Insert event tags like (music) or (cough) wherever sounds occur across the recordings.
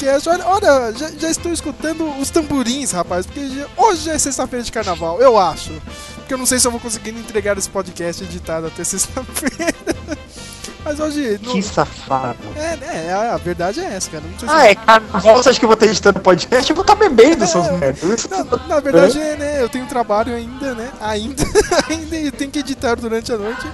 Melon Cast. Olha, olha já, já, estou escutando os tamborins, rapaz, porque hoje é sexta-feira de carnaval, eu acho. Porque eu não sei se eu vou conseguir entregar esse podcast editado até (laughs) sexta-feira. Mas hoje. No... Que safado. É, é, a verdade é essa, cara. ah, é carnaval, você acha que eu vou estar editando podcast? Eu vou estar bebendo, é, seus merdas. Na, na, verdade, é, né? Eu tenho trabalho ainda, né? Ainda, (laughs) ainda tenho que editar durante a noite.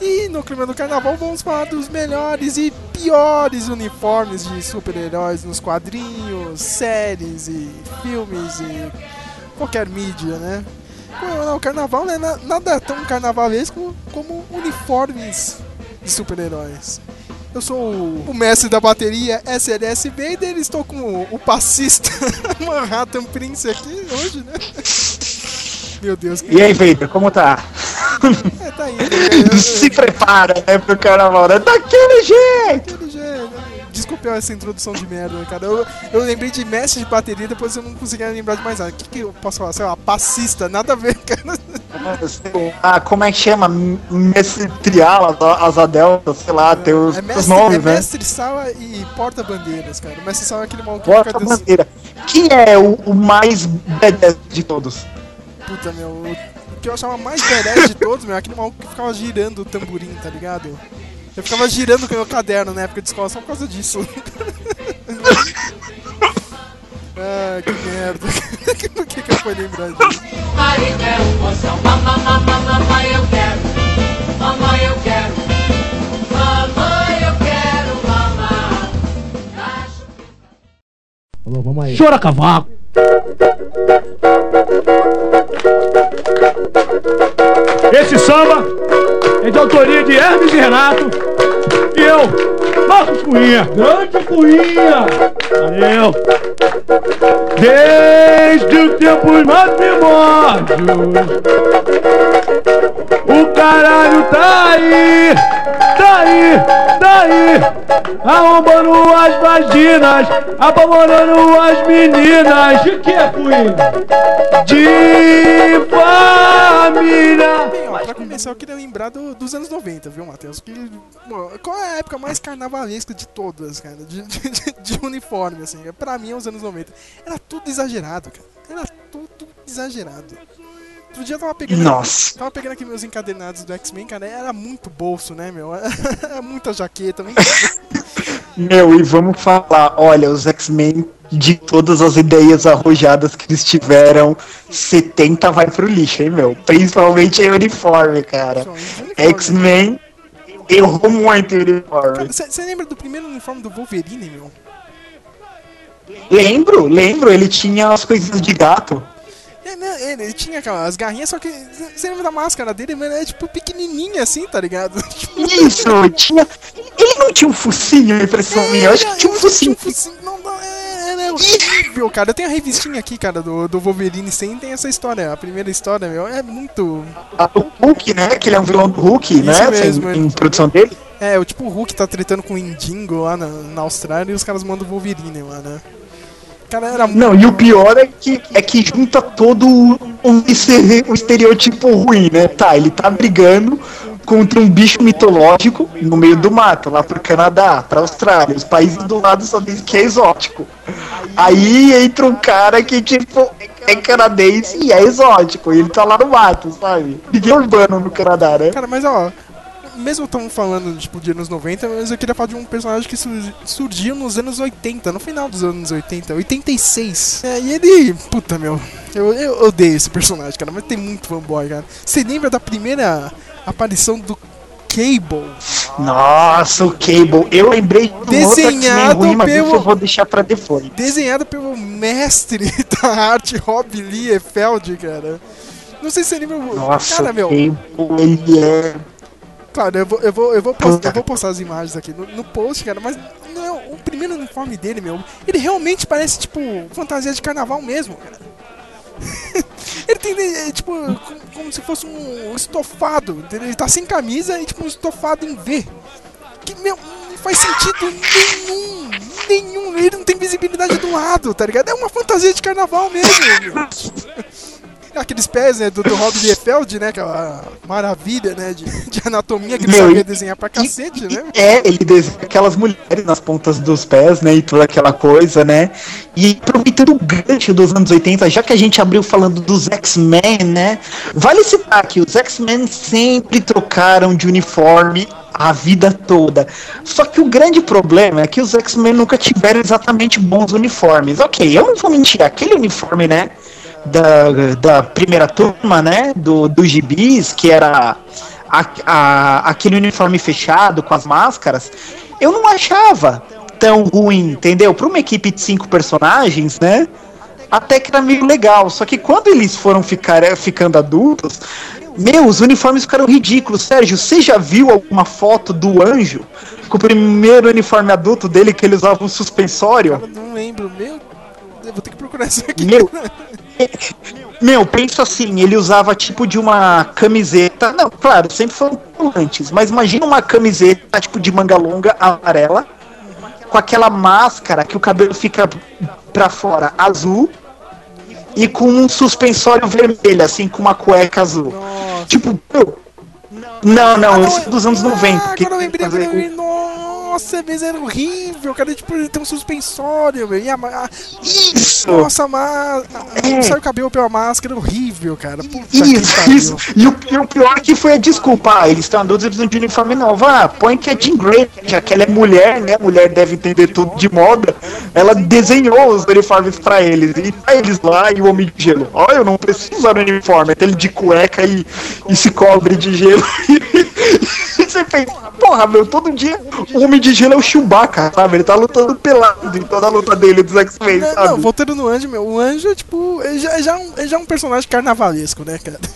E no clima do carnaval vamos falar dos melhores e piores uniformes de super-heróis nos quadrinhos, séries e filmes e qualquer mídia, né? O carnaval né, nada tão carnavalesco como uniformes de super-heróis. Eu sou o, mestre da bateria SLS Vader e estou com o, o passista (laughs) Manhattan Prince aqui hoje, né? Meu Deus. E aí, Vader, como tá? (laughs) É, tá indo. (laughs) Se prepara, né, pro carnaval, né? Daquele jeito! Daquele jeito. Desculpe essa introdução de merda, cara. Eu, eu lembrei de mestre de bateria, depois eu não conseguia lembrar de mais nada. O que, que eu posso falar? Sei lá, passista, nada a ver, (laughs) cara. Ah, como é que chama? Mestre Triala, Asa Delta, sei lá, é, tem os, é mestre, os nomes, é né? Mestre Sala e Porta-Bandeiras, cara. O Mestre Sala é aquele maluco que Porta-Bandeira. Quem é o, o mais badass de todos? Puta, meu, o que eu achava mais badass de todos, meu, é aquele maluco que ficava girando o tamborim, tá ligado? Eu ficava girando com o meu caderno na época de escola só por causa disso. (laughs) ah, que merda. (laughs) Por que, que eu fui lembrar disso? Mamãe, quero poção. Mamãe, eu quero. Mamãe, eu quero. Mamãe, eu quero mamar. Alô, vamos aí. Chora, cavaco. Esse samba é de autoria de Hermes e Renato e eu, Marcos Cunha. Grande Cunha! Valeu! Desde os tempos mais primórdios, o caralho tá aí, tá aí, tá aí, arrombando as vaginas, apavorando as meninas. De que, Cunha? De família! Bem, ó, pra começar, eu queria lembrar do, dos anos 90, viu, Matheus? Que, qual é a época mais carnavalesca de todas, cara? De, de, de, uniforme, assim. Pra mim, é os anos 90. Era tudo exagerado, cara. Era tudo exagerado. Outro dia eu tava pegando. Nossa! Tava pegando aqui meus encadernados do X-Men, cara. Era muito bolso, né, meu? (laughs) Era muita jaqueta. meu, e vamos falar: olha, os X-Men de todas as ideias arrojadas que eles tiveram, 70 vai pro lixo, hein, meu? Principalmente em uniforme, cara. X-Men errou muito em uniforme. Você lembra do primeiro uniforme do Wolverine, meu? Lembro, lembro, ele tinha as coisinhas de gato. É, né, ele tinha aquelas garrinhas, só que você lembra da máscara dele, mano? É tipo pequenininha assim, tá ligado? (laughs) Isso, tinha. Ele não tinha um focinho, a impressão é, minha. Eu acho que tinha um focinho. Tinha um focinho. Não, não, é, é, é horrível, cara. Eu tenho a revistinha aqui, cara, do, do Wolverine sem tem essa história. A primeira história, meu, é muito. A do Hulk, né? Que ele é um vilão do Hulk, Isso né? Mesmo, assim, em produção dele. É, o tipo o Hulk tá tretando com o Indingo lá na, na Austrália e os caras mandam o Wolverine lá, né? Cara, era Não, e o pior é que, é que junta todo o, o estereotipo ruim, né? Tá, ele tá brigando contra um bicho mitológico no meio do mato, lá pro Canadá, pra Austrália. Os países do lado só dizem que é exótico. Aí entra um cara que, tipo, é canadense e é exótico. E ele tá lá no mato, sabe? Ninguém é urbano no Canadá, né? Cara, mas ó, mesmo estamos falando tipo, de anos 90, mas eu queria falar de um personagem que surgiu nos anos 80, no final dos anos 80, 86. É, e ele. Puta meu, eu, eu odeio esse personagem, cara, mas tem muito fanboy, cara. Você lembra da primeira aparição do Cable. Nossa, o Cable. Eu lembrei do Desenhado ruim, mas pelo... eu vou deixar pra depois. Desenhado pelo mestre (laughs) da arte, Rob Liefeld, cara. Não sei se você lembra. Nossa, cara, meu. Cable, ele é Claro, eu vou, eu vou, eu vou, postar, eu vou postar as imagens aqui no, no post, cara, mas não é o primeiro uniforme dele, meu. Ele realmente parece, tipo, fantasia de carnaval mesmo, cara. (laughs) ele tem, é, tipo, como, como, se fosse um estofado. Ele tá sem camisa e, tipo, um estofado em V. Que, meu, não faz sentido nenhum. Nenhum. Ele não tem visibilidade do lado, tá ligado? É uma fantasia de carnaval mesmo, meu. (laughs) aqueles pés, né, do, do Rob Liefeld, né, aquela maravilha, né, de, de anatomia que ele Meu, sabia e- desenhar pra cacete, né? É, ele desenha aquelas mulheres nas pontas dos pés, né? E toda aquela coisa, né? E aproveitando o gancho dos anos 80, já que a gente abriu falando dos X-Men, né? Vale citar que os X-Men sempre trocaram de uniforme a vida toda. Só que o grande problema é que os X-Men nunca tiveram exatamente bons uniformes. Ok, eu não vou mentir, aquele uniforme, né? Da, da primeira turma, né? Do, do gibis, que era a- a- aquele uniforme fechado com as máscaras, eu não achava tão ruim, entendeu? Para uma equipe de cinco personagens, né? Até que era meio legal. Só que quando eles foram ficar, eh, ficando adultos, meu, os uniformes ficaram ridículos. Sérgio, você já viu alguma foto do anjo com o primeiro uniforme adulto dele que ele usava um suspensório? Cara, não lembro, meu. Eu vou ter que procurar isso aqui. Meu, (laughs) meu, pensa assim, ele usava tipo de uma camiseta. Não, claro, sempre foram antes, mas imagina uma camiseta tipo de manga longa amarela, com aquela máscara que o cabelo fica pra fora azul e com um suspensório vermelho, assim, com uma cueca azul. Nossa. Tipo, meu, não, não, esse é dos anos 90. Ah, que agora eu lembrei, lembrei. Nossa, mas era horrível, cara. Tipo, ele tem um suspensório, velho. E a ma- Isso! Nossa, mas. É. Sai o cabelo pela máscara, horrível, cara. Puta que Isso, isso. E o, e o pior que foi a desculpa. Ah, eles estão eles não de uniforme novo. Ah, põe que é Jean Grey, já que ela é mulher, né? Mulher deve entender tudo de moda. Ela desenhou os uniformes pra eles. E tá eles lá e o Homem de Gelo. Ó, eu não preciso usar o uniforme. Até ele de cueca e, e se cobre de gelo. (laughs) você pensa, porra, meu, todo dia o Homem de Gelo é o Chewbacca, sabe? Ele tá lutando pelado em toda a luta dele dos X-Men, sabe? não, voltando no Anjo, meu, o Anjo é tipo. Ele já, já, é um, já é um personagem carnavalesco, né, cara? (laughs)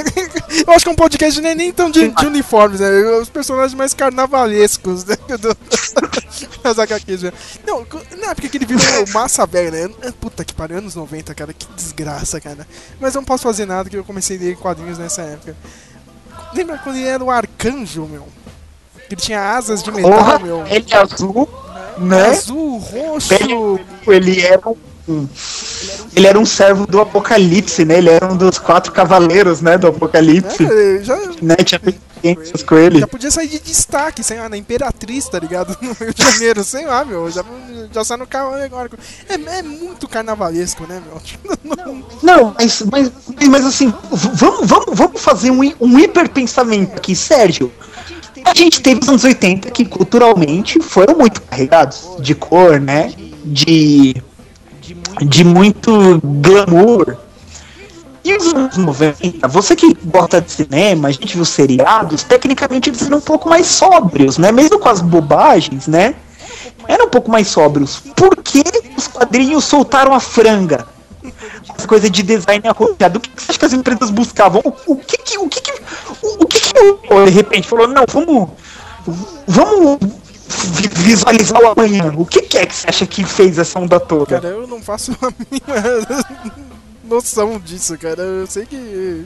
Eu acho que é um podcast nem, nem tão de, de uniformes, né? Os personagens mais carnavalescos, né? (laughs) Do, das HQs, né? Não, co- não, é porque ele virou massa velha, né? Puta que pariu, anos 90, cara, que desgraça, cara. Mas eu não posso fazer nada que eu comecei a ler quadrinhos nessa época. Lembra quando ele era o arcanjo, meu? Que ele tinha asas de metal, meu. ele é azul, né? Azul, roxo. Ele era um. Ele era um servo do Apocalipse, né? Ele era um dos quatro cavaleiros, né? Do Apocalipse. É, já, Né? Tinha experiências com ele. Já podia sair de destaque, sei lá, na Imperatriz, tá ligado? No Rio de Janeiro, sei lá, meu. Já, já sai no carro agora. É, é muito carnavalesco, né, meu? Não- (laughs) Não, mas, mas, mas assim, vamos, vamos, vamos fazer um, um hiperpensamento aqui, Sérgio. A gente teve os anos 80 que culturalmente foram muito carregados de cor, né? De, de muito glamour. E os anos 90, você que gosta de cinema, a gente viu seriados, tecnicamente eles eram um pouco mais sóbrios, né? Mesmo com as bobagens, né? Eram um pouco mais sóbrios. Por que os quadrinhos soltaram a franga? Essa coisa de design arrojado. O que você acha que as empresas buscavam? O, o que que. O que que. O, que que o- de repente falou, não, vamos. Vamos vi- visualizar o amanhã. O que, que é que você acha que fez essa onda toda? Cara, eu não faço a (laughs) mínima noção disso, cara. Eu sei que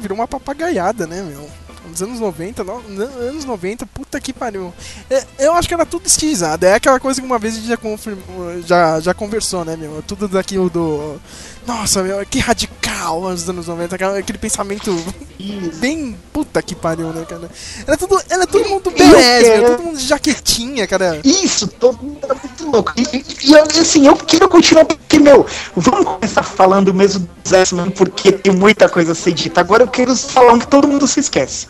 virou uma papagaiada, né, meu? Nos anos 90, no, no- anos 90, puta que pariu. É, eu acho que era tudo estilizado. É aquela coisa que uma vez a gente já, confirmou, já, já conversou, né, meu? Tudo daquilo do. Nossa, meu, que radical nos anos 90, aquela- aquele pensamento bem puta que pariu, né, cara? Era tudo, era todo mundo beleza, quero- todo mundo de jaquetinha, cara. Isso, todo mundo era muito louco. E, e- eu, assim, eu quero continuar porque, meu, vamos começar falando mesmo dos X-Men, porque tem muita coisa a ser dita. Agora eu quero falar um que todo mundo se esquece.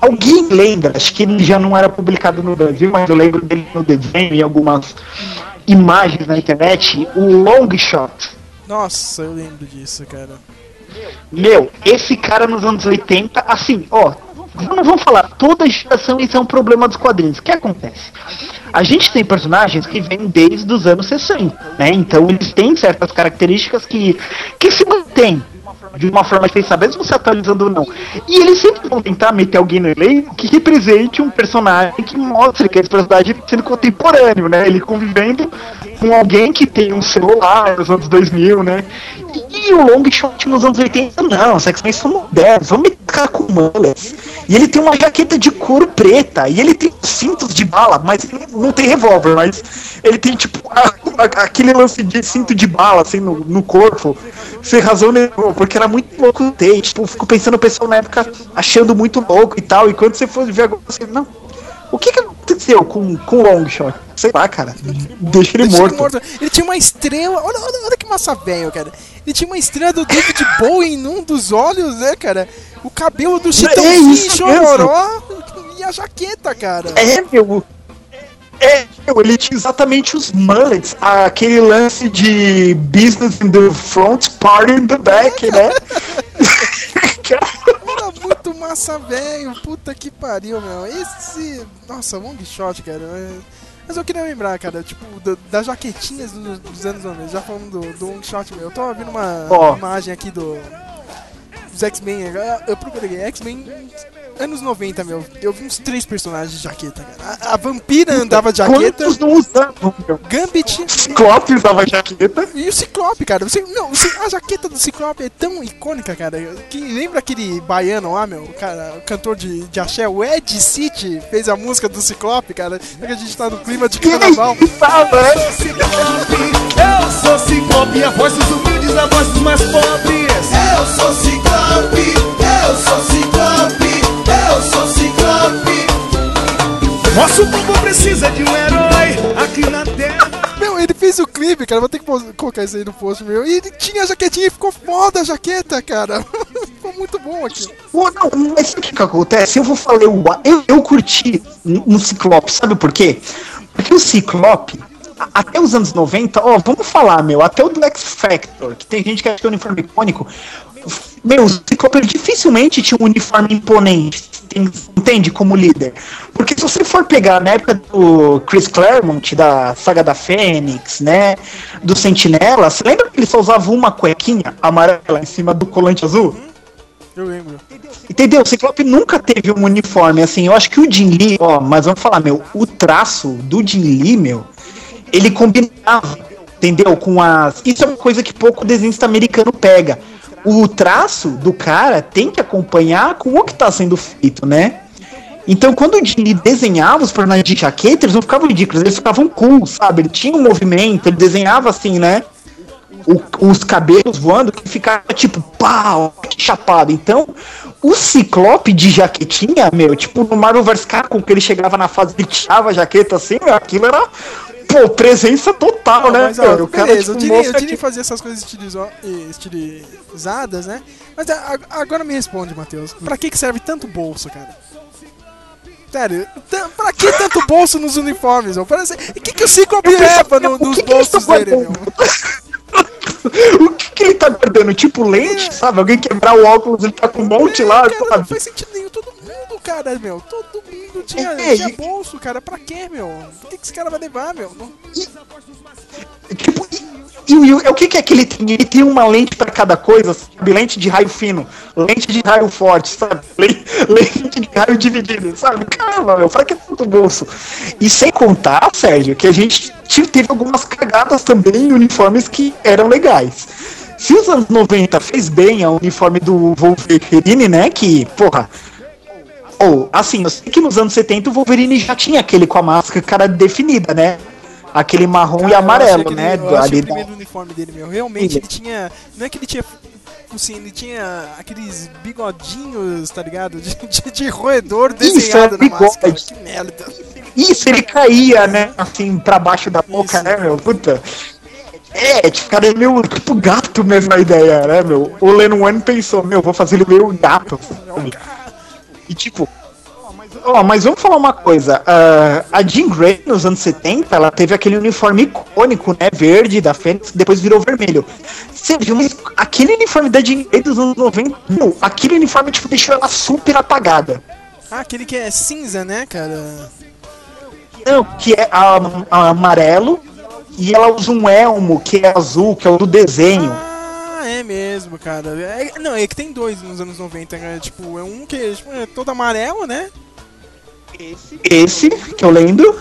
Alguém lembra, acho que ele já não era publicado no Brasil, mas eu lembro dele no desenho e algumas imagens na internet, o Long Shot. Nossa, eu lembro disso, cara. Meu, esse cara nos anos 80, assim, ó, vamos, vamos falar, toda geração isso é um problema dos quadrinhos. O que acontece? A gente tem personagens que vêm desde os anos 60, né? Então eles têm certas características que, que se mantêm de uma forma pensar, mesmo se atualizando ou não. E eles sempre vão tentar meter alguém no elenco que represente um personagem que mostre que esse personagem está sendo contemporâneo, né? Ele convivendo com alguém que tem um celular nos anos 2000, né? E o Long Shot nos anos 80, não, os X-Men são modernos, vamos tacar com mullets. E ele tem uma jaqueta de couro preta, e ele tem cintos de bala, mas não tem revólver, mas ele tem tipo a, aquele lance de cinto de bala, assim, no, no corpo, sem razão nenhuma, porque era muito louco ter. Tipo, fico pensando o pessoal na época achando muito louco e tal, e quando você for ver agora, você, não. O que que aconteceu com, com o Longshot? Sei lá, cara. Deixa ele, Deixa morto. ele morto. Ele tinha uma estrela. Olha, olha, olha que massa velho, cara. Ele tinha uma estrela do David (laughs) Bowie em um dos olhos, né, cara? O cabelo do Chitãozinho é Chororó e a jaqueta, cara. É, meu. É, ele tinha exatamente os mullets, aquele lance de business in the front, party in the back, né? (laughs) Massa, velho. Puta que pariu, meu. Esse. Nossa, long shot, cara. Mas eu queria lembrar, cara, tipo, da, das jaquetinhas dos, dos anos 90, já falando do, do long shot, meu. Eu tô vendo uma oh. imagem aqui do. Dos X-Men. Eu procurei X-Men anos 90, meu, eu vi uns três personagens de jaqueta, cara. A, a vampira andava de jaqueta. Quantos não usavam, meu? Gambit. Ciclope usava jaqueta. E o Ciclope, cara. Você, não, a jaqueta do Ciclope é tão icônica, cara. Que lembra aquele baiano lá, meu? Cara, o cantor de, de axé, o Ed City, fez a música do Ciclope, cara. Que a gente tá no clima de carnaval. Eu sou Ciclope, eu sou Ciclope, a voz dos humildes, a voz dos mais pobres. Eu sou Ciclope, eu sou Ciclope. Eu sou Ciclope. Nosso povo precisa de um herói aqui na Terra. Meu, ele fez o clipe, cara. Vou ter que colocar isso aí no post, meu. E ele tinha a jaquetinha e ficou foda a jaqueta, cara. (laughs) ficou muito bom aqui. Pô, não, mas o que, que acontece? Eu vou falar, eu, eu, eu curti no Ciclope, sabe por quê? Porque o Ciclope, até os anos 90, ó, vamos falar, meu, até o do X Factor, que tem gente que acha que é um uniforme icônico, meu, o Ciclope dificilmente tinha um uniforme imponente, entende? Como líder. Porque se você for pegar na época do Chris Claremont, da saga da Fênix, né? Do Sentinela, você lembra que ele só usava uma cuequinha amarela em cima do colante azul? Eu lembro. Entendeu? O Ciclope nunca teve um uniforme assim. Eu acho que o Jin Lee, ó, mas vamos falar, meu, o traço do Jin Lee, meu, ele combinava, entendeu? Com as. Isso é uma coisa que pouco desenhista americano pega o traço do cara tem que acompanhar com o que está sendo feito, né? Então, quando o desenhava os personagens de jaqueta, eles não ficavam ridículos, eles ficavam cool, sabe? Ele tinha um movimento, ele desenhava assim, né? O, os cabelos voando, que ficava tipo, pau, chapado. Então, o Ciclope de jaquetinha, meu, tipo no Marvel vs Capcom, que ele chegava na fase e tirava a jaqueta assim, meu, aquilo era pô, presença total, não, né? Mas, ó, o cara, beleza, tipo, eu diria, fazer essas coisas estilizadas, né? Mas agora me responde, Matheus. Pra que, que serve tanto bolso, cara? Sério, pra que tanto bolso nos uniformes? O que, que o Ciclope leva no, nos que bolsos que dele, meu? (laughs) o que, que, ele tá guardando? Tipo lente, é. sabe? Alguém quebrar o óculos, ele tá com um monte é, lá. Cara, sabe? não faz sentido nenhum. Cara, meu. Todo mundo tinha, é, tinha e... bolso, cara. Pra quê, meu? O que, que esse cara vai levar, meu? E, tipo, e, e, o que, que é que ele tem? Ele tem uma lente pra cada coisa, sabe? Lente de raio fino, lente de raio forte, sabe? Lente de raio dividido, sabe? Caramba, meu, pra que tanto bolso? E sem contar, Sérgio, que a gente teve algumas cagadas também em uniformes que eram legais. Se os anos 90 fez bem a uniforme do Wolverine, né? Que, porra. Ou, assim, eu sei que nos anos 70 o Wolverine já tinha aquele com a máscara definida, né? Aquele marrom Cara, e amarelo, né? Eu ali o primeiro da... uniforme dele, meu. Realmente ele tinha. Não é que ele tinha assim, ele tinha aqueles bigodinhos, tá ligado? De, de, de roedor desenhado Isso, é na máscara. Que merda. Isso, ele caía, né? Assim, pra baixo da boca, Isso. né, meu? Puta. É, tipo, cara, é meio tipo gato mesmo a ideia, né, meu? O Len One pensou, meu, vou fazer ele meio gato. Sabe? E tipo. Ó, oh, mas vamos falar uma coisa. Uh, a Jean Grey, nos anos 70, ela teve aquele uniforme icônico, né? Verde da Fênix, depois virou vermelho. Você viu, mas aquele uniforme da Jean Grey dos anos 90, meu, aquele uniforme, tipo, deixou ela super apagada. Ah, aquele que é cinza, né, cara? Não, que é a, a amarelo e ela usa um elmo que é azul, que é o do desenho. Ah, é mesmo, cara. É, não, é que tem dois nos anos 90, né? Tipo, é um que tipo, é todo amarelo, né? Esse, que eu lembro.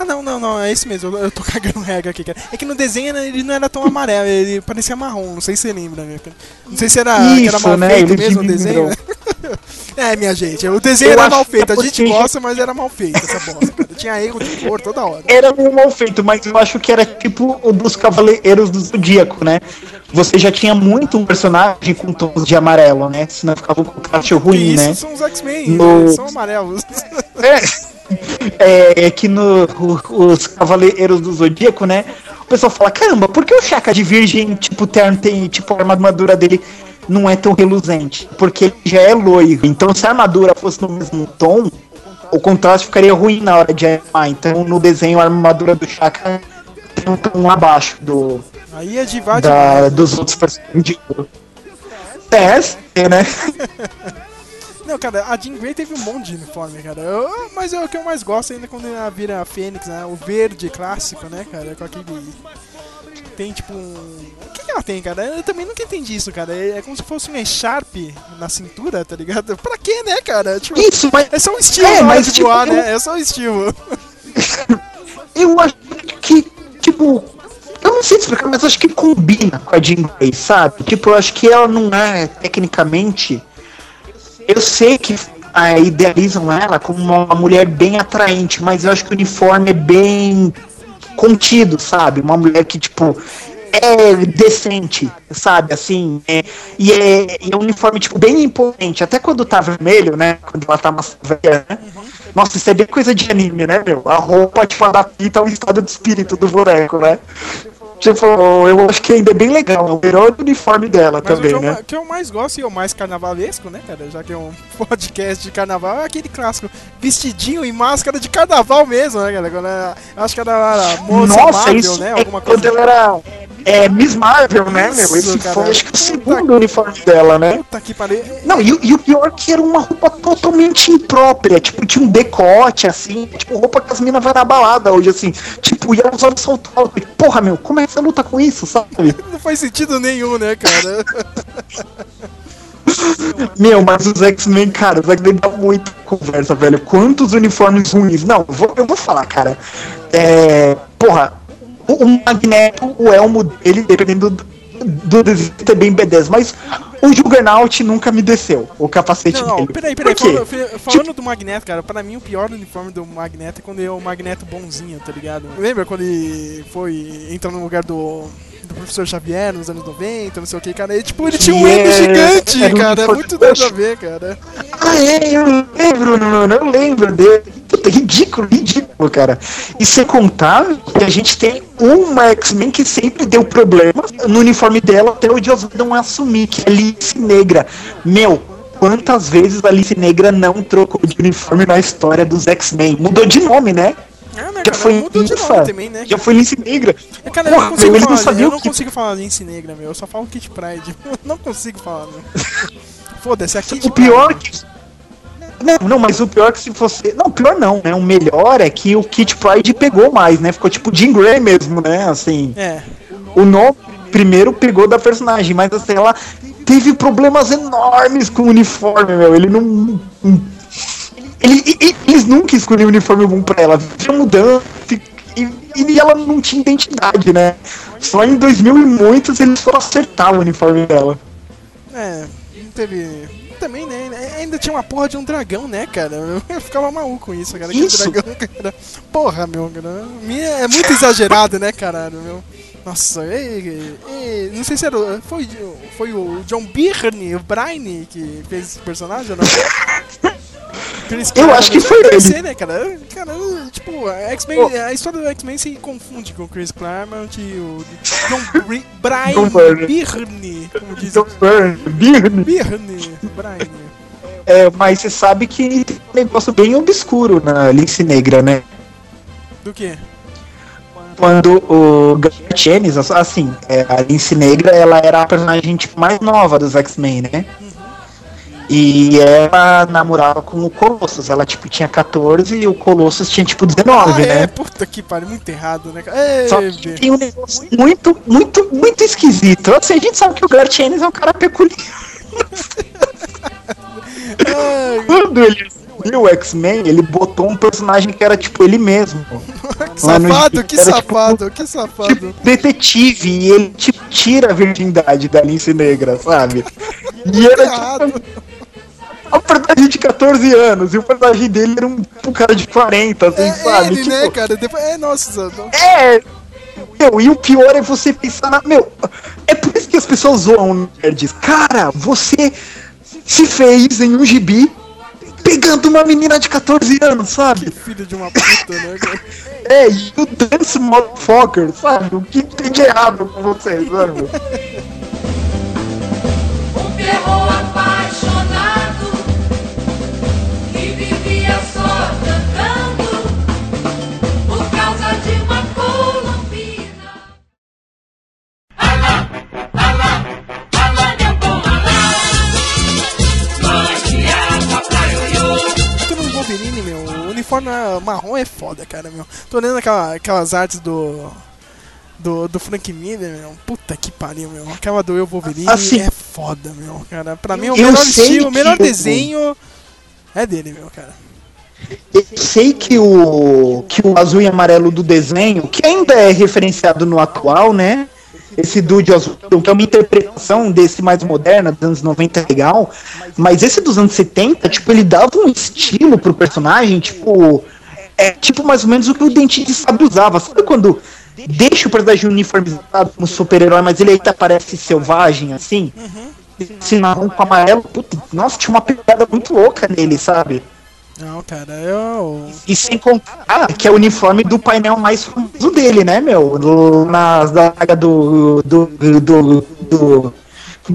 Ah, não, não, não, é esse mesmo. Eu, eu tô (laughs) cagando regra aqui, cara. É que no desenho ele não era tão amarelo, ele parecia marrom. Não sei se você lembra, né? Não sei se era, Isso, era mal né? feito mesmo o desenho. Né? (laughs) É, minha gente, o desenho Eu era mal feito. é A gente gosta, mas era mal feito essa bosta, cara. (laughs) Tinha erro de cor toda hora. Era meio mal feito, mas eu acho que era tipo o dos Cavaleiros do Zodíaco, né? Você já tinha muito um personagem com tons de amarelo, né? Senão ficava um Que ruim, isso né? são os X-Men, No- né? são amarelos. É, é que no, os Cavaleiros do Zodíaco, né? O pessoal fala, caramba, por que o Chaka de Virgem, tipo, terno tem, tipo, a armadura dele não é tão reluzente? Porque ele já é loiro. Então se a armadura fosse no mesmo tom, o contraste ficaria ruim na hora de animar. Então no desenho a armadura do Chaka tem um tom abaixo do, Aí é de da, demais. dos outros personagens de. É, é, né? (laughs) Não, cara, a Jean Grey teve um monte de uniforme, cara. Eu- mas é o que eu mais gosto ainda quando ela vira a Fênix, né? O verde clássico, né, cara? Com aquele. Tem tipo um. O que, que ela tem, cara? Eu também nunca entendi isso, cara. É é como se fosse um Sharp na cintura, tá ligado? Pra quê, né, cara? Tipo, Isso, mas é só um estilo É, hora mas, de tipo, voar, eu- né? É só um estilo. (laughs) Eu acho que, tipo, eu não sei explicar, mas acho que combina com a Jean Grey, sabe? Tipo, eu acho que ela não é, tecnicamente. Eu sei que ah, idealizam ela como uma mulher bem atraente, mas eu acho que o uniforme é bem contido, sabe? Uma mulher que, tipo, é decente, sabe? Assim, é, e, é, e é um uniforme, tipo, bem imponente. Até quando tá vermelho, né? Quando ela tá mais velha, né? Nossa, isso é bem coisa de anime, né, meu? A roupa, tipo, adapta ao estado de espírito do boneco, né? Tipo, eu acho que ainda é bem legal. É o herói do uniforme dela Mas também, o que, né? ma- que eu mais gosto e o mais carnavalesco, né, cara? Já que é um (laughs) podcast de carnaval, é aquele clássico vestidinho e máscara de carnaval mesmo, né, cara? Quando ela- eu acho que era moça Nossa, Marvel, isso né? é Alguma quando coisa. ela era é, Miss Marvel, né, meu? Isso, Esse cara. foi, acho que, o segundo uniforme dela, né? Puta que pariu. Não, e, o- e o pior é que era uma roupa totalmente imprópria, tipo, tinha um decote, assim, tipo, roupa que as minas vai na balada hoje, assim, tipo, e ela usando salto alto. Porra, meu, como é que você luta com isso, sabe? (laughs) Não faz sentido nenhum, né, cara? Meu, mas os X-Men, cara, os X-Men dá muita conversa, velho. Quantos uniformes ruins? Não, eu vou, eu vou falar, cara. É. Porra, o, o Magneto, o elmo dele, dependendo do, do desenho, é bem B10, mas o Juggernaut nunca me desceu, o capacete Não, não, dele. peraí, peraí. Por quê? Falando, falando do Magneto, cara, pra mim o pior uniforme do Magneto é quando é o Magneto bonzinho, tá ligado? Lembra quando ele foi entrar no lugar do, do professor Xavier nos anos 90, não sei o que, cara? Ele, tipo, ele tinha um Que M é- gigante, um cara. É muito nada a ver, cara. Ah, é, eu lembro, mano, eu lembro dele. Puta, ridículo, ridículo, cara. E sem contar que a gente tem uma X-Men que sempre deu problema no uniforme dela até o Joss não assumir, que é Alice Negra. Meu, quantas vezes a Alice Negra não trocou de uniforme na história dos X-Men? Mudou de nome, né? Ah, né, Já cara? foi Mudou de nome também, né? Já foi Alice Negra. Cara, eu não consigo meu, não falar, sabiam eu não que- consigo falar lince negra, meu. Eu só falo Kit Pride. (laughs) Eu não consigo falar, meu. (laughs) Foda-se, a Kit O pior Pride. que. Não, não, mas o pior é que se você. Não, o pior não, né? O melhor é que o Kit Pride pegou mais, né? Ficou tipo Jean Grey mesmo, né? Assim. É. O nome primeiro pegou da personagem, mas assim, ela teve problemas enormes com o uniforme, meu. Ele não. Ele, e- e- eles nunca escolheram um uniforme bom pra ela. Tinha mudando. E, e ela não tinha identidade, né? Só em 2000 e muitos eles foram acertar o uniforme dela. É, não teve. Também, né? Ainda tinha uma porra de um dragão, né, cara? (laughs) Eu ficava maluco com isso, cara. Isso. dragão, (laughs) cara. Porra, meu, cara. É muito exagerado, né, caralho, meu? Nossa, ei, ei, não sei se era. Foi, foi o John Byrne, o Brian, que fez esse personagem ou não? (laughs) Eu acho que foi ele. ser, né, cara? Cara, tipo, a, a história do X-Men se confunde com o Chris Claremont e o John (laughs) Bri- John Brian Byrne. Byrne, como diz Então, Birne. Byrne, Brian. É, mas você sabe que tem um negócio bem obscuro na Lince Negra, né? Do que? Quando o Garrett Ennis, assim, é, a Lince Negra, ela era a personagem tipo, mais nova dos X-Men, né? E ela namorava com o Colossus. Ela, tipo, tinha 14 e o Colossus tinha, tipo, 19, ah, é, né? puta que pariu, muito errado, né? Ei, Só que Bê. tem um negócio muito, muito, muito esquisito. Assim, a gente sabe que o Garrett Ennis é um cara peculiar. (laughs) Quando ele viu o X-Men, ele botou um personagem que era, tipo, ele mesmo. que safado, que era, tipo, safado, que safado. tipo, detetive e ele tipo, tira a virgindade da Lince Negra, sabe? (laughs) E era tipo, Errado. um personagem de 14 anos e o personagem dele era um, um cara de 40, assim, É sabe? ele, né, cara? Depois, é, nossa, não- É! Meu, e o pior é você pensar na. Meu, é por isso que as pessoas zoam nerds. Cara, você se fez em um gibi pegando uma menina de 14 anos, sabe? filho de uma puta, né, cara? (laughs) É, e o Dance Motherfucker, sabe? O que tem de errado com vocês, sabe? (laughs) uniforme marrom é foda, cara, meu. Tô olhando aquela- aquelas artes do. Do, do Frank Miller, meu. Puta que pariu, meu. Aquela do Eu Wolverine Assim- é foda, meu, cara. Pra mim, o melhor estilo, o melhor desenho é dele, meu, cara. Eu sei que o, que o azul e amarelo do desenho, que ainda é referenciado no atual, né? Esse Dude Azul, que é uma interpretação desse mais moderna, dos anos 90 é legal, mas esse dos anos 70, tipo, ele dava um estilo pro personagem, tipo, é tipo mais ou menos o que o Dente de Sabre usava. Sabe quando deixa o personagem uniformizado como super-herói, mas ele ainda parece selvagem, assim? Esse marrom com amarelo, puta, nossa, tinha uma pegada muito louca nele, sabe? Não, cara, eu. E sem contar que é o uniforme do painel mais famoso dele, né, meu? Do, na saga do, do, do, do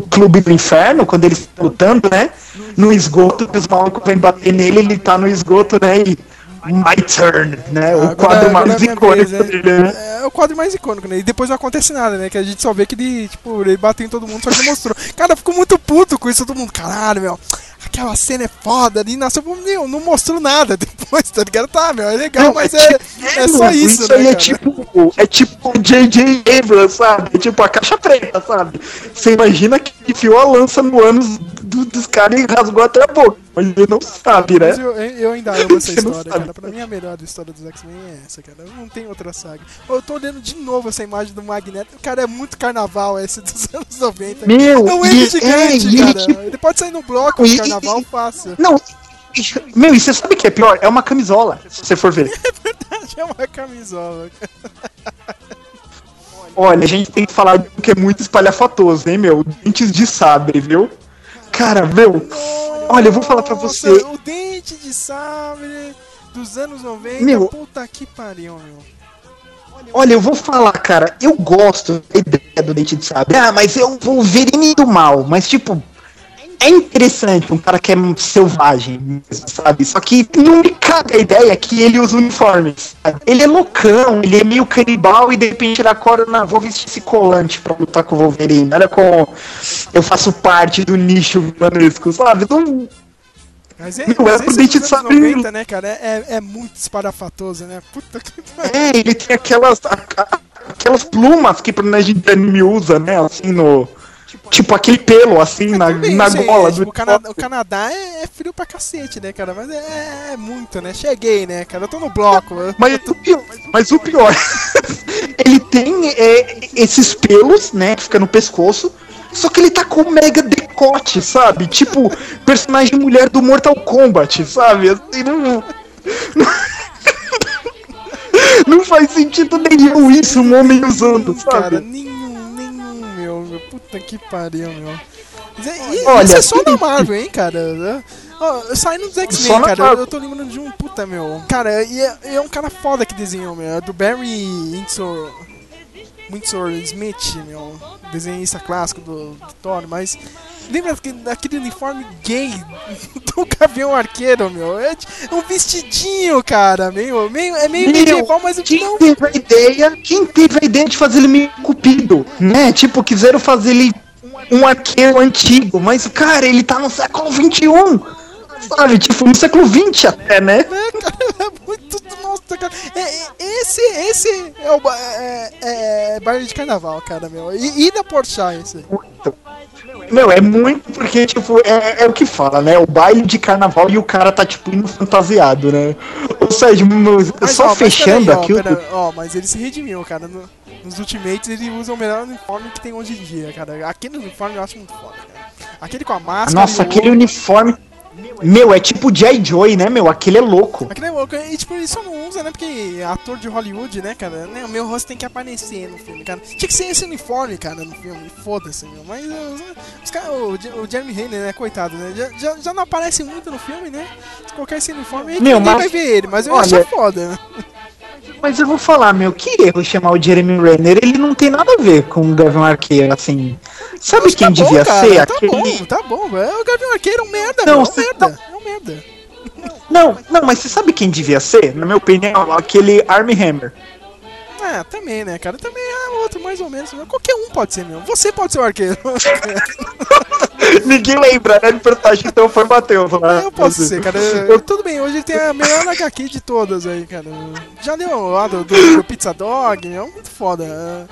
Clube do Inferno, quando eles estão lutando, né? No esgoto, os malucos vêm bater nele, ele tá no esgoto, né? E My Turn, né? O Agora- quadro agora mais é icônico vez, dele, né? É o quadro mais icônico, né? E depois não acontece nada, né? Que a gente só vê que ele, tipo, ele bateu em todo mundo, só que mostrou. Cara, ficou muito puto com isso, todo mundo. Caralho, meu. Aquela cena é foda ali, nasceu, meu, não mostrou nada (laughs) depois, tá ligado? Tá, meu, é legal, Não, mas é é, tipo- é só isso, Isso né, aí é tipo, é tipo o J.J. Abrams, sabe? É tipo a caixa preta, sabe? Você imagina que enfiou a lança no ânus do- dos caras e rasgou até a boca. Mas ele não sabe, né? Mas eu, eu ainda amo (laughs) essa história, cara. Pra mim, a melhor história dos X-Men é essa, cara. Não tem outra saga. Eu tô olhando de novo essa imagem do Magneto. O cara é muito carnaval, esse dos (laughs) anos 90. Meu, é um ele é, gigante, ele, cara. tipo- Ele pode sair no bloco de carnaval fácil. Não, meu, e você sabe o que é pior? É uma camisola, se você for ver. (laughs) É uma camisola. Olha, a gente tem que falar do que é muito espalhafatoso, hein, meu? Dentes de sabre, viu? Cara, meu, olha, eu vou falar pra você. O dente de sabre dos anos 90. Meu. Puta que pariu, meu. Olha, eu vou falar, cara, eu gosto da ideia do dente de sabre. Ah, mas eu vou ver do mal, mas tipo. É interessante um cara que é selvagem, sabe? Só que não me caga a ideia que ele usa uniformes. sabe? Ele é loucão, ele é meio canibal e de repente ele acorda, não, vou vestir esse colante pra lutar com o Wolverine. Olha como eu faço parte do nicho vilanesco, sabe? Não, Mas é, Meu, mas é pro dente de. 90, né, cara? É, é muito esparafatoso, né? Puta que pariu. É, ele tem aquelas. a- a- aquelas plumas que o personagem de anime usa, né? Assim no. Tipo aquele pelo, assim, na, bem, na aí, gola é, tipo, do. o, Canadá, o Canadá é, é frio pra cacete, né, cara? Mas é, é muito, né? Cheguei, né, cara? Eu tô no bloco. Mas o pior, mas o pior (laughs) ele tem é, esses pelos, né, que fica no pescoço, só que ele tá com um mega decote, sabe? Tipo, personagem mulher do Mortal Kombat, sabe? Assim, não, (laughs) não faz sentido nenhum isso, um homem usando, Cara, sabe? nenhum, meu. Puta que pariu, meu. É- e- Olha, isso é só (laughs) na Marvel, hein, cara? Saindo dos X-Men, cara, eu, Marvel. eu tô lembrando de um puta, meu. Cara, e é, e é um cara foda que desenhou, meu. É do Barry Windsor. Windsor Smith, meu. Desenhista clássico do, do Thor, mas. Lembra daquele, uniforme gay (laughs) do Gavião Arqueiro, meu? É um vestidinho, cara. Meio, meio, é meio medieval, mas Quem não teve a ideia? Quem teve a ideia de fazer ele meio cupido, né? Tipo, quiseram fazer ele um arqueiro antigo, mas cara, ele tá no século XXI, sabe? Tipo, no século XX até, né? É, cara, (laughs) é muito. É, é- esse, esse é o é, é, é baile de carnaval, cara, meu. E, e da Porchat, esse. Muito. Meu, é muito porque, tipo, é, é o que fala, né? O baile de carnaval e o cara tá, tipo, indo fantasiado, né? Ou seja, meu, só ó, mas fechando ó, aqui o. pera- ó, mas ele se redimiu, cara. No- nos Ultimates ele usa o melhor uniforme que tem hoje em dia, cara. Aquele uniforme eu acho muito foda, cara. Aquele com a máscara. Nossa, aquele uniforme. Meu, é tipo J. Joy, né, meu? Aquele é louco. Aquele é louco. E tipo, isso não usa, né? Porque ator de Hollywood, né, cara? Né, o meu rosto tem que aparecer no filme, cara. Tinha que ser esse uniforme, cara, no filme. Foda-se, meu. Mas os, os caras, o, Je- o Jeremy Renner, né, coitado, né? Já, já, já não aparece muito no filme, né? Se colocar esse uniforme aí, Meu, ninguém mas- vai ver ele. Mas eu olha- acho foda, né? Mas eu vou falar, meu, que erro chamar o Jeremy Renner. Ele não tem nada a ver com o Gavin Arqueiro, assim. Sabe quem tá bom, devia cara, ser? Tá Aquele. bom, tá bom. É o Gavião Arqueiro é um merda, Não. É um merda. É um merda. Não, não, mas você sabe quem devia ser? Na minha opinião, aquele Army Hammer. É, também, né, cara? Também é outro, mais ou menos. né? Qualquer um pode ser, meu. Você pode ser o arqueiro. (laughs) Ninguém lembra, né? De personagem, então foi Matheus. lá. Eu posso ser, cara. (laughs) Eu- Tudo bem, hoje ele tem a melhor HQ de todas aí, cara. Já deu lá do, do, do Pizza Dog, é muito foda.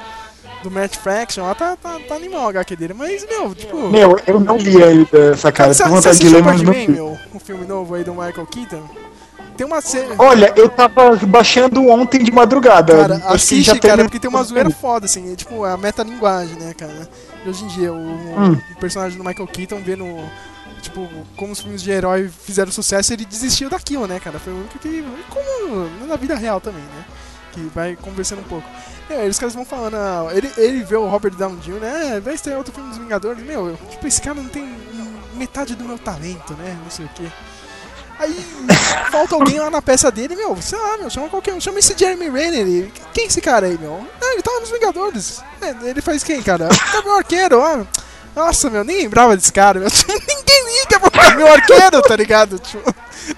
É, Do Matt Fraction, lá tá, tá, tá animal a HQ dele. Mas, meu, tipo. Meu, eu não li ainda essa cara. Tenho vontade de ler, mas não li. meu? O filme novo aí do Michael Keaton? Tem uma cena. Olha, eu tava baixando ontem de madrugada. Cara, que assiste, já cara, porque tem uma zoeira foda, assim, é, tipo, a metalinguagem, né, cara? E hoje em dia, o, Hum. o personagem do Michael Keaton vendo, tipo, como os filmes de herói fizeram sucesso, ele desistiu daquilo, né, cara? Foi o único que. Como na vida real também, né? Que vai conversando um pouco. É, os caras vão falando, ah, ele, ele vê o Robert Downey Jr., né? Vai estrear outro filme dos Vingadores. Meu, eu- tipo, esse cara não tem metade do meu talento, né? Não sei o quê. Aí falta alguém lá na peça dele, meu, sei lá, meu, chama qualquer um, chama esse Jeremy Renner. Quem é esse cara aí, meu? Ah, ele tava nos Vingadores. É, ele faz quem, cara? Gavião Arqueiro, ó. Nossa, meu, nem lembrava desse cara, meu. (laughs) Ninguém liga pro Gavião (laughs) Arqueiro, tá ligado? Tipo,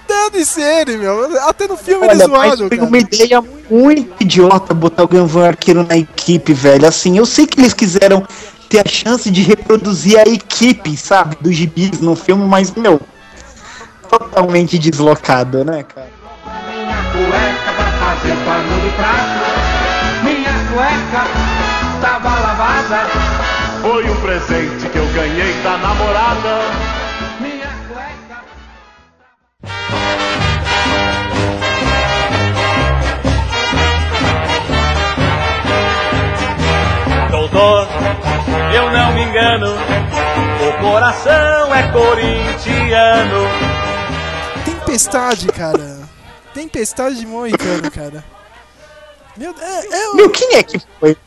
dane-se ele, meu. Até no filme ele Olha, mas zoado, foi cara. uma ideia muito idiota botar o Gavião Arqueiro na equipe, velho. Assim, eu sei que eles quiseram ter a chance de reproduzir a equipe, sabe, dos gibis no filme, mas, meu, totalmente deslocado, né, cara? Minha cueca pra fazer pano de prato. Minha cueca tava lavada. Foi um presente ganhei da namorada. Minha cueca. Doutor, eu não me engano, o coração é corintiano. Tempestade, cara. Tempestade de Moicano, cara. Meu Deus, é, é, o- Meu, quem é que foi?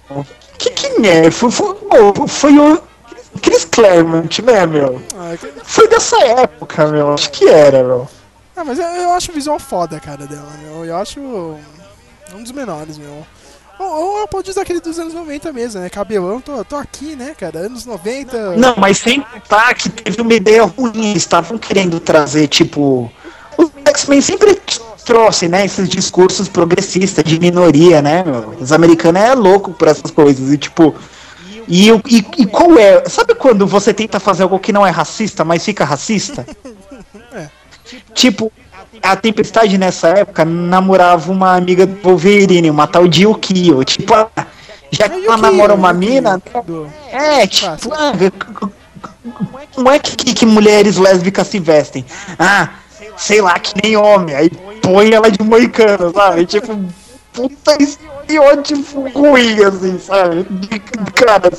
Que, quem é? Foi, foi, oh, foi o Chris Claremont, né, meu? ah, que- Foi dessa época, meu. Acho que era, meu. Ah, mas eu, eu acho o visual foda, cara, dela, meu. Eu acho um dos menores, meu. Ou, ou pode usar aquele dos anos 90 mesmo, né? Cabelão, tô, tô aqui, né, cara? Anos 90. Não, mas sem contar que teve uma ideia ruim. Estavam querendo trazer, tipo. Os X-Men sempre trouxe, né? Esses discursos progressistas de minoria, né, meu? Os americanos é louco por essas coisas. E, tipo. E, e, e qual é? Sabe quando você tenta fazer algo que não é racista, mas fica racista? (laughs) Tipo, a Tempestade nessa época namorava uma amiga do Wolverine, uma tal de Yukio. Tipo, ah, já que É ela Yukio, namora uma Yukio, mina, do- é, tipo, ah, como é que, que, que mulheres lésbicas se vestem? Ah, sei lá, que nem homem. Aí põe ela de moicano, sabe? Tipo, puta estereótipo ruim, assim, sabe? Cara,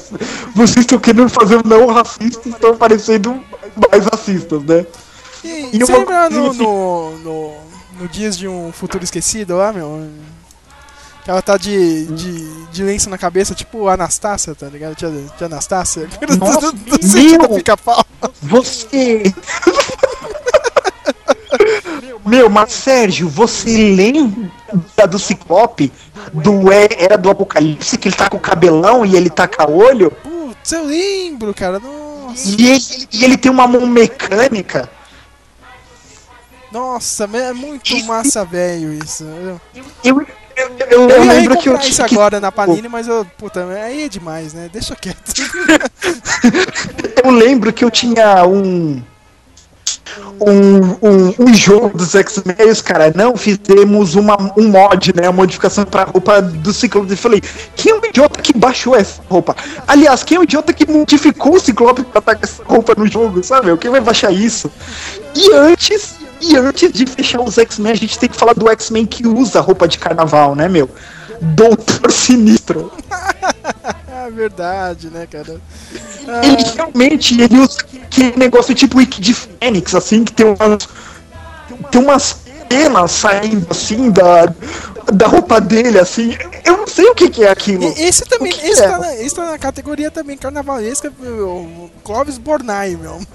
vocês estão querendo fazer um não racista e estão parecendo mais racistas, né? E, E você uma lembra no, no, no, no Dias de um Futuro Esquecido lá, meu? Que ela tá de, de, de lenço na cabeça, tipo Anastácia, tá ligado? Tia, tia Anastácia. (laughs) Nossa, do, do meu! do pica-pau. Você. (laughs) Meu, mas Sérgio, você lembra do Ciclope? Do é- Era do Apocalipse, que ele tá com o cabelão e ele tá com o olho? Putz, eu lembro, cara. Nossa, E ele, e ele tem uma mão mecânica? nossa é muito massa, velho, isso. Eu, Eu, eu, eu, eu lembro que eu recomprar isso tinha que- agora na Panini, mas eu, puta, aí é demais, né? Deixa quieto. (laughs) Eu lembro que eu tinha um. Um, um, um jogo dos X-Men, cara, não, fizemos uma, um mod, né? A modificação pra roupa do Ciclope. Eu falei, quem é o idiota que baixou essa roupa? Aliás, quem é o idiota que modificou o Ciclope pra estar com essa roupa no jogo, sabe? Quem vai baixar isso? E antes, e antes de fechar os X-Men, a gente tem que falar do X-Men que usa roupa de carnaval, né, meu? Doutor Sinistro. (laughs) é verdade, né, cara? Ele realmente ele usa aquele negócio tipo Wiki de Fênix, assim, que tem umas. Tem umas penas saindo assim da, da roupa dele, assim. Eu não sei o que, que é aquilo. E- Esse também, que esse, é? tá na, esse tá na categoria também carnavalesca, o Clóvis Bornai, meu. (laughs)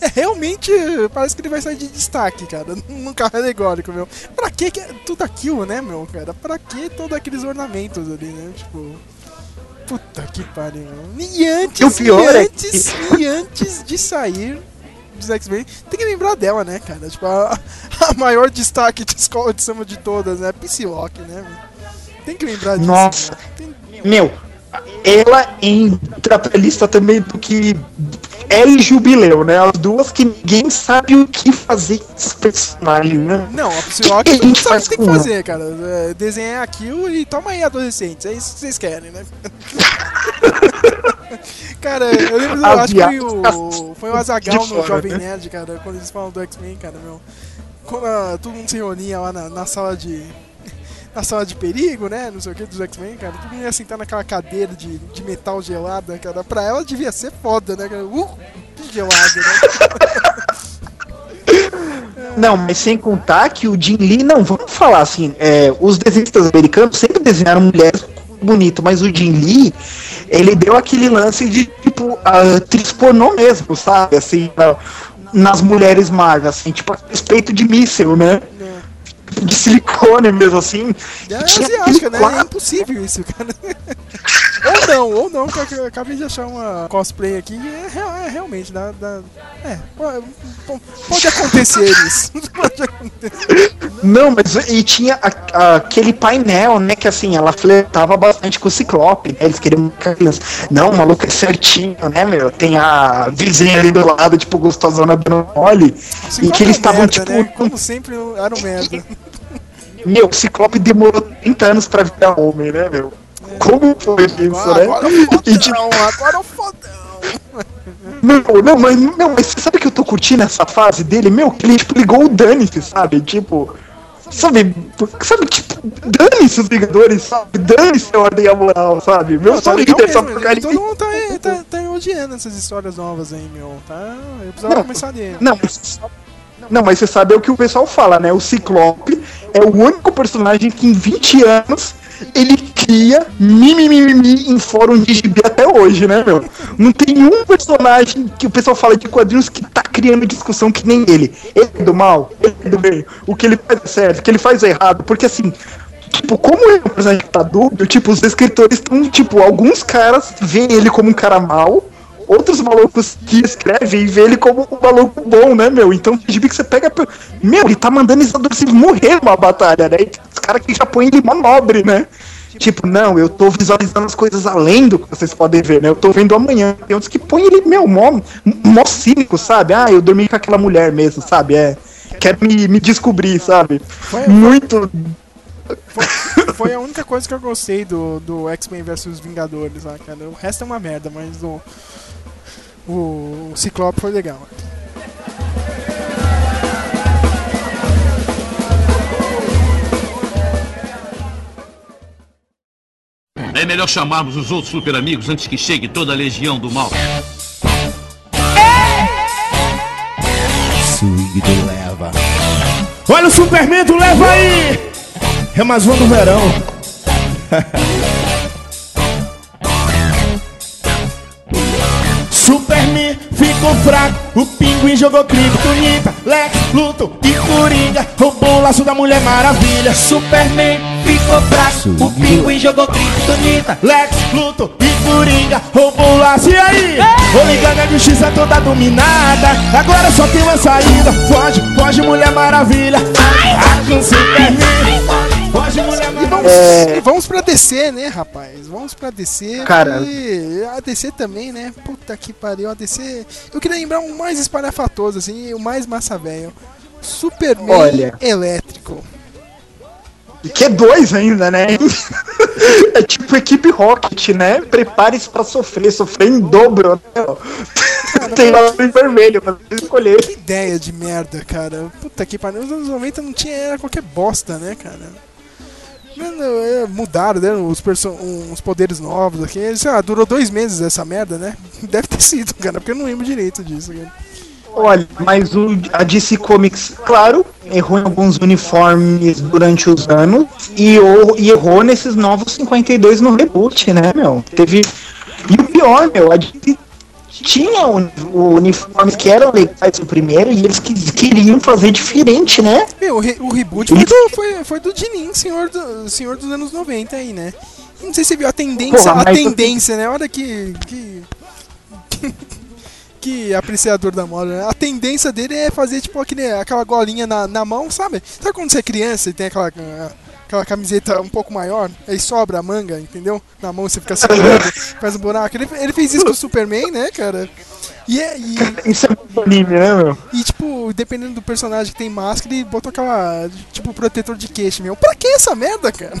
É, realmente, parece que ele vai sair de destaque, cara, num carro alegórico, meu. Pra que que é tudo aquilo, né, meu, cara? Pra que todos aqueles ornamentos ali, né? Tipo... Puta que pariu, meu. E antes, E o pior e é antes, e antes de sair dos X-Men, tem que lembrar dela, né, cara? Tipo, a, a maior destaque de escola de samba de todas, né? Psylocke, né, meu? Tem que lembrar disso. Nossa. Tem- Meu, ela entra pra lista também do que. Ela e Jubileu, né? As duas que ninguém sabe o que fazer com esses personagens, né? Não, a Que que Psylocke mundo gente sabe o que tem que ela? fazer, cara. É, desenhar aquilo e toma aí, adolescentes. É isso que vocês querem, né? (laughs) cara, eu lembro, eu acho que foi o, foi o (laughs) Azagal no Jovem né? Nerd, cara, quando eles falam do X-Men, cara, meu. Quando ah, todo mundo se reunia lá na, na sala de. (laughs) Na sala de perigo, né? Não sei o que, dos X-Men, cara. Todo mundo ia sentar naquela cadeira de, de metal gelada, cara. Pra ela devia ser foda, né, cara? Uh, que gelada, né? (laughs) Não, mas sem contar que o Jim Lee, não, vamos falar assim, é, os desenhistas americanos sempre desenharam mulheres bonito, mas o Jim Lee, ele deu aquele lance de, tipo, a atriz pornô mesmo, sabe? Assim, na- nas mulheres Marvel, assim, tipo, a respeito de míssil, né? De silicone mesmo, assim. É Tinha asiática, né? É impossível isso, cara. (laughs) ou não, ou não, que eu acabei de achar uma cosplay aqui e é, é realmente, dá, dá- é, po- po- pode acontecer isso. (laughs) pode acontecer. Não, mas e tinha a- a- aquele painel, né? Que assim, ela flertava bastante com o Ciclope, né? Eles queriam aquelas- Não, o maluco é certinho, né, meu? Tem a vizinha ali do lado, tipo, gostosona dando mole. E que eles é estavam, merda, tipo. né? Como sempre, era um merda. (laughs) Meu, o Ciclope demorou 30 anos pra virar homem, né, meu? Como foi isso, né? agora o tipo, fodão, agora o fodão. Meu, não, mas, não, mas você sabe que eu tô curtindo essa fase dele? Meu, que ele, tipo, ligou o dane-se, sabe? Tipo, sabe, sabe, tipo, dane-se os Vingadores, sabe? Dane-se a ordem moral, sabe? Meu, Tá só legal líder porcaria. Todo mundo tá, tá, tá elogiando essas histórias novas aí, meu. Tá? Eu precisava Não. começar dele. Não, mas, não, mas você sabe o que o pessoal fala, né? O Ciclope é o único personagem que em 20 anos ele cria mimimi em fórum de gibi até hoje, né, meu? Não tem um personagem que o pessoal fala de quadrinhos que tá criando discussão que nem ele. Ele é do mal, ele é do bem, o que ele faz é certo, o que ele faz é errado, porque assim. Tipo, como ele é um personagem que tá dúbio, tipo, os escritores estão, tipo, alguns caras veem ele como um cara mau, outros malucos que escrevem e vê ele como um maluco bom, né, meu? Então, gibi que você pega. pe- Meu, ele tá mandando esses adolescentes morrer numa batalha, né? Caras que já põem ele mó nobre, né? Tipo, não, eu tô visualizando as coisas além do que vocês podem ver, né? Eu tô vendo amanhã. Tem outros que põem ele, meu, mó, mó cínico, sabe? Ah, eu dormi com aquela mulher mesmo, sabe? É. Quer me, me descobrir, sabe? Muito. Foi a única coisa que eu gostei do, do X-Men vs Vingadores lá, cara. O resto é uma merda, mas o, o Ciclope foi legal. É melhor chamarmos os outros super amigos antes que chegue toda a legião do mal. Swing do leva. Olha o Superman do leva aí! É mais um do verão. (laughs) ficou fraco, o pinguim jogou criptonita, Lex, Luto e Coringa roubou o laço da Mulher Maravilha. Superman ficou fraco, o pinguim jogou criptonita. Lex, Luto e Coringa roubou o laço. E aí? Vou ligando a justiça toda dominada. Agora só tem uma saída. Foge, foge, Mulher Maravilha. Ah, com Superman. Mulher. É, E vamos pra DC, né, rapaz? Vamos pra DC. Cara. E a DC também, né? Puta que pariu. A DC. Eu queria lembrar um mais espalhafatoso, assim, e o mais massa velho. Superman Olha. elétrico. Que é dois ainda, né? (laughs) é tipo equipe Rocket, né? Prepare-se pra sofrer, sofrer em dobro, né? Tem lá no vermelho pra você escolher. Que ideia de merda, cara. Puta que pariu. Nos anos 90 não tinha. Era qualquer bosta, né, cara? É, mudaram, né? Os, perso- uns poderes novos aqui. Lá, durou dois meses essa merda, né? (laughs) Deve ter sido, cara, porque eu não lembro direito disso, cara. Olha, mas o, a DC Comics, claro, errou em alguns uniformes durante os anos e, o- e errou nesses novos 52 no reboot, né, meu? Teve. E o pior, meu, a DC tinha uniformes que eram legais no primeiro e eles que, queriam fazer diferente, né? Meu, o, re- o reboot foi do, foi, foi do Dinin, senhor, do, senhor dos anos 90 aí, né? Não sei se você viu a tendência, Porra, a tendência, né? Olha que. que... (laughs) que apreciador da moda, né? A tendência dele é fazer, tipo, aquele, aquela golinha na, na mão, sabe? Sabe quando você é criança e tem aquela, aquela camiseta um pouco maior, aí sobra a manga, entendeu? Na mão você fica segurando, (laughs) faz um buraco. Ele, ele fez isso com o Superman, né, cara? E, é, e, Isso é muito anime, né, meu? e, tipo, dependendo do personagem que tem máscara, ele botou aquela, tipo, protetor de queixo, meu. Pra que essa merda, cara? (laughs)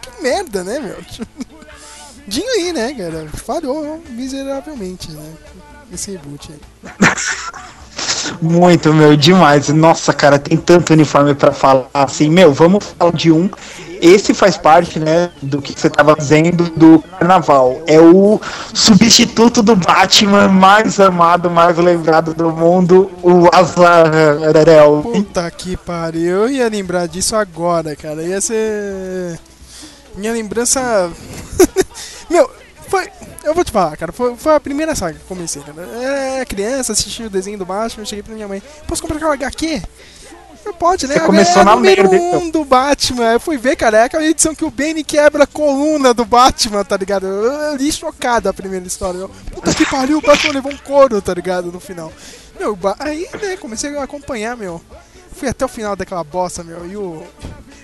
que merda, né, meu? (laughs) Dinho aí, né, cara? Falhou miseravelmente, né? Esse reboot aí. Muito, meu, demais. Nossa, cara, tem tanto uniforme pra falar. Assim, meu, vamos falar de um. Esse faz parte, né, do que você tava dizendo do carnaval. É o substituto do Batman mais amado, mais lembrado do mundo, o Azarel. Puta que pariu, eu ia lembrar disso agora, cara. Ia ser. Minha lembrança. (laughs) Meu, foi. Eu vou te falar, cara. Foi, foi a primeira saga que eu comecei, cara. É criança, assisti o desenho do Batman, eu cheguei pra minha mãe. Posso comprar aquela HQ? Eu pode, né? Você começou é na número merda, um então. do Batman. Eu fui ver, cara. É aquela edição que o Bane quebra a coluna do Batman, tá ligado? Eu, eu li chocado a primeira história. Eu, Puta que pariu, o Batman levou um couro, tá ligado? No final. Meu, aí, né, comecei a acompanhar, meu. Fui até o final daquela bosta, meu. E o.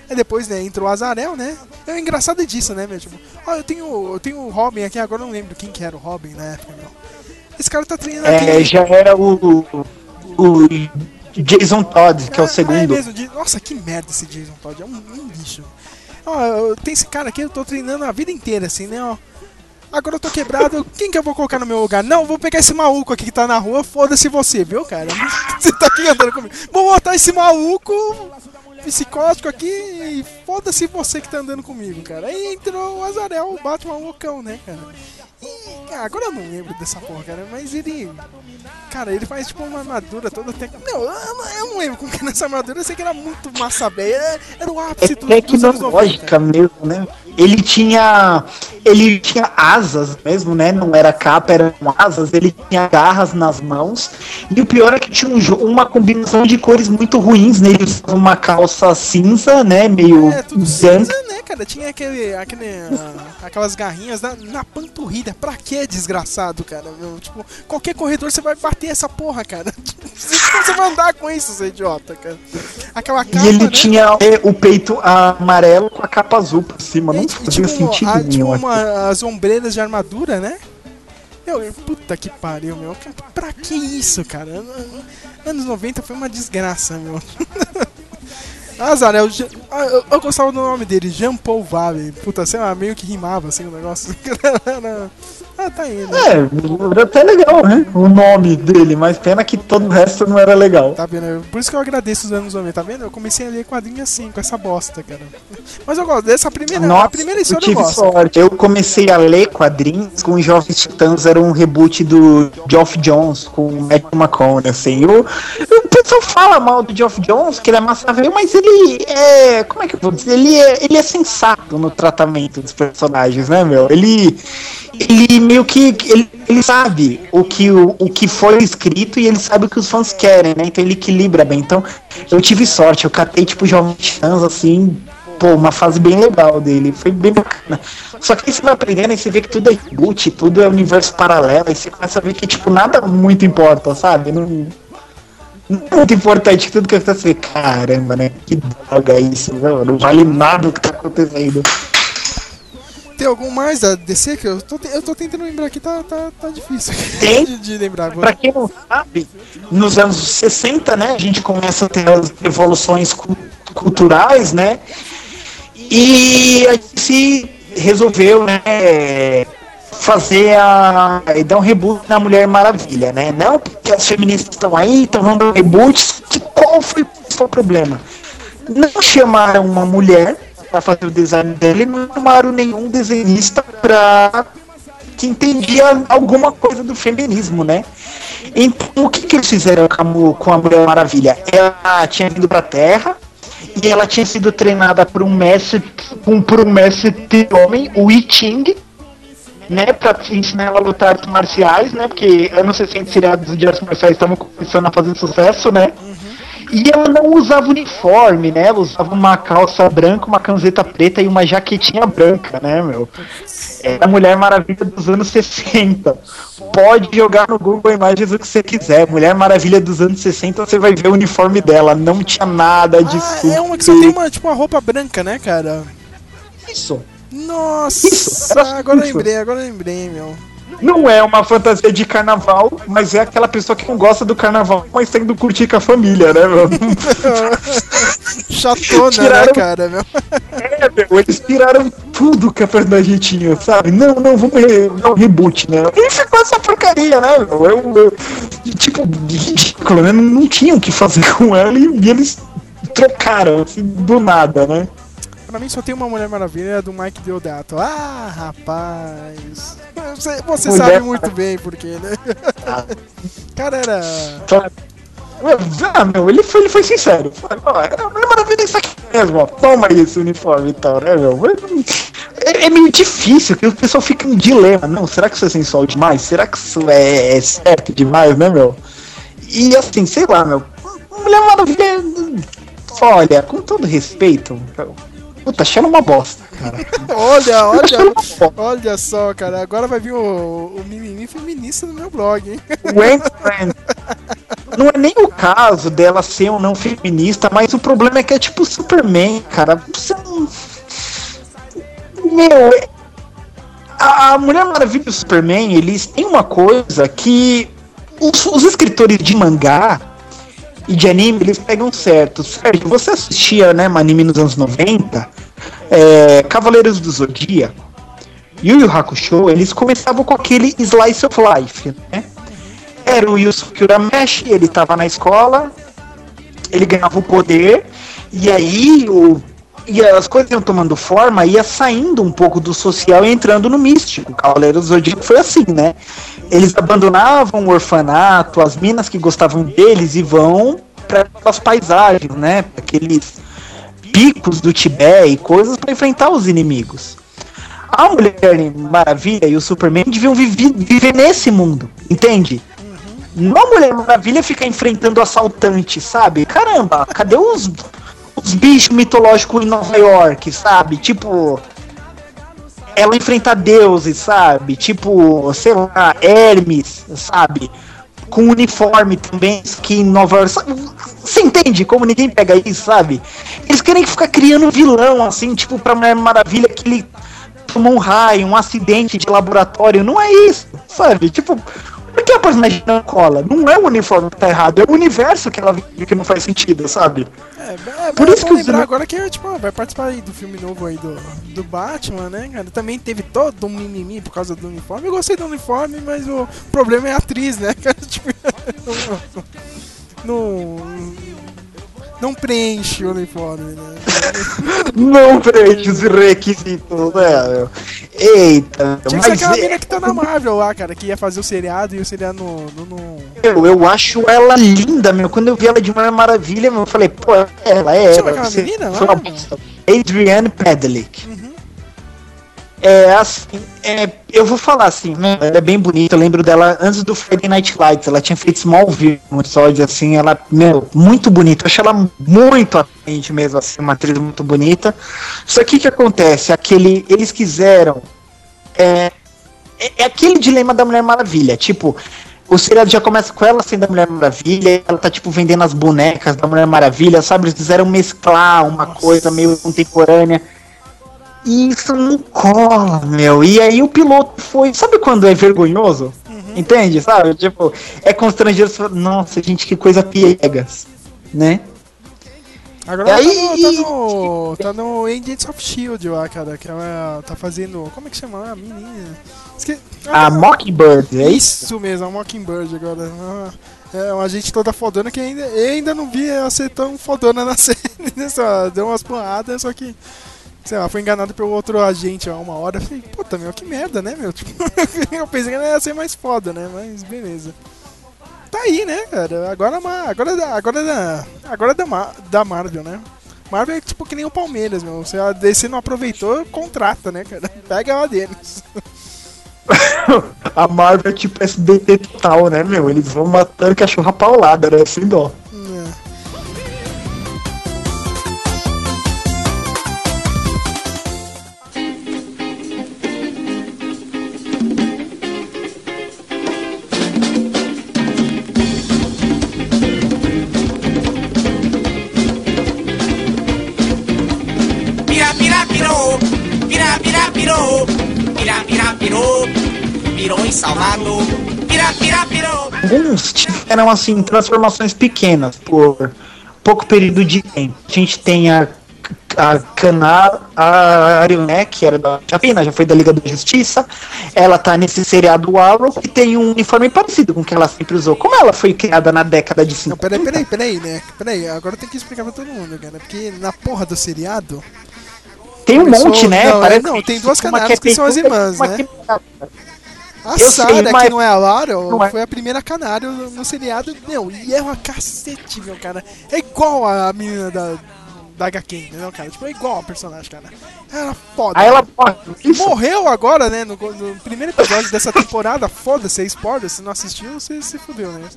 Aí depois, né, entrou o Azarel, né? É o engraçado é disso, né, meu? Tipo, ó, eu tenho, eu tenho o Robin aqui, agora eu não lembro quem que era o Robin na época, meu. Esse cara tá treinando É, aqui. já era o, o Jason Todd, que é o Ah, segundo. é mesmo, Nossa, que merda esse Jason Todd, é um, um lixo. Ó, eu- tem esse cara aqui, eu tô treinando a vida inteira, assim, né, ó. Agora eu tô quebrado, quem que eu vou colocar no meu lugar? Não, vou pegar esse maluco aqui que tá na rua, foda-se você, viu, cara? (laughs) Você tá aqui andando comigo. Vou botar esse maluco psicótico aqui e foda-se você que tá andando comigo, cara. Aí entrou o Azarel, o Batman loucão, né, cara? E, cara, agora eu não lembro dessa porra, cara, mas ele. Cara, ele faz tipo uma armadura toda até. Não, eu, não- lembro como que era essa armadura, eu sei que era muito massa velha. Era, era o É ápice do, anos 90. tecnológica mesmo, né? Ele tinha. Ele tinha asas mesmo, né? Não era capa, eram asas, ele tinha garras nas mãos. E o pior é que tinha um uma combinação de cores muito ruins nele. Ele usava uma calça cinza, né? Meio É, tudo cinza, né, cara? Tinha aquele, aquele, ah, aquelas garrinhas na, na panturrilha. Pra que desgraçado, cara? Meu, tipo, qualquer corredor você vai bater essa porra, cara. (laughs) Você vai andar com isso, seu idiota, cara. Aquela capa, E ele né? tinha é, o peito amarelo com a capa azul por cima. Não tipo, sentido a- tipo uma, as ombreiras de armadura, né? Meu, puta que pariu, meu. Pra que isso, cara? An- Anos 90 foi uma desgraça, meu. (laughs) Azarel, Je- ah, eu, eu gostava do nome dele, Jean Paul Vale. Puta, sei lá, meio que rimava assim o negócio. (laughs) Era- ah, tá indo. É, era até legal, né? O nome dele, mas pena que todo o resto não era legal. Tá vendo? Por isso que eu agradeço os anos 90, tá vendo? Eu comecei a ler quadrinhos assim, com essa bosta, cara. (laughs) Mas eu gosto dessa primeira, a Nossa, primeira eu história eu tive gosto. sorte. Eu comecei a ler quadrinhos com os Jovens Titãs, era um reboot do Geoff Jones com o Matt McConaughey, assim. Eu, eu, o pessoal fala mal do Geoff Jones, que ele é massa velho, mas ele é. Como é que eu vou dizer? Ele é, ele é sensato no tratamento dos personagens, né, meu? Ele. Ele meio que. Ele, ele sabe o que, o, o que foi escrito e ele sabe o que os fãs querem, né? Então ele equilibra bem. Então eu tive sorte, eu catei, tipo, Jovens Titãs, assim, pô, uma fase bem legal dele, foi bem bacana. Só que aí você vai aprendendo e você vê que tudo é reboot, tudo é universo paralelo, e você começa a ver que, tipo, nada muito importa, sabe? Não, é muito importante tudo que acontece. Caramba, né? Que droga isso, não, não vale nada o que tá acontecendo. Tem algum mais da DC que eu tô, eu tô tentando lembrar aqui, tá, tá, tá difícil Tem. (laughs) de, de lembrar. Pra quem não sabe, nos anos 60, né, a gente começa a ter as evoluções cu- culturais, né? E a gente se resolveu, né, fazer a. dar um reboot na Mulher Maravilha, né? Não porque as feministas estão aí, então vamos dar um reboot. Que qual foi o principal problema? Não chamaram uma mulher pra fazer o design dele, não chamaram nenhum desenhista pra que entendia alguma coisa do feminismo, né? Então, o que, que eles fizeram com a, Mulher Maravilha? Ela tinha vindo pra Terra e ela tinha sido treinada por um mestre, um, por um mestre homem, o I Ching, né, pra ensinar ela a lutar artes marciais, né, porque anos 60 seriados de artes marciais estavam começando a fazer sucesso, né, e ela não usava uniforme, né, ela usava uma calça branca, uma camiseta preta e uma jaquetinha branca, né, meu. Era a Mulher Maravilha dos anos 60. Pode jogar no Google imagens o que você quiser. Mulher Maravilha dos anos 60, você vai ver o uniforme dela. Não tinha nada de Ah, é uma que só tem uma, tipo, uma roupa branca, né, cara? Isso. Nossa, Isso, agora isso. lembrei, agora lembrei, meu. Não é uma fantasia de carnaval, mas é aquela pessoa que não gosta do carnaval, mas tem do curtir com a família, né, meu? (laughs) Chatona, né, Tiraram- cara, meu? É, meu, eles tiraram tudo que é personagentinho, sabe? Não, não, vamos re- dar um reboot, né? E ficou essa porcaria, né, meu? Eu, eu- tipo, ridículo, né? Não, não tinham o que fazer (laughs) com ela e, e eles trocaram, assim, do nada, né? Pra mim só tem uma Mulher Maravilha é do Mike Deodato. Ah, rapaz. Você, você sabe muito bem porque, né? (laughs) cara era. Ah, meu, ele foi, ele foi sincero. É é maravilha isso aqui mesmo, ó. Toma esse uniforme e tal, né, meu? É, é meio difícil, que o pessoal fica em dilema. Não, será que isso é sensual demais? Será que isso é, é certo demais, né, meu? E assim, sei lá, meu. Mulher Maravilha. Olha, com todo respeito. Puta, cheira uma bosta, cara. (laughs) Olha, olha. Olha só, cara. Agora vai vir o, o mimimi feminista no meu blog, hein? Ant-Man. Não é nem o caso dela ser ou não feminista, mas o problema é que é tipo Superman, cara. Você não. Meu, é- a a Mulher Maravilha e o Superman, eles têm uma coisa que os, os escritores de mangá e de anime, eles pegam certo. Sérgio, você assistia, né, anime nos anos 90, é, Cavaleiros do Zodíaco, Yu Yu Hakusho, eles começavam com aquele slice of life, né? Era o Yusuke Urameshi, ele tava na escola, ele ganhava o poder, e aí o, e as coisas iam tomando forma, ia saindo um pouco do social e entrando no místico. O Cavaleiro do Zodíaco foi assim, né? Eles abandonavam o orfanato, as minas que gostavam deles e vão para as paisagens, né? Pra Aqueles picos do Tibete e coisas para enfrentar os inimigos. A Mulher Maravilha e o Superman deviam viver, viver nesse mundo, entende? Não a Mulher Maravilha ficar enfrentando assaltantes, sabe? Caramba, cadê os, os bichos mitológicos em Nova York, sabe? Tipo. Ela enfrentar deuses, sabe? Tipo, sei lá, Hermes, sabe? Com uniforme também, em Nova York. Você entende como ninguém pega isso, sabe? Eles querem ficar criando vilão, assim, tipo, pra Mulher Maravilha que ele tomou um raio, um acidente de laboratório. Não é isso, sabe? Tipo, por que a personagem não cola? Não é o uniforme que tá errado, é o universo que ela vive que não faz sentido, sabe? É, é, Por é isso bom que os lembrar vilão- agora que tipo, vai participar aí do filme novo aí do, do Batman, né, cara? Também teve todo um mimimi por causa do uniforme. Eu gostei do uniforme, mas o problema é a atriz, né, (laughs) cara? Tipo, (laughs) não, não, não preenche o uniforme, né? Não preenche os requisitos, né? Eita, Tinha mas aquela é- mina que tá na Marvel lá, cara, que ia fazer o seriado e o seriado no. no... eu, eu acho ela linda, meu. Quando eu vi ela de Mulher Maravilha, meu, eu falei, pô, ela é Chama ela. aquela você- menina lá? foi uma. Adrienne Padlick. Uhum. É assim, é, eu vou falar assim, né? Ela é bem bonita, eu lembro dela antes do Friday Night Lights, ela tinha feito Smallville, um episódio assim, ela, meu, muito bonita, eu acho ela muito atraente mesmo, assim, uma atriz muito bonita. Só que o que acontece? Aquele, eles quiseram, é, é, é aquele dilema da Mulher Maravilha, tipo, o seriado já começa com ela sendo a Mulher Maravilha, ela tá tipo vendendo as bonecas da Mulher Maravilha, sabe? Eles quiseram mesclar uma coisa meio contemporânea. E isso não cola, meu. E aí o piloto foi. Sabe quando é vergonhoso? Entende? Sabe? Tipo, é fala, Nossa, gente, que coisa piegas. Né? Agora ela aí- tá no, tá no. Tá no Agents of Shield lá, cara, que ela tá fazendo. Como é que chama lá? A menina. Esque... A Mockingbird, é isso? Isso mesmo, a Mockingbird agora. Ah, É uma gente toda fodona que ainda, eu ainda não vi ela ser tão fodona (laughs) na série. né? Só deu umas porradas, só que. Sei lá, foi enganado pelo outro agente há uma hora. Eu falei, puta, meu, que merda, né, meu? (laughs) Tipo, eu pensei que ia ser mais foda, né? Mas beleza. Tá aí, né, cara? Agora, ma- agora, é da- agora, é agora é da, da Marvel, né? Marvel é tipo que nem o Palmeiras, meu. Se a DC não aproveitou, contrata, né, cara? (laughs) Pega ela deles. (laughs) A Marvel é tipo SBT total, né, meu? Eles vão matando cachorro a paulada, né? Sem dó. Tiveram, assim, transformações pequenas por pouco período de tempo. A gente tem a, a Kana, a Ariel, né, que era da Chapina, já foi da Liga da Justiça. Ela tá nesse seriado Arrow e tem um uniforme parecido com o que ela sempre usou. Como ela foi criada na década de Não, 50. peraí, peraí, peraí, né? Peraí, agora tem que explicar pra todo mundo, cara. Porque na porra do seriado. Tem um monte, né? não, é, não, tem duas uma canárias que são as irmãs, né? que- A Eu sei, Sarah, mas- que não é a Lara, Não é. foi a primeira canário no, seriado. Meu, e é uma cacete, meu, cara. É igual a menina da, da HQ, entendeu, cara? Tipo, é igual a personagem, cara. Era foda. Aí ela. Isso. Morreu agora, né? No, no primeiro episódio dessa temporada. (laughs) Foda-se, é spoiler. Se não assistiu, você se fudeu, né?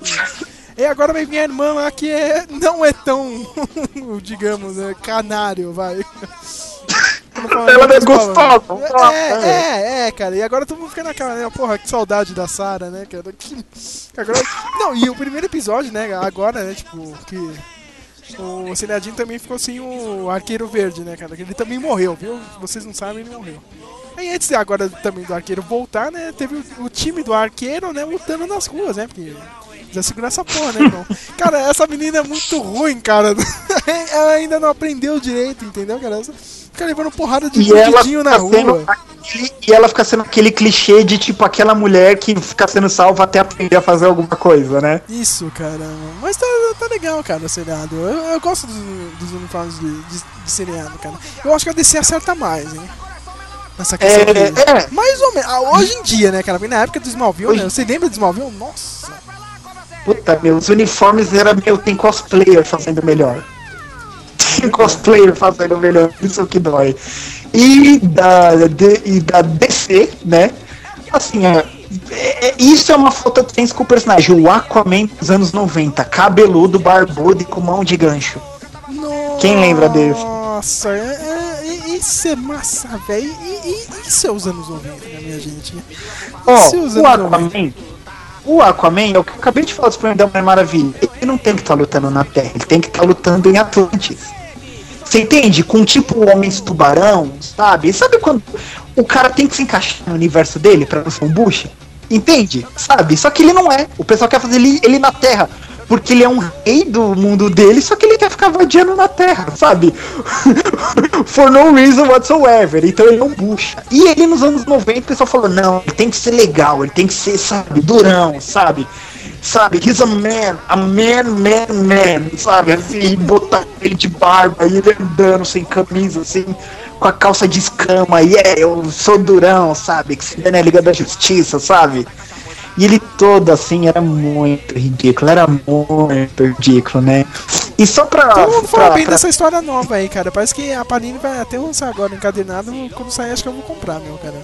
E agora vai vir a irmã lá que é, não é tão, (laughs) digamos, né, canário, vai. (laughs) Ela é gostosa. É, é, é, cara. E agora todo mundo fica naquela, né? Porra, que saudade da Sarah, né, cara? Que- (laughs) Agora... Não, e o primeiro episódio, né? Agora, né? Tipo, que. O seriadinho também ficou sem o arqueiro verde, né, cara? Que ele também morreu, viu? Vocês não sabem, ele morreu. Aí antes agora também do arqueiro voltar, né? Teve o, o time do arqueiro, né, lutando nas ruas, né? Porque já segura essa porra, né, irmão? (laughs) cara, essa menina é muito ruim, cara. (laughs) ela ainda não aprendeu direito, entendeu, cara? Essa- Fica levando porrada de bandidinho na rua. aquele, e ela fica sendo aquele clichê de tipo aquela mulher que fica sendo salva até aprender a fazer alguma coisa, né? Isso, cara. Mas tá, tá legal, cara, o seriado. Eu, eu gosto dos, dos uniformes de, de, de seriado, cara. Eu acho que a DC acerta mais, hein? Nessa questão É, de- é. Mais ou menos. Ah, Hoje em dia, né, cara? Porque na época do Smallville, né? Você lembra do Smallville? Nossa. Puta, meu, os uniformes era meu, tem cosplayer fazendo melhor. (laughs) Cosplayer fazendo melhor, isso é que dói. E da, de- e da DC, né? Assim, é, é- é- isso é uma falta de senso com o personagem. O Aquaman dos anos 90, cabeludo, barbudo e com mão de gancho. Quem lembra desse? Nossa, é, é- isso é massa, velho. Isso é os anos 90, né, minha gente? Ó, é os o anos 90. Aquaman. O Aquaman, é o que eu acabei de falar do Superman da Mulher Maravilha. Ele não tem que estar lutando na Terra, ele tem que estar lutando em Atlantis. Você entende? Com tipo homens tubarão, sabe? Sabe quando o cara tem que se encaixar no universo dele pra não ser um bucha? Entende? Sabe? Só que ele não é. O pessoal quer fazer ele, ele na Terra. Porque ele é um rei do mundo dele, só que ele quer ficar vadiando na Terra, sabe? (laughs) For no reason whatsoever. Então ele é um bucha. E ele nos anos 90 o pessoal falou, não, ele tem que ser legal, ele tem que ser, sabe, durão, sabe? Sabe, he's a man, a man, man, man, sabe? Assim, botar ele de barba e ele andando sem camisa, assim, com a calça de escama, e é, eu sou durão, sabe? Que se dá na Liga da Justiça, sabe? E ele todo assim era muito ridículo, era muito ridículo, né? E só pra. Todo mundo fala pra- bem pra- dessa história nova aí, cara. Parece que a Panini vai até lançar agora encadernado. Quando sair, acho que eu vou comprar, meu, cara.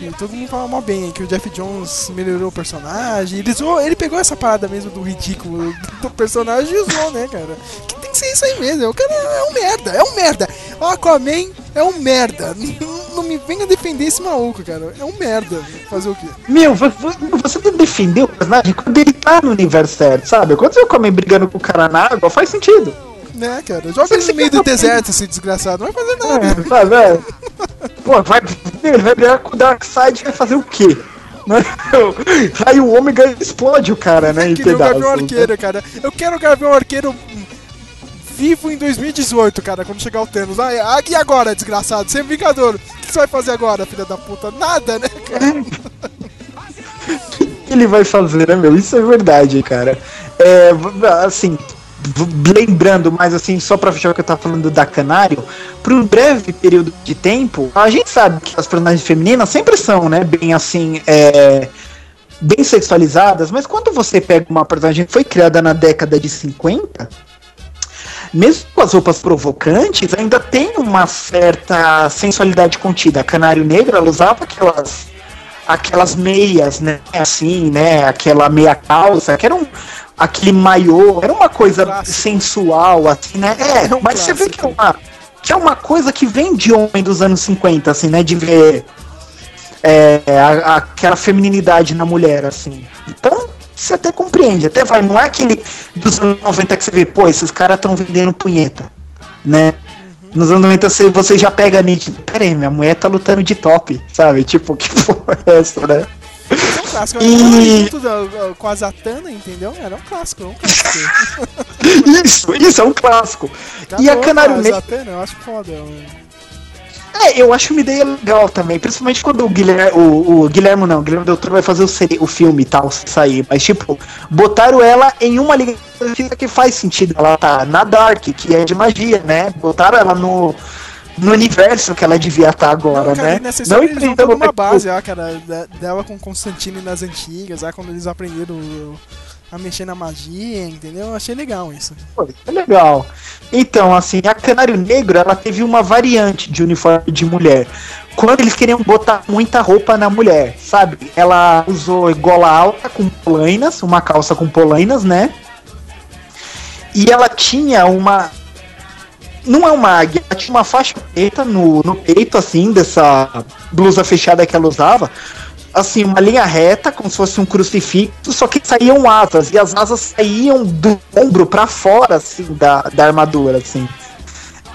E todo mundo fala mal bem que o Jeff Jones melhorou o personagem. Ele, zoou, ele pegou essa parada mesmo do ridículo do personagem e usou, né, cara? Que tem que ser isso aí mesmo. O cara é um merda, é um merda. Aquaman é um merda. (laughs) Não me venha defender esse maluco, cara. É um merda. Fazer o quê? Meu, vo- vo- você tem que defender o personagem quando ele tá no universo certo, sabe? Quando você come brigando com o cara na água, faz sentido. Né, cara? Joga ele no meio do deserto, esse desgraçado. Não vai fazer nada. É? É. Pô, vai, vai brigar com o Darkseid vai fazer o quê? Né? (laughs) Aí o Ômega explode o cara, né? Em Que nem o Gavião pedaços. Arqueiro, cara. Eu quero o Gavião Arqueiro vivo em 2018, cara, quando chegar o Thanos. Ah, ah, e agora, desgraçado? Você é Vingador. O que você vai fazer agora, filha da puta? Nada, né, cara? (laughs) que ele vai fazer, né, meu? Isso é verdade, cara. É, assim, lembrando, mas assim, só pra fechar o que eu tava falando da Canário, por um breve período de tempo, a gente sabe que as personagens femininas sempre são, né, bem assim, é, bem sexualizadas, mas quando você pega uma personagem que foi criada na década de 50, mesmo com as roupas provocantes, ainda tem uma certa sensualidade contida. A Canário Negro, ela usava aquelas aquelas meias, né, assim, né, aquela meia calça, que era um aquele maiô, era uma coisa Clássico. sensual, assim, né? É, um mas você vê que é clássico. uma que é uma coisa que vem de homem dos anos 50, assim, né, de ver é, a- aquela feminilidade na mulher, assim. Então, você até compreende, até vai, não é aquele dos anos 90 que você vê, pô, esses caras estão vendendo punheta, né? Nos anos 90 você, você já pega nítido, pera aí, minha mulher tá lutando de top, sabe? Tipo, (laughs) que porra é essa, né? É um clássico. E- Junto da- com a Zatanna, entendeu? Era um clássico, é um clássico. (laughs) Isso, isso é um clássico. Tá E a Canário Negro, Zatanna, eu acho foda. mano. é, eu acho uma ideia legal também, principalmente quando o Guilherme, o, o Guilherme não, o Guilherme Del Toro vai fazer o, seri- o filme e tal, sair, mas tipo, botaram ela em uma liga que faz sentido, ela tá na Dark, que é de magia, né? Botaram ela no, no universo que ela devia estar agora, Não, cara, né? nessa história eles vão uma é base, ó, cara, dela com Constantine nas antigas, ó, quando eles aprenderam a mexer na magia, entendeu? Eu achei legal isso. Pô, é legal. Então, assim, a Canário Negro, ela teve uma variante de uniforme de mulher. Quando eles queriam botar muita roupa na mulher, sabe? Ela usou gola alta com polainas, uma calça com polainas, né? E ela tinha uma. Não é uma águia, ela tinha uma faixa preta no, no peito, assim, dessa blusa fechada que ela usava. Assim, uma linha reta, como se fosse um crucifixo, só que saíam asas, e as asas saíam do ombro pra fora, assim, da, da armadura, assim.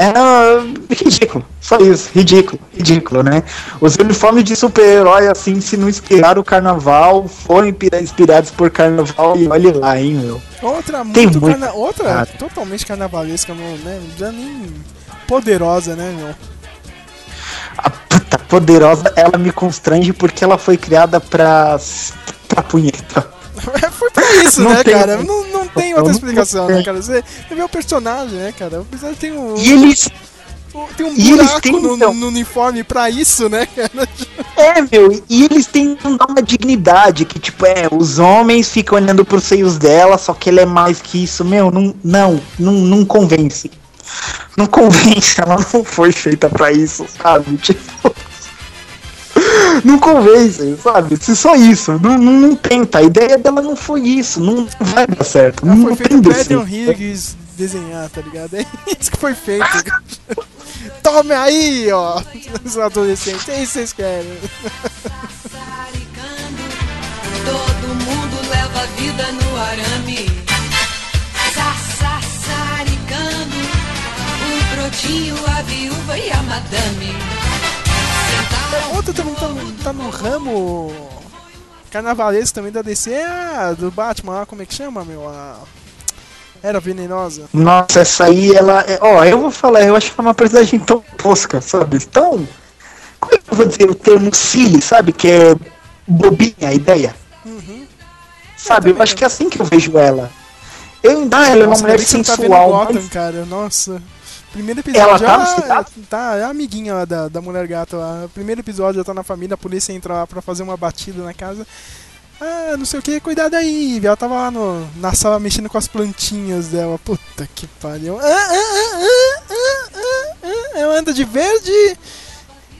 Era ridículo, só isso, ridículo, ridículo, né? Os uniformes de super-herói, assim, se não inspiraram o carnaval, foram inspira- inspirados por carnaval, e olhe lá, hein, meu. Outra Tem muito muito, carna... Outra cara. totalmente carnavalesca, não, né? Dá nem poderosa, né, meu? A puta poderosa, ela me constrange porque ela foi criada pra, pra punheta. (laughs) Foi pra isso, Não né, tem- cara? Não tem outra explicação, né, cara? Você, você vê o personagem, né, cara? O personagem tem um, E eles tem um buraco têm, no, então- no uniforme pra isso, né, cara? É, meu, e eles tentam dar uma dignidade, que tipo, é, os homens ficam olhando pros seios dela, só que ela é mais que isso, meu, não, não, não, não convence. Não convence, ela não foi feita pra isso, sabe? Tipo. (laughs) Não convence, sabe? Se só isso, não, não, não tenta. A ideia dela não foi isso, não vai dar certo. Ela não foi feito o Pedro defeito. Higgs desenhar, tá ligado? (laughs) É isso que foi feito. (laughs) Tome aí, ó, os adolescentes, é isso que vocês querem. Todo mundo leva a vida no arame. Sassaricando, o brotinho, a viúva e a madame. Sentaram Outra também tá, no- tá no ramo carnavalesco também da DC, é a do Batman, como é que chama, meu? A... Era venenosa. Nossa, essa aí, ela. é- Ó, eu vou falar, eu acho que é uma personagem tão tosca, sabe? Tão. Como é que eu vou dizer o termo silly, sabe? Que é bobinha a ideia. Sabe? Eu acho que é assim que eu vejo ela. Eu ainda ela é uma mulher você tá vendo sensual. Gotham, mas- cara, nossa. Primeiro episódio Ela tá já no cidade? tá, é a amiguinha lá da, da mulher gata lá. Primeiro episódio já tá na família, a polícia entra lá pra fazer uma batida na casa. Ah, não sei o que, cuidado aí. Ela tava lá no, na sala mexendo com as plantinhas dela. Puta que pariu. Ah, ah, ah, ah, ah, ah, ah. Ela anda de verde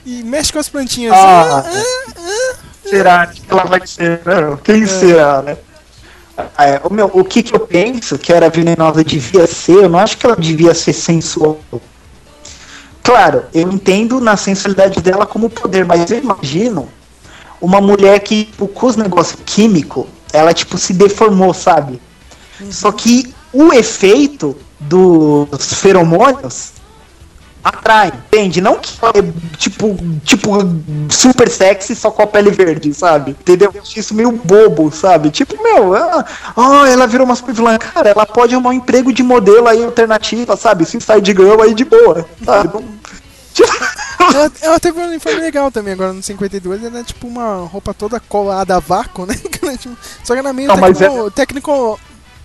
e mexe com as plantinhas. Ah. Ah, ah, ah. Será que ela vai ser? Não, Quem será, né? É, o, meu, o que, que eu penso que era venenosa devia ser, eu não acho que ela devia ser sensual. Claro, eu entendo na sensualidade dela como poder, mas eu imagino uma mulher que, tipo, com os negócios químicos, ela tipo se deformou, sabe? Só que o efeito dos feromônios atrai, entende? Não que é tipo, tipo super sexy só com a pele verde, sabe? Entendeu? Eu acho isso meio bobo, sabe? Tipo, meu, ela, oh, ela virou uma super vilã. Cara, ela pode arrumar um emprego de modelo aí alternativa, sabe? Suicide Girl aí de boa, sabe? Ela, ela teve um uniforme legal também agora no 52, ela é tipo uma roupa toda colada a vácuo, né? (laughs) Só que ela é meio Não, tecno, técnico.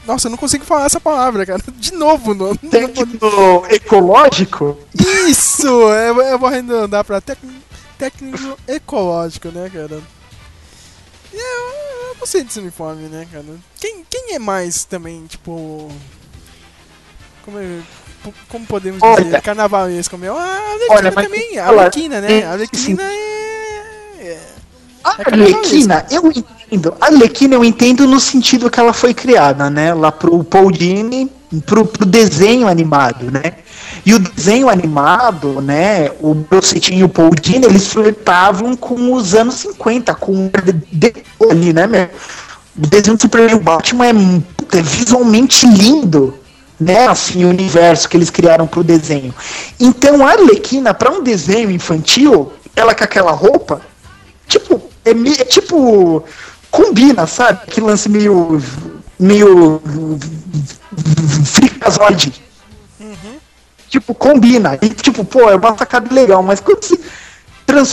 Nossa, eu não consigo falar essa palavra, cara. (laughs) De novo, não. Técnico ecológico? Isso! Eu, eu vou arredondar pra técnico, ecológico, né, cara? E Eu, eu gostei desse uniforme, né, cara? Quem, quem é mais também, tipo. Como, é- como podemos Olha. dizer? Carnavalesco, meu? A Arlequina Olha, também. A Arlequina, né? A é, Arlequina é. é- A É. Arlequina, eu entendo. A Arlequina eu entendo no sentido que ela foi criada, né? Lá pro Paul Dini, pro, pro desenho animado, né? E o desenho animado, né? O Brossetin e o Paul Dini, eles flertavam com os anos 50, com o ali, né, meu? O desenho do Superman Batman é, é visualmente lindo, né? Assim, o universo que eles criaram pro desenho. Então a Arlequina, pra um desenho infantil, ela com aquela roupa, tipo, é, é tipo. Combina, sabe? Que lance meio. meio. fricazoide. Tipo, combina. E, tipo, pô, é uma sacada legal, mas quando se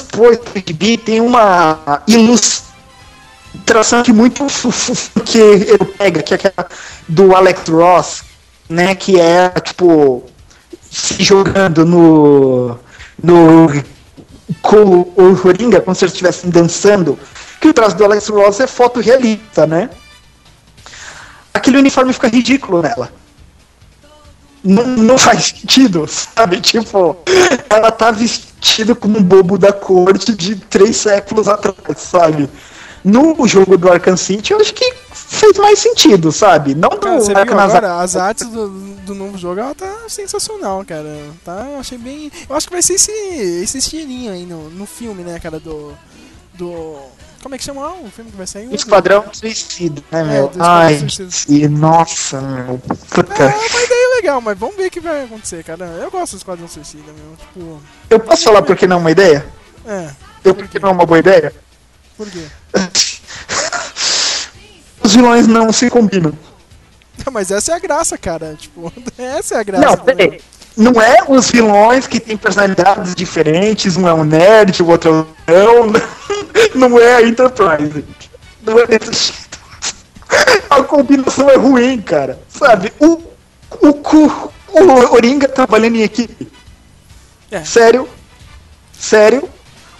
pro gibi, tem uma ilustração que muito (laughs) que ele pega, que é aquela do Alex Ross, né? Que é, tipo, se jogando no. no com o Coringa, como se eles estivessem dançando, que o traço do Alex Ross é foto realista, né? Aquele uniforme fica ridículo nela. Não, não faz sentido, (laughs) sabe? Tipo, ela tá vestida como um bobo da corte de três séculos atrás, sabe? No jogo do Arkham City, eu acho que fez mais sentido, sabe? Não Cara, do Arkham agora? As artes do, do novo jogo, ela tá sensacional, cara. Tá, eu achei bem. Eu acho que vai ser esse, esse estilinho aí no, no filme, né, cara, do. Do. Como é que chama o filme que vai sair? O- Esquadrão Suicida, né, É, meu? Esquadrão Ai, e, nossa, meu. Puta. É uma ideia legal, mas vamos ver o que vai acontecer, cara. Eu gosto do Esquadrão Suicida, meu. Tipo. Eu posso falar porque não é uma ideia? É, Eu porque não é uma boa ideia? por quê? (laughs) Os vilões não se combinam. Mas essa é a graça, cara. Tipo, (laughs) essa é a graça. Não, né? peraí. Não é os vilões que têm personalidades diferentes, um é um nerd, o outro é um não. (laughs) Não é a Enterprise. Não é jeito. A combinação é ruim, cara. Sabe? O, o, cu- o Oringa trabalhando em equipe. É. Sério? Sério?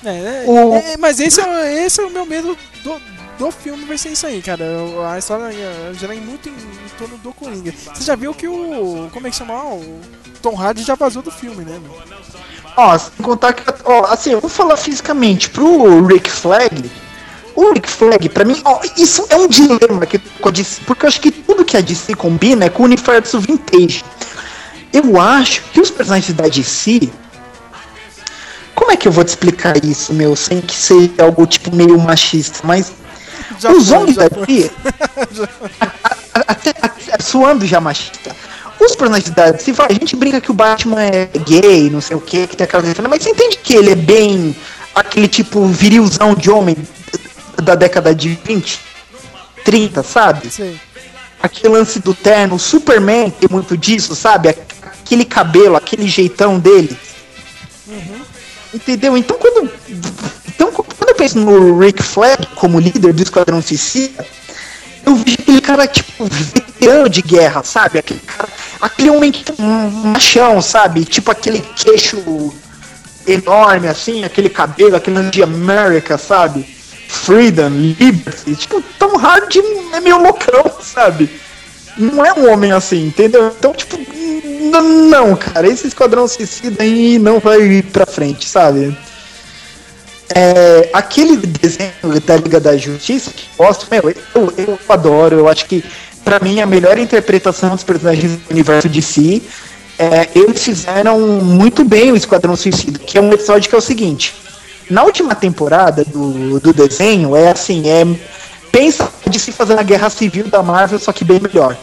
É, é, O- é, mas esse é, esse é o meu medo do, do filme, vai ser isso aí, cara. A história ia girar muito em, em torno do Coringa. Você já viu que o. Como é que chama? O Tom Hardy já vazou do filme, né? Ó, sem contar que. Ó, assim, eu vou falar fisicamente pro Rick Flag. O Rick Flag, pra mim, ó, isso é um dilema que eu disse, porque eu acho que tudo que a DC combina é com o universo vintage. Eu acho que os personagens da DC. Como é que eu vou te explicar isso, meu, sem que seja algo tipo meio machista? Mas Já os foi, homens já da foi. DC. (laughs) até, até suando já machista. Os personagens da vai, a gente brinca que o Batman é gay, não sei o que, que tem aquela mas você entende que ele é bem aquele tipo virilzão de homem da década de 20, 30, sabe? Sei. Aquele lance do terno, o Superman tem muito disso, sabe? Aquele cabelo, aquele jeitão dele. Entendeu? Então quando. Eu penso no Rick Flag como líder do Esquadrão Suicida, eu vejo aquele cara, tipo, veterano de guerra, sabe? Aquele cara. Aquele homem que um machão, sabe? Tipo aquele queixo enorme, assim, aquele cabelo, aquele de America, sabe? Freedom, Liberty. Tipo, Tom Hardy é meio loucão, sabe? Não é um homem assim, entendeu? Então, tipo, não, cara, esse Esquadrão Suicida aí não vai ir pra frente, sabe? É, aquele desenho da Liga da Justiça que eu gosto, meu, eu, eu adoro, eu acho que pra mim a melhor interpretação dos personagens do universo de si é, eles fizeram muito bem o Esquadrão Suicida, que é um episódio que é o seguinte. Na última temporada do, do desenho, é assim, é. Pensa de se fazer a guerra civil da Marvel, só que bem melhor.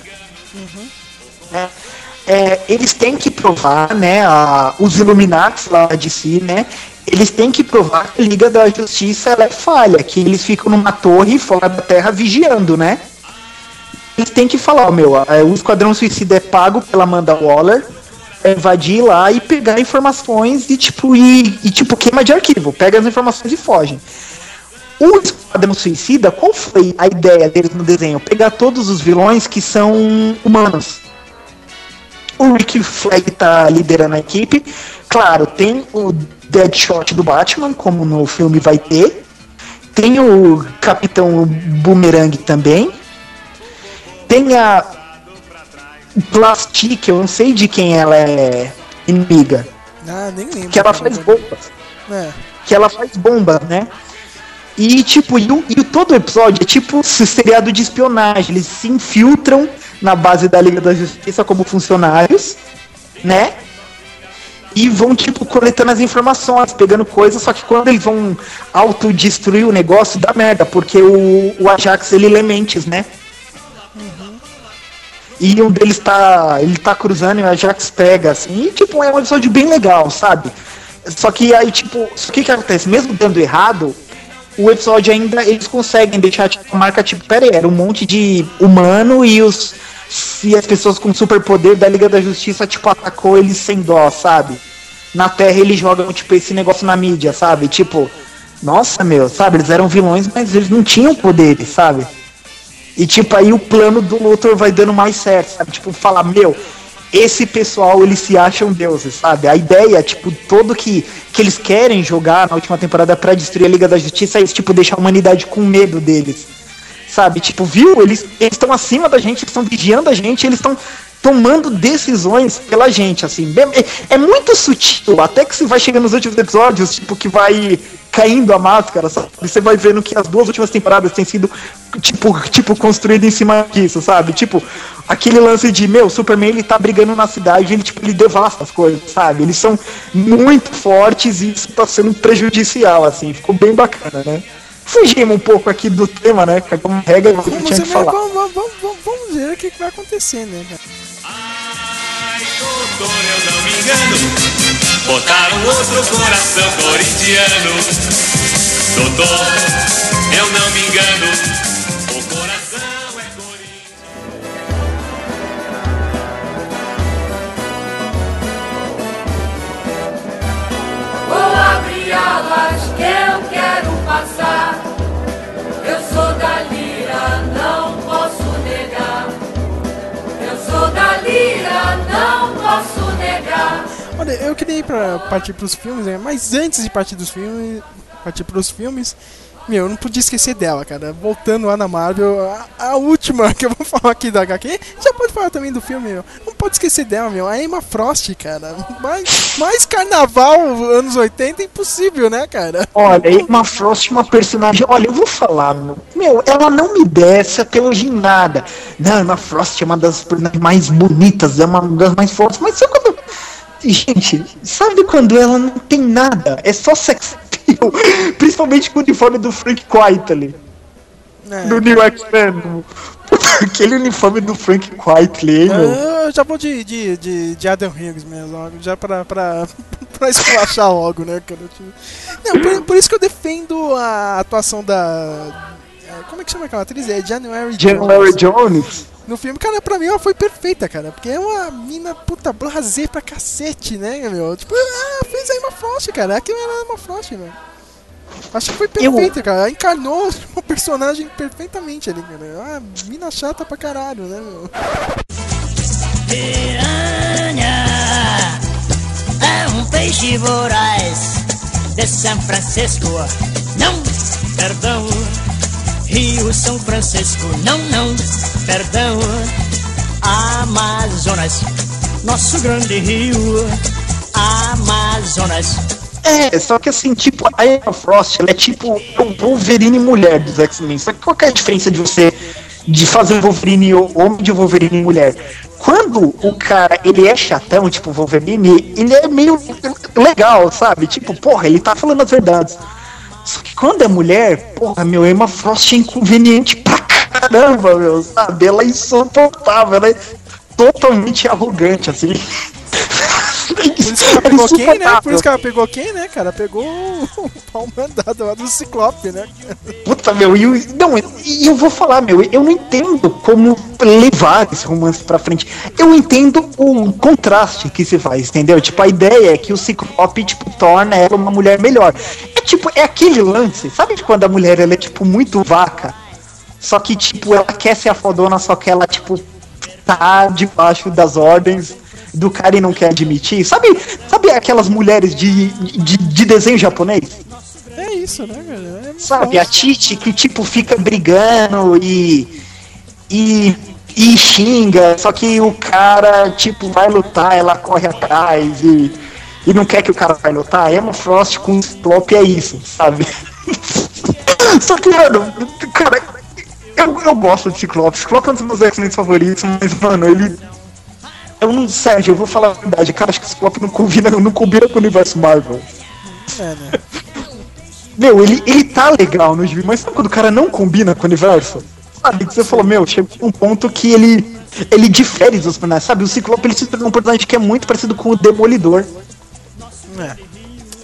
Né? É, eles têm que provar, né, a- os Illuminati lá de si, né, eles têm que provar que a Liga da Justiça é falha, que eles ficam numa torre fora da Terra vigiando, né? Eles têm que falar, meu, é, o Esquadrão Suicida é pago pela Amanda Waller, é invadir lá e pegar informações e tipo, e, e, tipo, queima de arquivo, pega as informações e fogem. O Esquadrão Suicida, qual foi a ideia deles no desenho? Pegar todos os vilões que são humanos. O Rick Flag tá liderando a equipe. Claro, tem o Deadshot do Batman, como no filme vai ter. Tem o Capitão Boomerang também. Tem a Plastic, eu não sei de quem ela é inimiga. Ah, nem lembro. Que ela faz bombas. É. Que ela faz bombas, né? E tipo, e, e todo episódio é tipo seriado de espionagem. Eles se infiltram na base da Liga da Justiça como funcionários, né? E vão, tipo, coletando as informações, pegando coisas, só que quando eles vão autodestruir o negócio, dá merda, porque o, o Ajax ele mentes, né? E um deles tá. Ele tá cruzando e o Ajax pega, assim, e tipo, é um episódio bem legal, sabe? Só que aí, tipo, o que que acontece? Mesmo dando errado, o episódio ainda eles conseguem deixar tipo, a marca tipo, pera aí, era um monte de humano e os e as pessoas com superpoder da Liga da Justiça tipo atacou eles sem dó, sabe? Na Terra eles jogam tipo esse negócio na mídia, sabe? Tipo, nossa, meu, sabe? Eles eram vilões, mas eles não tinham poderes, sabe? E tipo aí o plano do Luthor vai dando mais certo, sabe? Tipo, falar, meu, esse pessoal eles se acham deuses, sabe? A ideia, tipo, todo que, que eles querem jogar na última temporada pra destruir a Liga da Justiça é isso, tipo, deixar a humanidade com medo deles. Sabe? Tipo, viu? Eles estão acima da gente, eles estão vigiando a gente, eles estão tomando decisões pela gente, assim. É, é muito sutil, até que você vai chegando nos últimos episódios, tipo, que vai caindo a máscara, sabe? Você vai vendo que as duas últimas temporadas têm sido, tipo, tipo construídas em cima disso, sabe? Tipo, aquele lance de, meu, o Superman, ele tá brigando na cidade, ele, tipo, ele devasta as coisas, sabe? Eles são muito fortes e isso tá sendo prejudicial, assim. Ficou bem bacana, né? Fugimos um pouco aqui do tema, né? É uma regra eu Vamos, tinha que falar. vamos, vamos, vamos, vamos ver o que vai acontecer, né, cara? Doutor, eu não me engano. Botaram outro coração corintiano. Doutor, eu não me engano. O coração é corintiano. Vou abrir alas que eu quero passar. Eu sou da Olha, eu queria ir pra partir pros filmes, né? Mas antes de partir dos filmes, partir pros filmes, meu, eu não podia esquecer dela, cara. Voltando lá na Marvel, a, a última (laughs) que eu vou falar aqui da HQ, já pode falar também do filme, meu. Não pode esquecer dela, meu. A Emma Frost, cara. Mais, mais carnaval anos 80 é impossível, né, cara? Olha, Emma Frost é uma personagem. Olha, eu vou falar, meu. Meu, ela não me desce até hoje em nada. Não, Emma Frost é uma das personagens mais bonitas, é uma das mais fortes. Mas sabe quando. Gente, sabe quando ela não tem nada? É só sex appeal. (laughs) Principalmente com o uniforme do Frank Quitely. É. Do New X-Men. Aquele uniforme do Frank Quitely, hein, meu? Eu já vou de, de, de, de Adam Hughes mesmo, logo, já pra, pra, (laughs) pra esculachar logo, né, cara? Não, por, por isso que eu defendo a atuação da. É, Como é que chama aquela atriz? É January January Jones. Jones. No filme, cara, pra mim ela foi perfeita, cara. Porque é uma mina puta blazer pra cacete, né, meu? Tipo, ah, fez a Emma Frost, cara. Aquilo era a Emma Frost, velho. Acho que foi Eu- perfeita, cara. Ela encarnou (laughs) o personagem perfeitamente ali, cara. Ah, mina chata pra caralho, né, meu? Piranha é um peixe voraz de São Francisco. Não, perdão. Rio São Francisco. Não, não, perdão. Amazonas, nosso grande rio. Amazonas. É, só que assim, tipo, a Emma Frost, ela é tipo o Wolverine mulher dos X-Men. Só que qual que é a diferença de você de fazer Wolverine homem de Wolverine mulher? Quando o cara, ele é chatão, tipo Wolverine, ele é meio legal, sabe? Tipo, porra, ele tá falando as verdades. Só que quando é mulher, porra, meu, Emma Frost é inconveniente pra caramba, meu, sabe? Ela é insuportável, ela é totalmente arrogante, assim. Por isso que ela pegou quem, né? Por isso que ela pegou quem, né, cara? Pegou (laughs) o pau mandado lá do Ciclope, né? Puta, meu, e eu, não, e eu vou falar, meu, eu não entendo como levar esse romance pra frente. Eu entendo o contraste que se faz, entendeu? Tipo, a ideia é que o Ciclope, tipo, torna ela uma mulher melhor. É tipo, é aquele lance. Sabe quando a mulher ela é, tipo, muito vaca? Só que, tipo, ela quer ser a fodona, só que ela, tipo, tá debaixo das ordens do cara e não quer admitir. Sabe, sabe aquelas mulheres de, de, de desenho japonês? É isso, né, cara? É Sabe, a Titi que tipo fica brigando e. e. e xinga, só que o cara, tipo, vai lutar, ela corre atrás e. e não quer que o cara vai lutar. Emma Frost com Ciclope é isso, sabe? (laughs) só que, mano, cara, eu, eu gosto de Ciclope. Ciclope é um dos meus X-Men favoritos, mas, mano, ele. Eu não, Sérgio, eu vou falar a verdade, cara, acho que Ciclope não combina, não combina com o universo Marvel. É, né? Meu, ele, ele tá legal no gibi, mas sabe quando o cara não combina com o universo? Sabe, que você falou, meu, chegou um ponto que ele ele difere dos personagens, sabe? O Ciclope ele se tornou um personagem que é muito parecido com o Demolidor. É.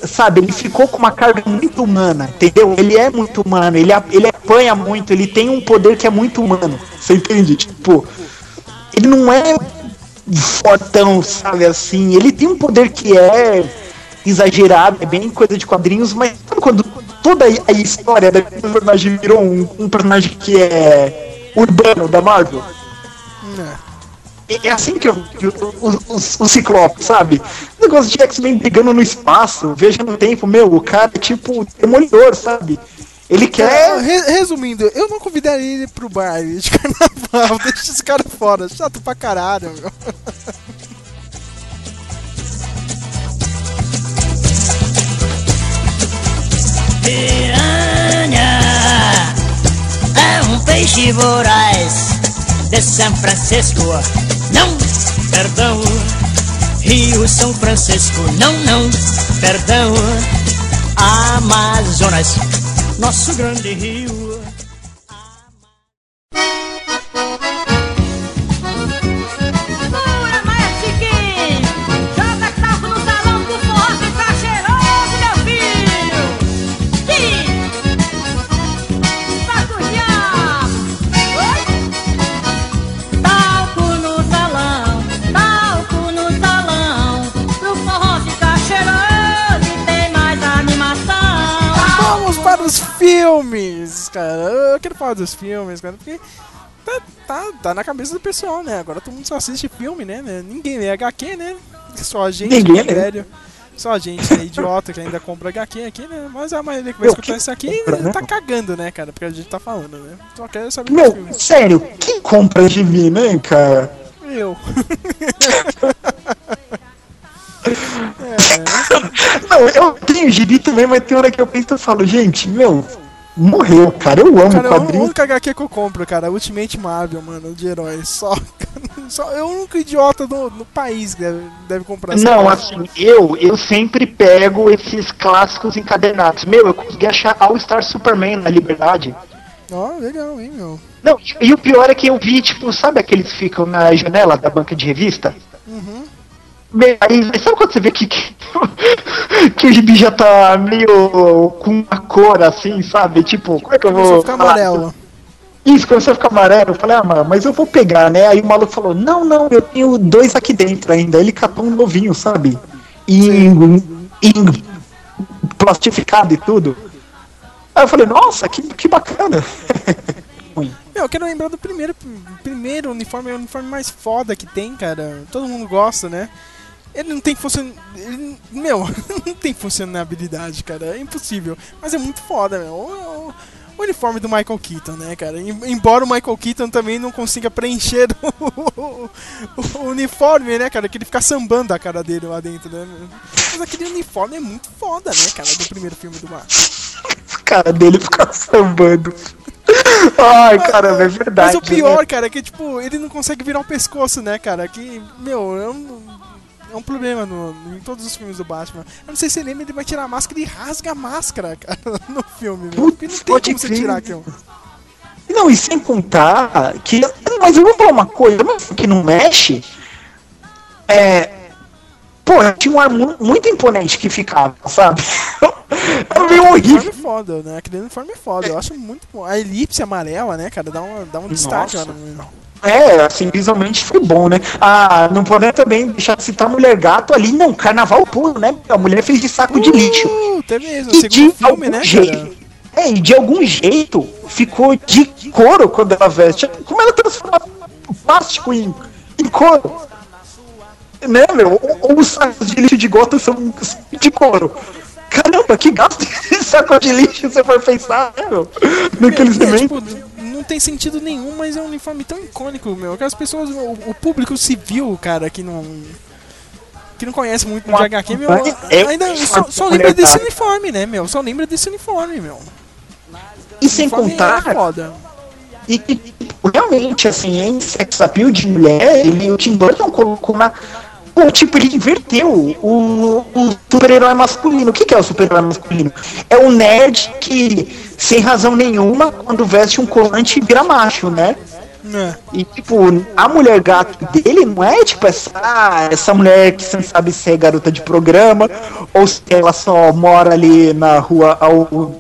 Sabe, ele ficou com uma carga muito humana, entendeu? Ele é muito humano, ele, ele apanha muito, ele tem um poder que é muito humano. Você entende? Tipo, ele não é fortão, sabe assim? Ele tem um poder que é exagerado, é bem coisa de quadrinhos, mas sabe quando toda a história daquele personagem virou um, um personagem que é urbano da Marvel? É. É é assim que eu o, o, o, o Ciclope, sabe? O negócio de X-Men brigando no espaço, veja no tempo, meu, o cara é tipo demolidor, sabe? Ele É, quer. re- resumindo, eu não convidaria ele pro baile de (laughs) carnaval, deixa esse cara fora, chato pra caralho, meu. Piranha é um peixe voraz de São Francisco. Não, perdão. Rio São Francisco. Não, não, perdão. Amazonas, nosso grande rio. Vamos para os filmes, cara. Eu quero falar dos filmes, cara, porque tá, tá, tá na cabeça do pessoal, né? Agora todo mundo só assiste filme, né? né? Ninguém lê HQ, né? Só a gente, Ninguém né, lê. velho. Só a gente, né, idiota, que ainda compra HQ aqui, né? Mas a maioria que vai Meu, escutar quem isso aqui compra, né? tá cagando, né, cara? Porque a gente tá falando, né? Só quer saber dos Meu, filmes. sério, quem compra de mim, né, cara? Eu. (laughs) Não, eu tenho gibi também, mas tem hora que eu penso e falo, gente, meu, morreu, cara. Eu amo Cara, é o quadrinhos. único HQ que eu compro, cara, Ultimate Marvel, mano, de heróis. Só, (laughs) só é o único idiota do, no país que deve, deve comprar essa Não, assim, eu, eu sempre pego esses clássicos encadenados. Meu, eu consegui achar All Star Superman na Liberdade. Ó, legal, hein, meu. Não, e, e o pior é que eu vi, tipo, sabe aqueles que ficam na janela da banca de revista? Aí, sabe quando você vê que, que, (laughs) que o gibi já tá meio com uma cor assim, sabe? Tipo, como é que eu Começou vou. a ficar amarelo. Isso, começou a ficar amarelo. Eu falei, ah, mano, mas eu vou pegar, né? Aí o maluco falou, não, não, eu tenho dois aqui dentro ainda. Ele catou um novinho, sabe? Em, em plastificado e tudo. Aí eu falei, nossa, que, que bacana. (laughs) Meu, eu quero lembrar do primeiro, primeiro uniforme, é o uniforme mais foda que tem, cara. Todo mundo gosta, né? Ele não tem funcion... ele- Meu, (laughs) não tem funcionabilidade, cara. É impossível. Mas é muito foda, meu. O, o- uniforme do Michael Keaton, né, cara? Em- Embora o Michael Keaton também não consiga preencher (laughs) o, o- o uniforme, né, cara? Que ele fica sambando a cara dele lá dentro, né? Mas aquele uniforme é muito foda, né, cara? Do primeiro filme do Marvel. A cara dele fica sambando. Ai, caramba, é verdade. Mas o pior, né? cara, é que, tipo, ele não consegue virar o pescoço, né, cara? Que, meu, é um, é um problema no, em todos os filmes do Batman. Eu não sei se você lembra, ele vai tirar a máscara e rasga a máscara, cara, (laughs) no filme, meu. Porque não tem como você tirar aquilo. Não, e sem contar que. Mas eu vou falar uma coisa, mas que não mexe. É. Pô, tinha um ar mu- muito imponente que ficava, sabe? Era (laughs) meio O uniforme horrível. é foda, né? Aquele uniforme é foda, eu acho muito bom. A elipse amarela, né, cara, dá, uma, dá um destaque lá no... É, assim, visualmente foi bom, né? Ah, não podemos também deixar de citar Mulher Gato ali, não, carnaval puro, né? A mulher fez de saco de lixo. Uh, até mesmo, E segundo de filme, algum né, jeito. É, e de algum jeito ficou de couro quando ela veste. Como ela transforma o plástico em, em couro? Né, meu? Ou, os sacos de lixo de gota são de couro. Caramba, que gasto (laughs) de saco de lixo você for pensar, né, meu? Naqueles É, elementos. tipo, tem sentido nenhum, mas é um uniforme tão icônico, meu. Que as pessoas, o, o público civil, cara, que não. Que não conhece muito de HQ, meu, ainda só, só lembra desse uniforme, né, meu? Só lembra desse uniforme, meu. E sem contar É. E que, tipo, realmente, assim, em sex appeal de mulher, ele, o Tim Burton colocou na. Pô, tipo, ele inverteu o, o super-herói masculino. O que, que é o super-herói masculino? É o nerd que, sem razão nenhuma, quando veste um colante, vira macho, né? É. E, tipo, a mulher gato dele não é, tipo, essa, essa mulher que você não sabe se é garota de programa ou se ela só mora ali na rua ao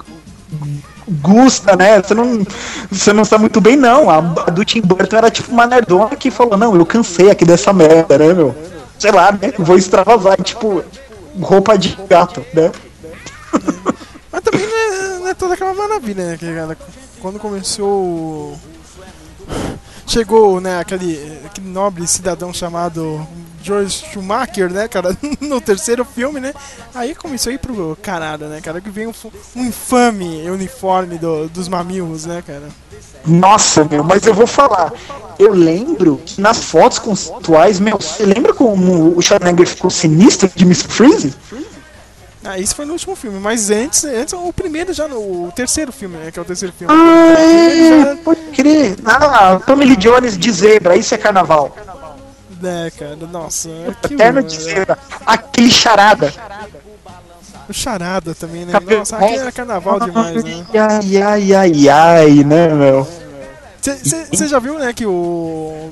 Gusta, né? Você não, você não sabe muito bem, não. A, a do Tim Burton era tipo uma nerdona que falou: Não, eu cansei aqui dessa merda, né, meu? Sei lá, né? Vou extravasar, tipo, roupa de gato, né? Mas também não é, não é toda aquela maravilha, né? Quando começou. Chegou, né, aquele, aquele nobre cidadão chamado George Schumacher, né, cara, (laughs) no terceiro filme, né? Aí começou a ir pro caralho, né, cara? Que vem um, um infame uniforme do- dos mamilos, né, cara? Nossa, meu, mas eu vou falar. Eu lembro que nas fotos conceituais, meu, você lembra como o Schwarzenegger ficou sinistro de Miss Freeze? Ah, isso foi no último filme, mas antes, antes o primeiro já no o terceiro filme, né, que é o terceiro filme. Ah, é, já- pode crer. Ah, Tommy Lee Jones de zebra, isso é carnaval. É, cara, nossa. Que Eterno o, de zebra. Aquele charada. o charada também, né? Cabelo Nossa, rosa. era carnaval demais, né? Ai, ai, ai, ai, né, meu? Você já viu, né, que o.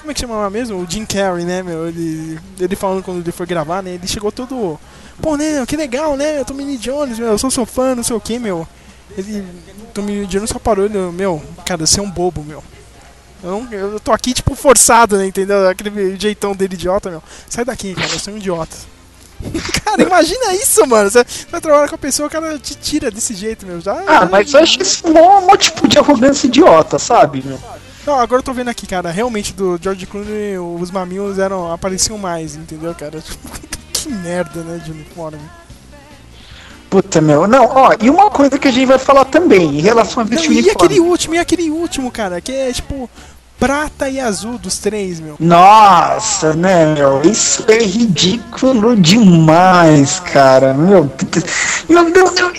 Como é que chamava mesmo? O Jim Carrey, né, meu? Ele, ele falando quando ele foi gravar, né? Ele chegou todo. Pô, né, que legal, né? Eu Tommy Lee Jones, meu, eu sou seu fã, não sei o que, meu. Ele. Tommy Lee Jones só parou, meu, cara, você é um bobo, meu. Eu, não- eu tô aqui, tipo, forçado, né? Entendeu? Aquele jeitão dele idiota, meu. Sai daqui, cara, você é um idiota. (laughs) cara, imagina isso, mano. Você vai trabalhar com a pessoa, o cara te tira desse jeito, meu. Já, Ah, mas eu acho isso mó, mó tipo de arrogância idiota, sabe, meu? Não, agora eu tô vendo aqui, cara. Realmente do George Clooney, os mamilos eram, apareciam mais, entendeu, cara? (laughs) que merda, né, de uniforme. Puta, meu. Não, ó, e uma coisa que a gente vai falar também, em relação a Não, vestir e uniforme. aquele último, e aquele último, cara, que é tipo prata e azul dos três, meu. Nossa, né, meu? Isso é ridículo demais, cara. Meu, meu Deus, eu-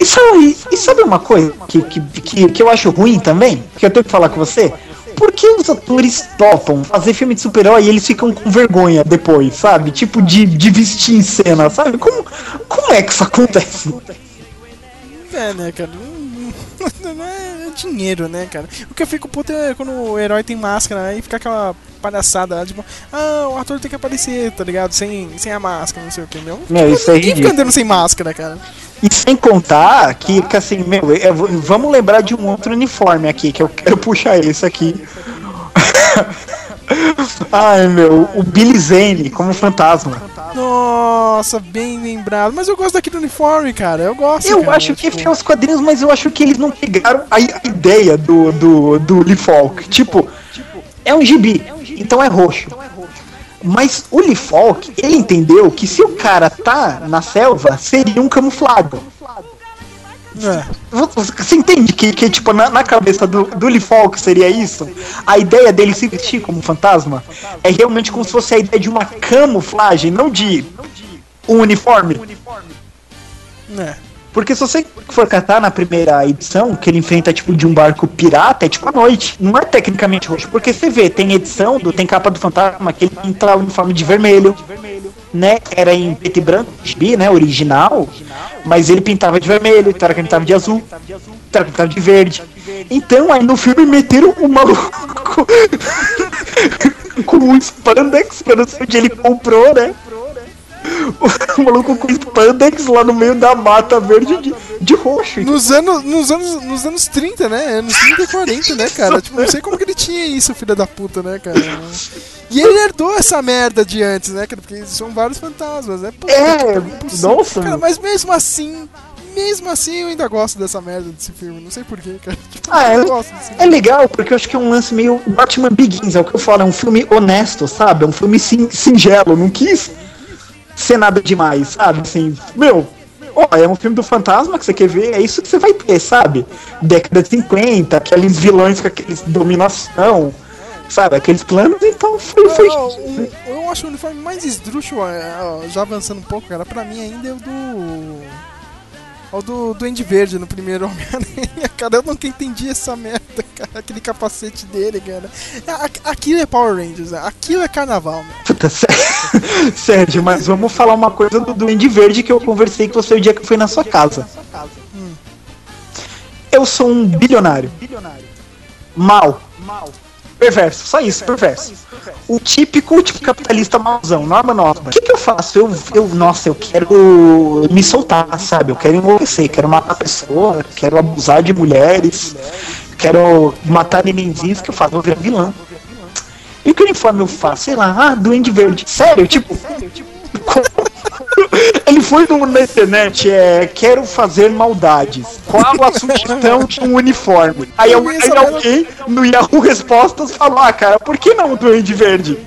e sabe, e sabe uma coisa que, que, que, que eu acho ruim também? Que eu tenho que falar com você? Por que os atores topam fazer filme de super-herói e eles ficam com vergonha depois, sabe? Tipo, de, de vestir em cena, sabe? Como, como é que isso acontece? É, né, cara? Não, não é dinheiro, né, cara? O que eu fico puto é quando o herói tem máscara aí fica aquela palhaçada, tipo, ah, o ator tem que aparecer, tá ligado? Sem, sem a máscara, não sei o que, meu. Meu, isso é Ninguém fica ridículo. andando sem máscara, cara. E sem contar que, que assim, meu, eu vamos lembrar de um outro uniforme aqui, que eu quero (laughs) puxar esse aqui. (laughs) Ai, meu, o Billy Zane como fantasma. Nossa, bem lembrado. Mas eu gosto daquele uniforme, cara. Eu gosto. Eu cara, acho que é tipo, aos quadrinhos, mas eu acho que eles não pegaram a, a ideia do, do, do Lee Falk. Tipo, é um gibi, então é roxo. Mas o Lee Falk, ele entendeu que se o cara tá na selva, seria um camuflado. É. Você entende que, que tipo, na, na cabeça do, do Lee Falk seria isso? A ideia dele se vestir como fantasma é realmente como se fosse a ideia de uma camuflagem, não de um uniforme. É. Porque se você for catar na primeira edição, que ele enfrenta tipo de um barco pirata, é tipo à noite. Não é tecnicamente roxo. Porque você vê, tem edição do. Tem capa do fantasma que ele o uniforme de vermelho. Né? Era em preto e branco, gibi, né? Original. Mas ele pintava de vermelho, então era que ele pintava de azul, então era que ele pintava de verde. Então aí no filme meteram o maluco (laughs) com um spandex, que eu não sei onde ele comprou, né? (laughs) O maluco com spandex lá no meio da mata verde de, de roxo. Nos anos, nos, anos, nos anos 30, né? Anos 30 e 40, né, cara? Tipo, não sei como que ele tinha isso, filho da puta, né, cara? E ele herdou essa merda de antes, né, cara? Porque são vários fantasmas, né? Puta É, impossível. nossa. Cara, mas mesmo assim, mesmo assim eu ainda gosto dessa merda desse filme. Não sei porquê, cara. (laughs) Tipo, Ah, é, é legal, porque eu acho que é um lance meio Batman Begins, é o que eu falo, é um filme honesto, sabe? É um filme sin- singelo, não quis ser nada demais, sabe? Assim, meu, ó, é um filme do fantasma que você quer ver, é isso que você vai ter, sabe? Década de 50, aqueles vilões com aqueles dominação, sabe? Aqueles planos, então foi. foi... Não, o- eu acho o uniforme mais esdrúxulo, é, já avançando um pouco, cara, pra mim ainda é o do. O do Duende Verde no primeiro (laughs) Homem-Aranha, cara. Eu nunca entendi essa merda, cara. Aquele capacete dele, cara. Aquilo é Power Rangers, né? aquilo é carnaval, meu. Puta, (laughs) sé- Sérgio, mas vamos falar uma coisa do Duende Verde que eu conversei com você o dia que eu fui na sua casa. Eu sou um bilionário. Mal. Perverso, só isso, perverso. O típico, tipo, capitalista mauzão, Norma Norma. O que, que eu faço? Eu, eu, nossa, eu quero me soltar, sabe? Eu quero enlouquecer, quero matar pessoas, quero abusar de mulheres, quero matar nenenzinhos, que eu faço? Vou virar vilão. E que uniforme eu faço? Sei lá, ah, Duende Verde. Sério, tipo. (laughs) Ele foi no, na internet, é. Quero fazer maldades. Qual a sugestão de um uniforme? Aí, Eu aí alguém no Yahoo Respostas falou: Ah, cara, por que não o Duende Verde?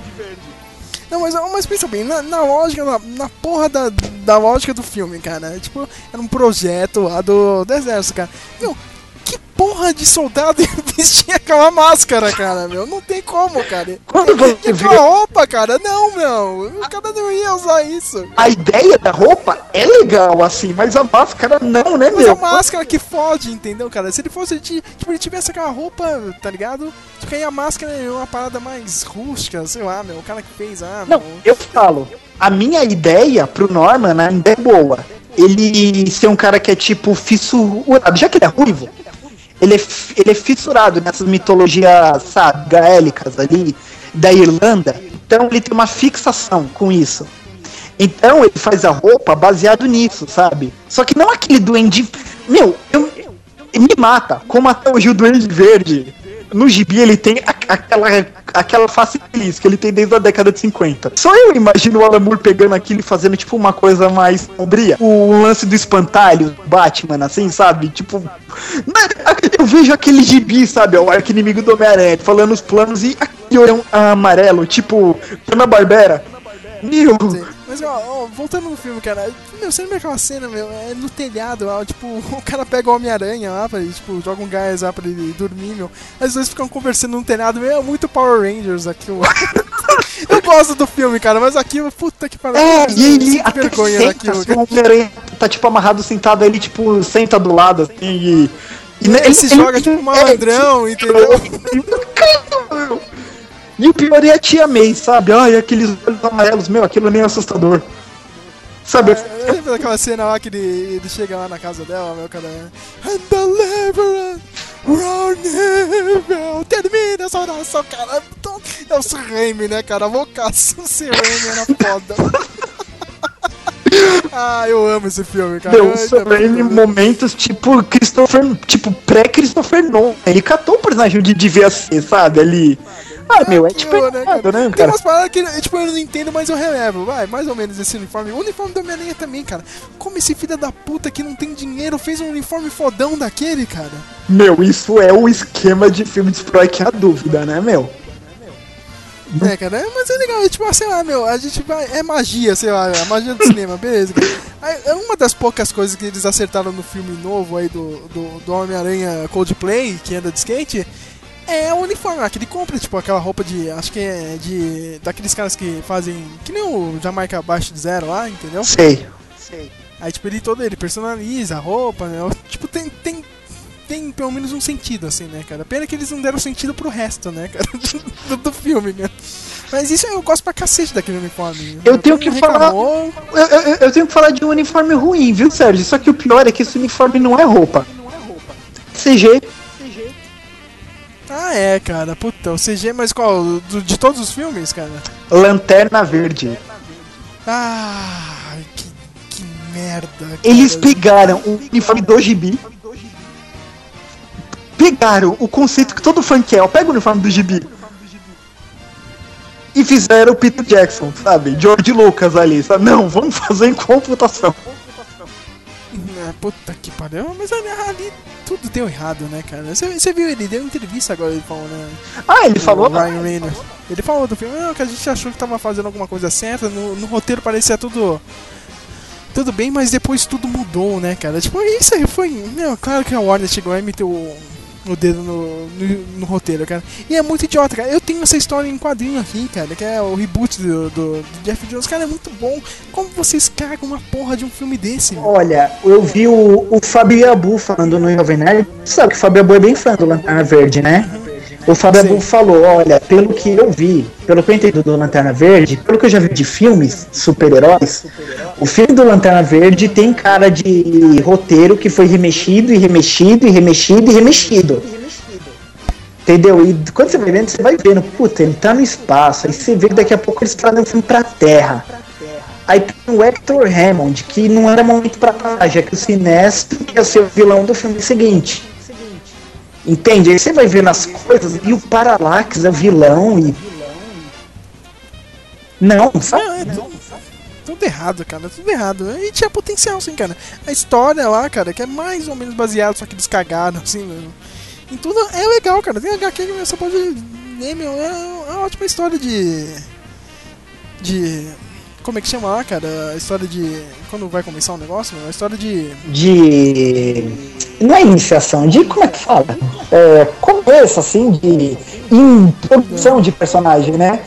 Não, mas, mas pensa bem, na, na lógica, na, na porra da, da lógica do filme, cara. Tipo, era um projeto lá do, do exército, cara. Que porra de soldado (laughs) vestia aquela máscara, cara, meu? Não tem como, cara. Quando você aquela vê roupa, cara, não, meu. O cara não ia usar isso. a ideia da roupa, é legal, assim, mas a máscara não, né, Mas a meu? máscara que fode, entendeu, cara? Se ele fosse, tipo, ele tivesse aquela roupa, tá ligado? Tipo, aí a máscara é uma parada mais rústica, sei lá, meu. O cara que fez, ah, Não, meu. eu falo, a minha ideia pro Norman né, ainda é boa. Ele ser um cara que é tipo fissurado, já que ele é ruivo, ele é, ele é fissurado nessas mitologias, sabe, gaélicas ali, da Irlanda. Então ele tem uma fixação com isso. Então ele faz a roupa baseado nisso, sabe? Só que não aquele duende. Meu, eu, me mata. Como até hoje o duende verde. No gibi ele tem a- aquela, aquela face feliz que ele tem desde a década de 50. Só eu imagino o Alan Moore pegando aquilo e fazendo tipo uma coisa mais sombria. O lance do espantalho, Batman, assim, sabe? Tipo. né, Eu vejo aquele gibi, sabe? O arco inimigo do Homem-Aranha, falando os planos e aquele olhão amarelo, tipo. Ana Barbera. Meu. Sim. Mas, ó, ó, voltando no filme, cara, meu, você lembra aquela cena, meu, é no telhado lá, tipo, (laughs) o cara pega o Homem-Aranha lá, pra ele, tipo, joga um gás lá pra ele dormir, meu. Aí os dois ficam conversando no telhado, meu, é muito Power Rangers aquilo. (laughs) Eu gosto do filme, cara, mas aquilo, puta que pariu. É, e ele até vergonha daquilo, assim, o Homem-Aranha tá tipo amarrado sentado, ele tipo senta do lado assim e. e Ele se joga tipo malandrão, é, entendeu? (laughs) E o pior é a tia May, sabe? Ai, aqueles olhos amarelos, meu, aquilo nem é assustador. Sabe? Eu lembro daquela cena lá que ele, ele chega lá na casa dela, meu cara. And deliverance, run, meu, termina essa oração, cara. É o Sam Raimi, né, cara? Loucaço, o Sam era foda. (laughs) ah, eu amo esse filme, cara. Meu, sobre ele momentos tipo Christopher, tipo pré-Christopher Nolan. Ele catou o personagem de devia ser, sabe? Ali. Ah, meu, é tipo né, cara? né, Tem cara? umas paradas que tipo, eu não entendo, mas eu relevo. Vai, mais ou menos esse uniforme. O uniforme do Homem-Aranha também, cara. Como esse filho da puta que não tem dinheiro fez um uniforme fodão daquele, cara? Meu, isso é o esquema de filme de super que há dúvida, né, meu? É, cara, é- mas é legal, é tipo, sei lá, meu, a gente vai. É magia, sei lá, a magia do cinema, (laughs) beleza. Aí, É uma das poucas coisas que eles acertaram no filme novo aí do, do, do Homem-Aranha Coldplay, que anda de skate, é o uniforme lá, que ele compra, tipo, aquela roupa de. Acho que é de. Daqueles caras que fazem. Que nem o Jamaica abaixo de zero lá, entendeu? Sei. Aí, tipo, ele todo ele personaliza a roupa, né? Tipo, tem, tem, tem pelo menos um sentido, assim, né, cara? Pena que eles não deram sentido pro resto, né, cara? (laughs) do, do filme, né? Mas isso eu gosto pra cacete daquele uniforme. Eu tenho que reclamou. Eu, eu- eu tenho que falar de um uniforme ruim, viu, Sérgio? Só que o pior é que esse uniforme não é roupa. CG. Ah, é, cara. Puta, o CG, mas qual? Do- de todos os filmes, cara? Lanterna Verde. Ah, que, que merda. cara. Eles pegaram o uniforme do gibi. Pegaram o conceito que todo fã quer. ó, Pega o uniforme do gibi. E fizeram o Peter Jackson, sabe? George Lucas ali. Sabe? Não, vamos fazer em computação. Puta que pariu. Mas ali, ali tudo deu errado, né, cara? Você você viu, ele deu entrevista agora, ele falou, né? Ah, ele falou. O Ryan Reynolds. Ele falou do filme, não, que a gente achou que tava fazendo alguma coisa certa, no, no roteiro parecia tudo. Tudo bem, mas depois tudo mudou, né, cara? Tipo, isso aí foi. Meu, claro que a Warner chegou e meteu o, o dedo no, no, no roteiro, cara. E é muito idiota, cara. Eu tenho essa história em quadrinho aqui, cara, que é o reboot do, do, do Jeff Jones. Cara, é muito bom. Como vocês cagam uma porra de um filme desse, meu? Olha, eu vi o, o Fabio Abu falando no Jovem Nerd. Você sabe que o Fabio Abu é bem fã do Lanterna Verde, né? O Fabio Sim. Abu falou, olha, pelo que eu vi, pelo que eu entendi do Lanterna Verde, pelo que eu já vi de filmes super-heróis, o filme do Lanterna Verde tem cara de roteiro que foi remexido e remexido e remexido e remexido. Entendeu? E quando você vai vendo, você vai vendo, puta, ele tá no espaço, aí você vê que daqui a pouco eles trazem um filme pra Terra. Aí tem o Hector Hammond, que não era momento pra estar, já que o Sinestro ia ser o vilão do filme seguinte. Entende? Aí você vai vendo as coisas e o Parallax é o vilão e. Não, sabe? Não, é tudo, tudo errado, cara, tudo errado. E tinha potencial, sim, cara. A história lá, cara, que é mais ou menos baseada, só que eles cagaram, assim, mano. Em tudo é legal, cara. Tem HQ que você pode ler, meu. É uma ótima história de. De. Como é que chama lá, cara? A história de. Quando vai começar um negócio? A história de. De. Não é iniciação, de. Como é que fala? É, começo, assim, de. Introdução de personagem, né?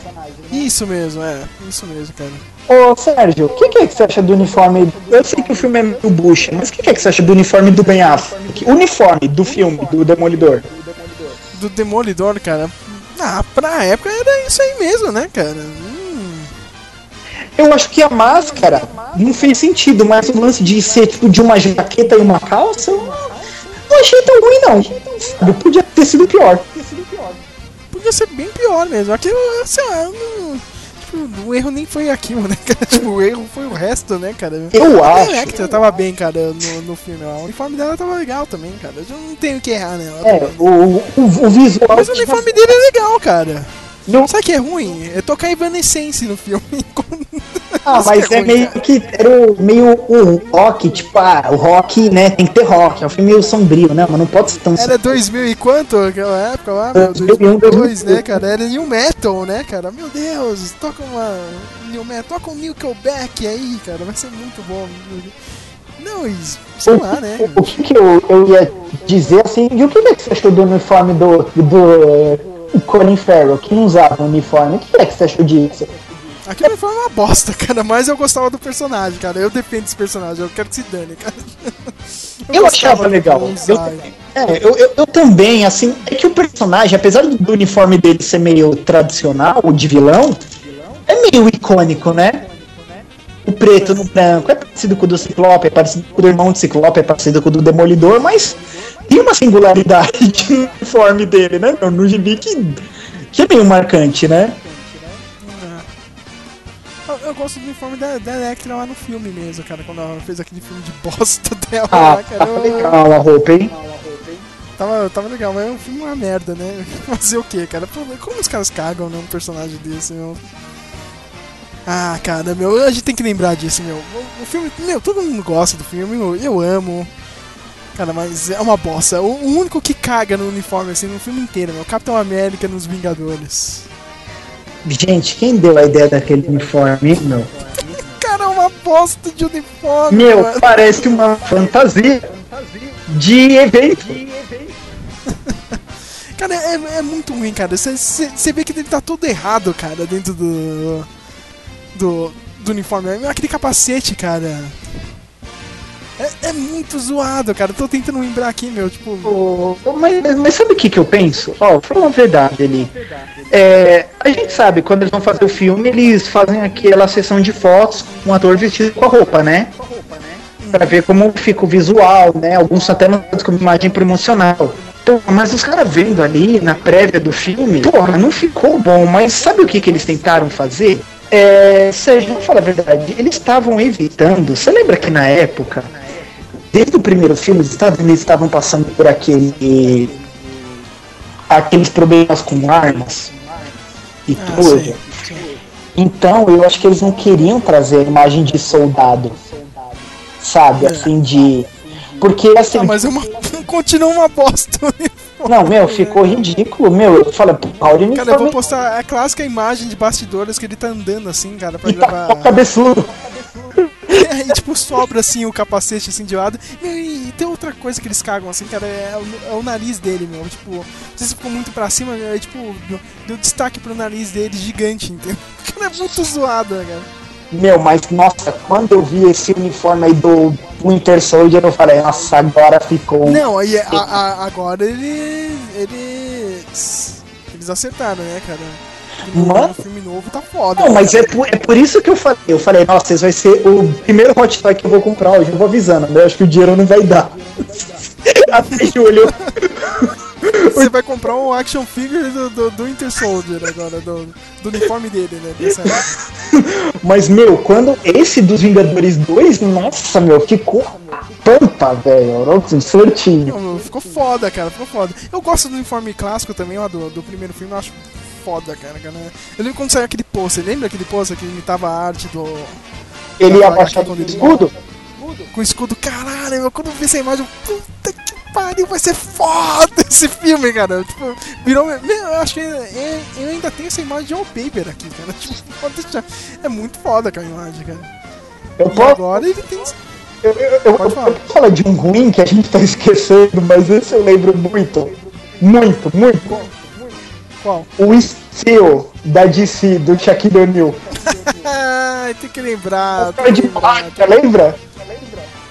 Isso mesmo, é. Isso mesmo, cara. Ô Sérgio, o que, que é que você acha do uniforme? Eu sei que o filme é meio bucha, mas o que, que é que você acha do uniforme do Ben Affleck? Uniforme do filme, do Demolidor. Do Demolidor, cara. Ah, pra época era isso aí mesmo, né, cara? Hum. Eu acho que a máscara não fez sentido, mas o lance de ser tipo de uma jaqueta e uma calça, eu achei tão ruim não. Sabe, Podia ter sido pior. podia ser bem pior mesmo. Aquilo, sei lá, não, tipo, o erro nem foi aquilo, (laughs) né, cara? Tipo, o erro foi o resto, né, cara? Eu A acho. Electra tava bem, cara, no, no filme. O uniforme dela tava legal também, cara. Eu não tenho o que errar nela. É, o, o, o visual. Mas o uniforme dele é legal, cara. Não- Sabe o que é ruim? É tocar Evanescence no filme. (laughs) Ah, mas é é meio cara. que era o, meio o rock, tipo, ah, o rock, né, tem que ter rock. É um filme meio sombrio, né, mas não pode ser tão Era 2000 e quanto aquela época lá? 2001, 2002, né, cara? Era New Metal, né, cara? Meu Deus, toca uma New Metal, toca um Nickelback aí, cara, vai ser muito bom. Não, sei lá, né? O, o que, que eu, eu ia dizer assim, e o que, que você achou do uniforme do, do eh, Colin Farrell, que não usava uniforme? O que é que você achou disso? Aquilo foi uma bosta, (laughs) cara, mas eu gostava do personagem, cara. Eu defendo esse personagem, eu quero que se dane, cara. (laughs) Eu gostava achava legal. Eu, é, eu, eu, eu também, assim, é que o personagem, apesar do, uniforme dele ser meio tradicional, o de vilão, é meio icônico, né? O preto no branco é parecido com o do Ciclope, é parecido com o do irmão do Ciclope, é parecido com o do Demolidor, mas tem uma singularidade (laughs) de uniforme dele, né? No gibi que, que é meio marcante, né? Eu, gosto do uniforme da, da Electra lá no filme mesmo, cara. Quando ela fez aquele filme de (laughs) bosta dela Ah, lá, cara. tá legal a roupa, hein? Tava, tava legal, mas o filme é uma merda, né? (laughs) Fazer o que, cara? Como os caras cagam num personagem desse, meu? Ah, cara, meu, a gente tem que lembrar disso, meu. O, o filme, meu, todo mundo gosta do filme, eu, eu amo. Cara, mas é uma bosta. O, o único que caga no uniforme, assim, no filme inteiro, meu. Capitão América nos Vingadores. Gente, quem deu a ideia daquele uniforme, meu? Cara, é uma bosta de uniforme, Meu, mano. parece uma fantasia de evento. (laughs) Cara, é, é muito ruim, cara. Você vê que ele tá todo errado, cara, dentro do. do, do uniforme. Aquele capacete, cara. É, é muito zoado, cara. Tô tentando lembrar aqui, meu. Tipo, ô, Mas, mas sabe o que, que eu penso? Ó, fala uma verdade ali. É, a gente sabe, quando eles vão fazer o filme, eles fazem aquela sessão de fotos com o ator vestido com a roupa, né? Pra ver como fica o visual, né? Alguns até mandam como imagem promocional. Pô, mas os caras vendo ali na prévia do filme, porra, não ficou bom, mas sabe o que, que eles tentaram fazer? É, Sérgio, vou falar a verdade, eles estavam evitando. Você lembra que na época, desde o primeiro filme, os Estados Unidos estavam passando por aquele. aqueles problemas com armas e Ah, tudo. sei. Então eu acho que eles não queriam trazer a imagem de soldado. Sabe, assim, de. Porque assim. Ah, mas é uma, (laughs) continua uma bosta. Não, meu, ficou ridículo, meu. Eu falei, pô, olha o Cara, eu vou postar a clássica imagem de bastidores que ele tá andando assim, cara, pra e tá gravar. cabeçudo. (laughs) e tipo, sobra assim o capacete assim de lado. Meu, e, e tem outra coisa que eles cagam assim, cara, é o, é o nariz dele, meu. Tipo, não sei se ficou muito pra cima, é tipo, deu, deu destaque pro nariz dele gigante, entendeu? (laughs) O cara é muito zoado, né, cara? Meu, mas nossa, quando eu vi esse uniforme aí do Winter Soldier, eu falei, nossa, agora ficou. Não, aí a- a- agora ele. Eles. Eles acertaram, né, cara? Mano. O filme novo tá foda. Não, mas é por, é por isso que eu falei. Eu falei, nossa, esse vai ser o primeiro hot toy que eu vou comprar hoje. Eu vou avisando, né? Eu acho que o dinheiro não vai dar. (laughs) Até julho. (laughs) Você vai comprar um action figure do, do, do Winter Soldier agora, do, do uniforme dele, né? (laughs) Mas, meu, quando esse dos Vingadores 2, nossa, meu, ficou pampa, velho. Um sortinho. Não, ficou foda, cara, ficou foda. Eu gosto do uniforme clássico também, ó, do, do primeiro filme, eu acho foda, cara. cara. Eu lembro quando saiu aquele pôster, lembra aquele pôster que imitava a arte do. Ele da abaixado HQ com escudo? Com o escudo, caralho, meu, quando eu vi essa imagem, eu, puta que pariu, vai ser foda (laughs) esse filme, cara. Tipo, virou. Eu acho que eu ainda tenho essa imagem de wallpaper aqui, cara. (laughs) Tipo, pode deixar. É muito foda aquela imagem, cara. Eu posso, agora ele tem. eu, eu, eu, Pode eu falar. posso falar de um ruim que a gente tá (laughs) esquecendo, mas esse eu lembro muito. Muito, muito. Qual? O Steel da DC, do Shaquille O'Neal. (laughs) Tem que lembrar. Tem de que lembrar. placa, lembra?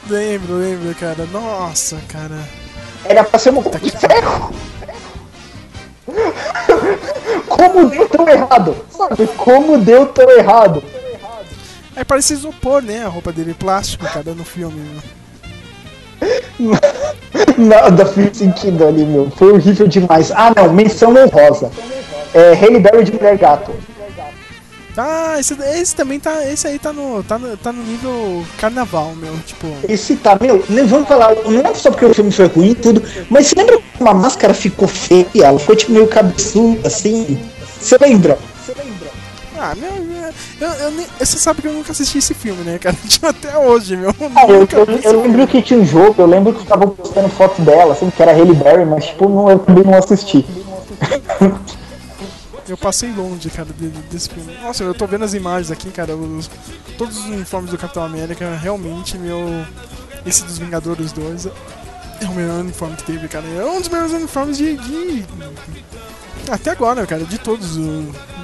Lembro, lembro, cara. Nossa, cara. Era pra ser uma roupa de ferro. Como deu tão errado? Sabe, como deu tão errado? Aí parece isopor, né? A roupa dele plástico, cara, no filme. Meu. (laughs) Nada fez sentido ali, meu. Foi horrível demais. Ah, não, menção honrosa. É, Halle Berry de Mulher Gato. Ah, esse, esse também tá. Esse aí tá no, tá no. tá no nível carnaval, meu. Tipo. Esse tá, meu, nem vamos falar, não é só porque o filme foi ruim e tudo, mas você lembra que uma máscara ficou feia? Ela ficou tipo meio cabeçuda, assim. Você lembra? Ah, meu. Eu, eu, nem- você sabe que eu nunca assisti esse filme, né, cara? (laughs) Tipo, Até hoje, meu. Ah, eu, eu, eu lembro que tinha um jogo, eu lembro que estavam postando foto dela, assim, que era Halle Berry, mas tipo, não, eu também não assisti. Eu passei longe, cara, de- de- desse filme. Nossa, eu tô vendo as imagens aqui, cara. Os, todos os uniformes do Capitão América, realmente, meu. Esse dos Vingadores 2 é o melhor uniforme que teve, cara. É um dos melhores uniformes de. de- até agora, cara, de todos.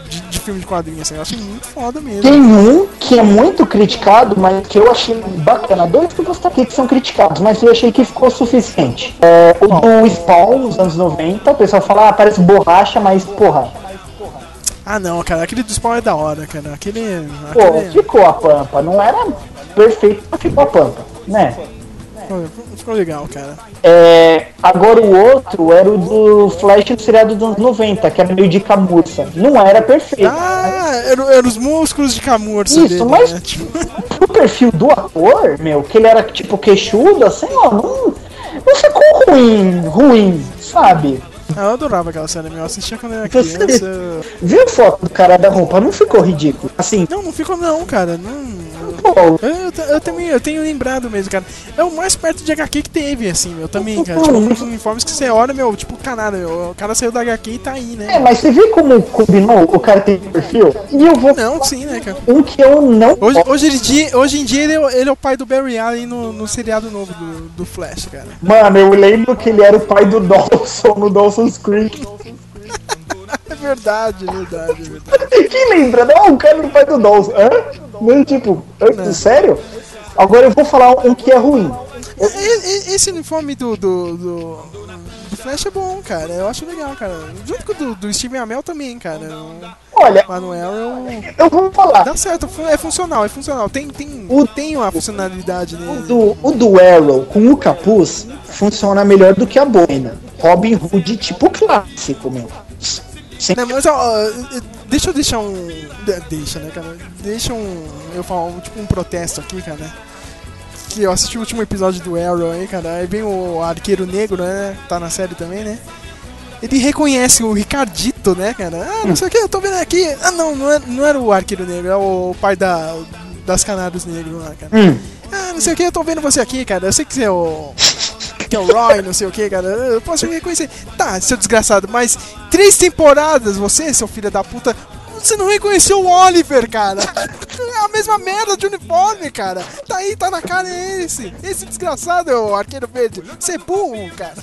De, de filme de quadrinhos, assim. Eu achei muito foda mesmo. Tem um que é muito criticado, mas que eu achei bacana. Dois que eu gostei aqui que são criticados, mas eu achei que ficou suficiente. É, o do Spawn, nos anos 90, o pessoal fala, ah, parece borracha, mas porra, Ah, não, cara, aquele do Spawn é da hora, cara. Aquele. pô, aquele ficou a pampa. Não era perfeito, mas ficou a pampa, né? Ficou, legal, cara. É, agora o outro era o do Flash do seriado dos anos 90, que era meio de camurça. Não era perfeito. Ah, eram eram os músculos de camurça Isso, dele, mas- né? Tipo, (laughs) Pro perfil do ator, meu, que ele era tipo queixudo, assim, ó, não, não ficou ruim, ruim, sabe? Ah, (laughs) eu adorava aquela série, meu. Eu assistia quando eu era Você- criança. Viu a foto do cara da roupa? Não ficou ridículo. Assim, Não, não ficou não, cara. Não. pô, Eu, eu, eu também eu tenho lembrado mesmo, cara. É o mais perto de HQ que teve, assim, meu, também, cara. Tipo, uns uniformes que você olha, meu, tipo, caralho, meu, o cara saiu da HQ e tá aí, é, né? mas você viu como combinou o cara tem perfil? E eu vou Não, sim, né, cara. um que eu não Hoje, hoje, em dia, hoje em dia ele, é- ele é o pai do Barry Allen no, no seriado novo do, do Flash, cara. Mano, eu lembro que ele era o pai do Dawson no Dawson's Creek. É verdade, é verdade, é verdade. Quem lembra? Não, o cara era o pai do Dawson. Hã? Não, tipo, hã? sério? Agora eu vou falar um que é ruim. Esse uniforme do, do, do, do Flash é bom, cara. Eu acho legal, cara. Junto com o do, do Steven Amell também, cara. O Olha, Manuel eu... eu vou falar. Dá certo, é funcional, é funcional. Tem, tem, O- tem uma funcionalidade O nele. do, o do Arrow com o capuz funciona melhor do que a boina. Robin Hood tipo clássico, meu. Sem- Né, mas ó, Deixa eu deixar um. de- Deixa, né, cara? Deixa um. Eu falo, um, tipo um protesto aqui, cara. Que eu assisti o último episódio do Arrow aí, cara. Aí vem o arqueiro negro, né? Tá na série também, né? Ele reconhece o Ricardito, né, cara? Ah, não sei o que, eu tô vendo aqui. Ah, não, não, é, não era o arqueiro negro, é o pai da, das canários negros lá, cara. Hum. Ah, não sei o que, eu tô vendo você aqui, cara. Eu sei que você é o. Que é o Roy, não sei o que, cara. Eu posso reconhecer. Tá, seu desgraçado, mas três temporadas, você, seu filho da puta, você não reconheceu o Oliver, cara. É a mesma merda de uniforme, cara. Tá aí, tá na cara, é esse. Esse desgraçado é o arqueiro verde. Você é burro, cara.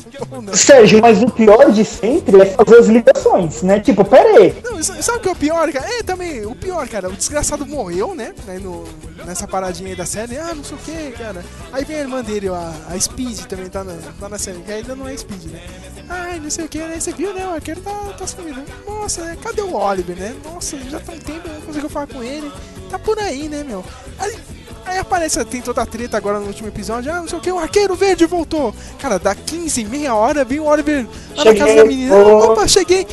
Sérgio, mas o pior de sempre é fazer as ligações, né? Tipo, pera aí. Não, sa- sabe o que é o pior, cara? É, também, o pior, cara, o desgraçado morreu, né? Aí no, nessa paradinha aí da série, ah, não sei o que, cara. Aí vem a irmã dele, a, a Speed também tá na, tá na série, que ainda não é Speed, né? Ai, não sei o que, né? Você viu, né? O arqueiro tá, tá sumido. Nossa, né? Cadê o Oliver, né? Nossa, já tá um tempo, eu não consigo falar com ele. Tá por aí, né, meu? Aí, aí aparece, tem toda a treta agora no último episódio, ah, não sei o que, o arqueiro verde voltou. Cara, dá 15, meia hora, vem o Oliver lá na casa da menina. ô. Opa, cheguei.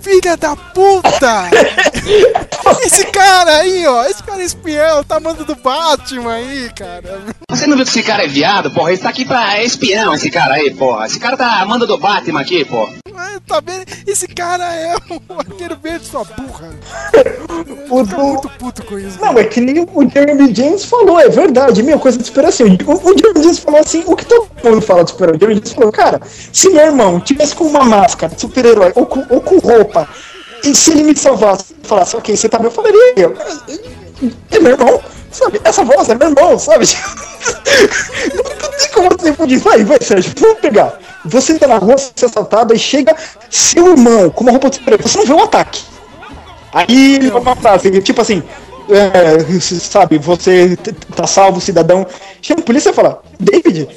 Filha da puta! (laughs) Esse cara aí, ó, esse cara é espião, tá mandando do Batman aí, cara. Você não viu que esse cara é viado, porra? Ele tá aqui pra é espião, esse cara aí, porra. Esse cara tá manda do Batman aqui, porra. Tá vendo? Esse cara é o arqueiro verde, sua burra. (laughs) O Fica do- muito puto com isso. Não, é que nem o Jeremy James falou, é verdade, minha coisa de inspiração. O, o Jeremy James falou assim, o que todo mundo fala de super-herói. O Jeremy James falou, cara, se meu irmão tivesse com uma máscara de super-herói ou com, ou com roupa, e se ele me salvasse e falasse, ok, você tá bem, eu falaria, eu, é meu irmão, sabe? Essa voz é meu irmão, sabe? (laughs) não, tem como você fugir. Vai, vai, Sérgio, vamos pegar. Você tá na rua, você é assaltado, aí chega seu irmão com uma roupa de super-herói, você não vê um ataque. Aí ele uma frase, tipo assim, é, sabe, você tá salvo, cidadão. Chama a polícia e fala, David?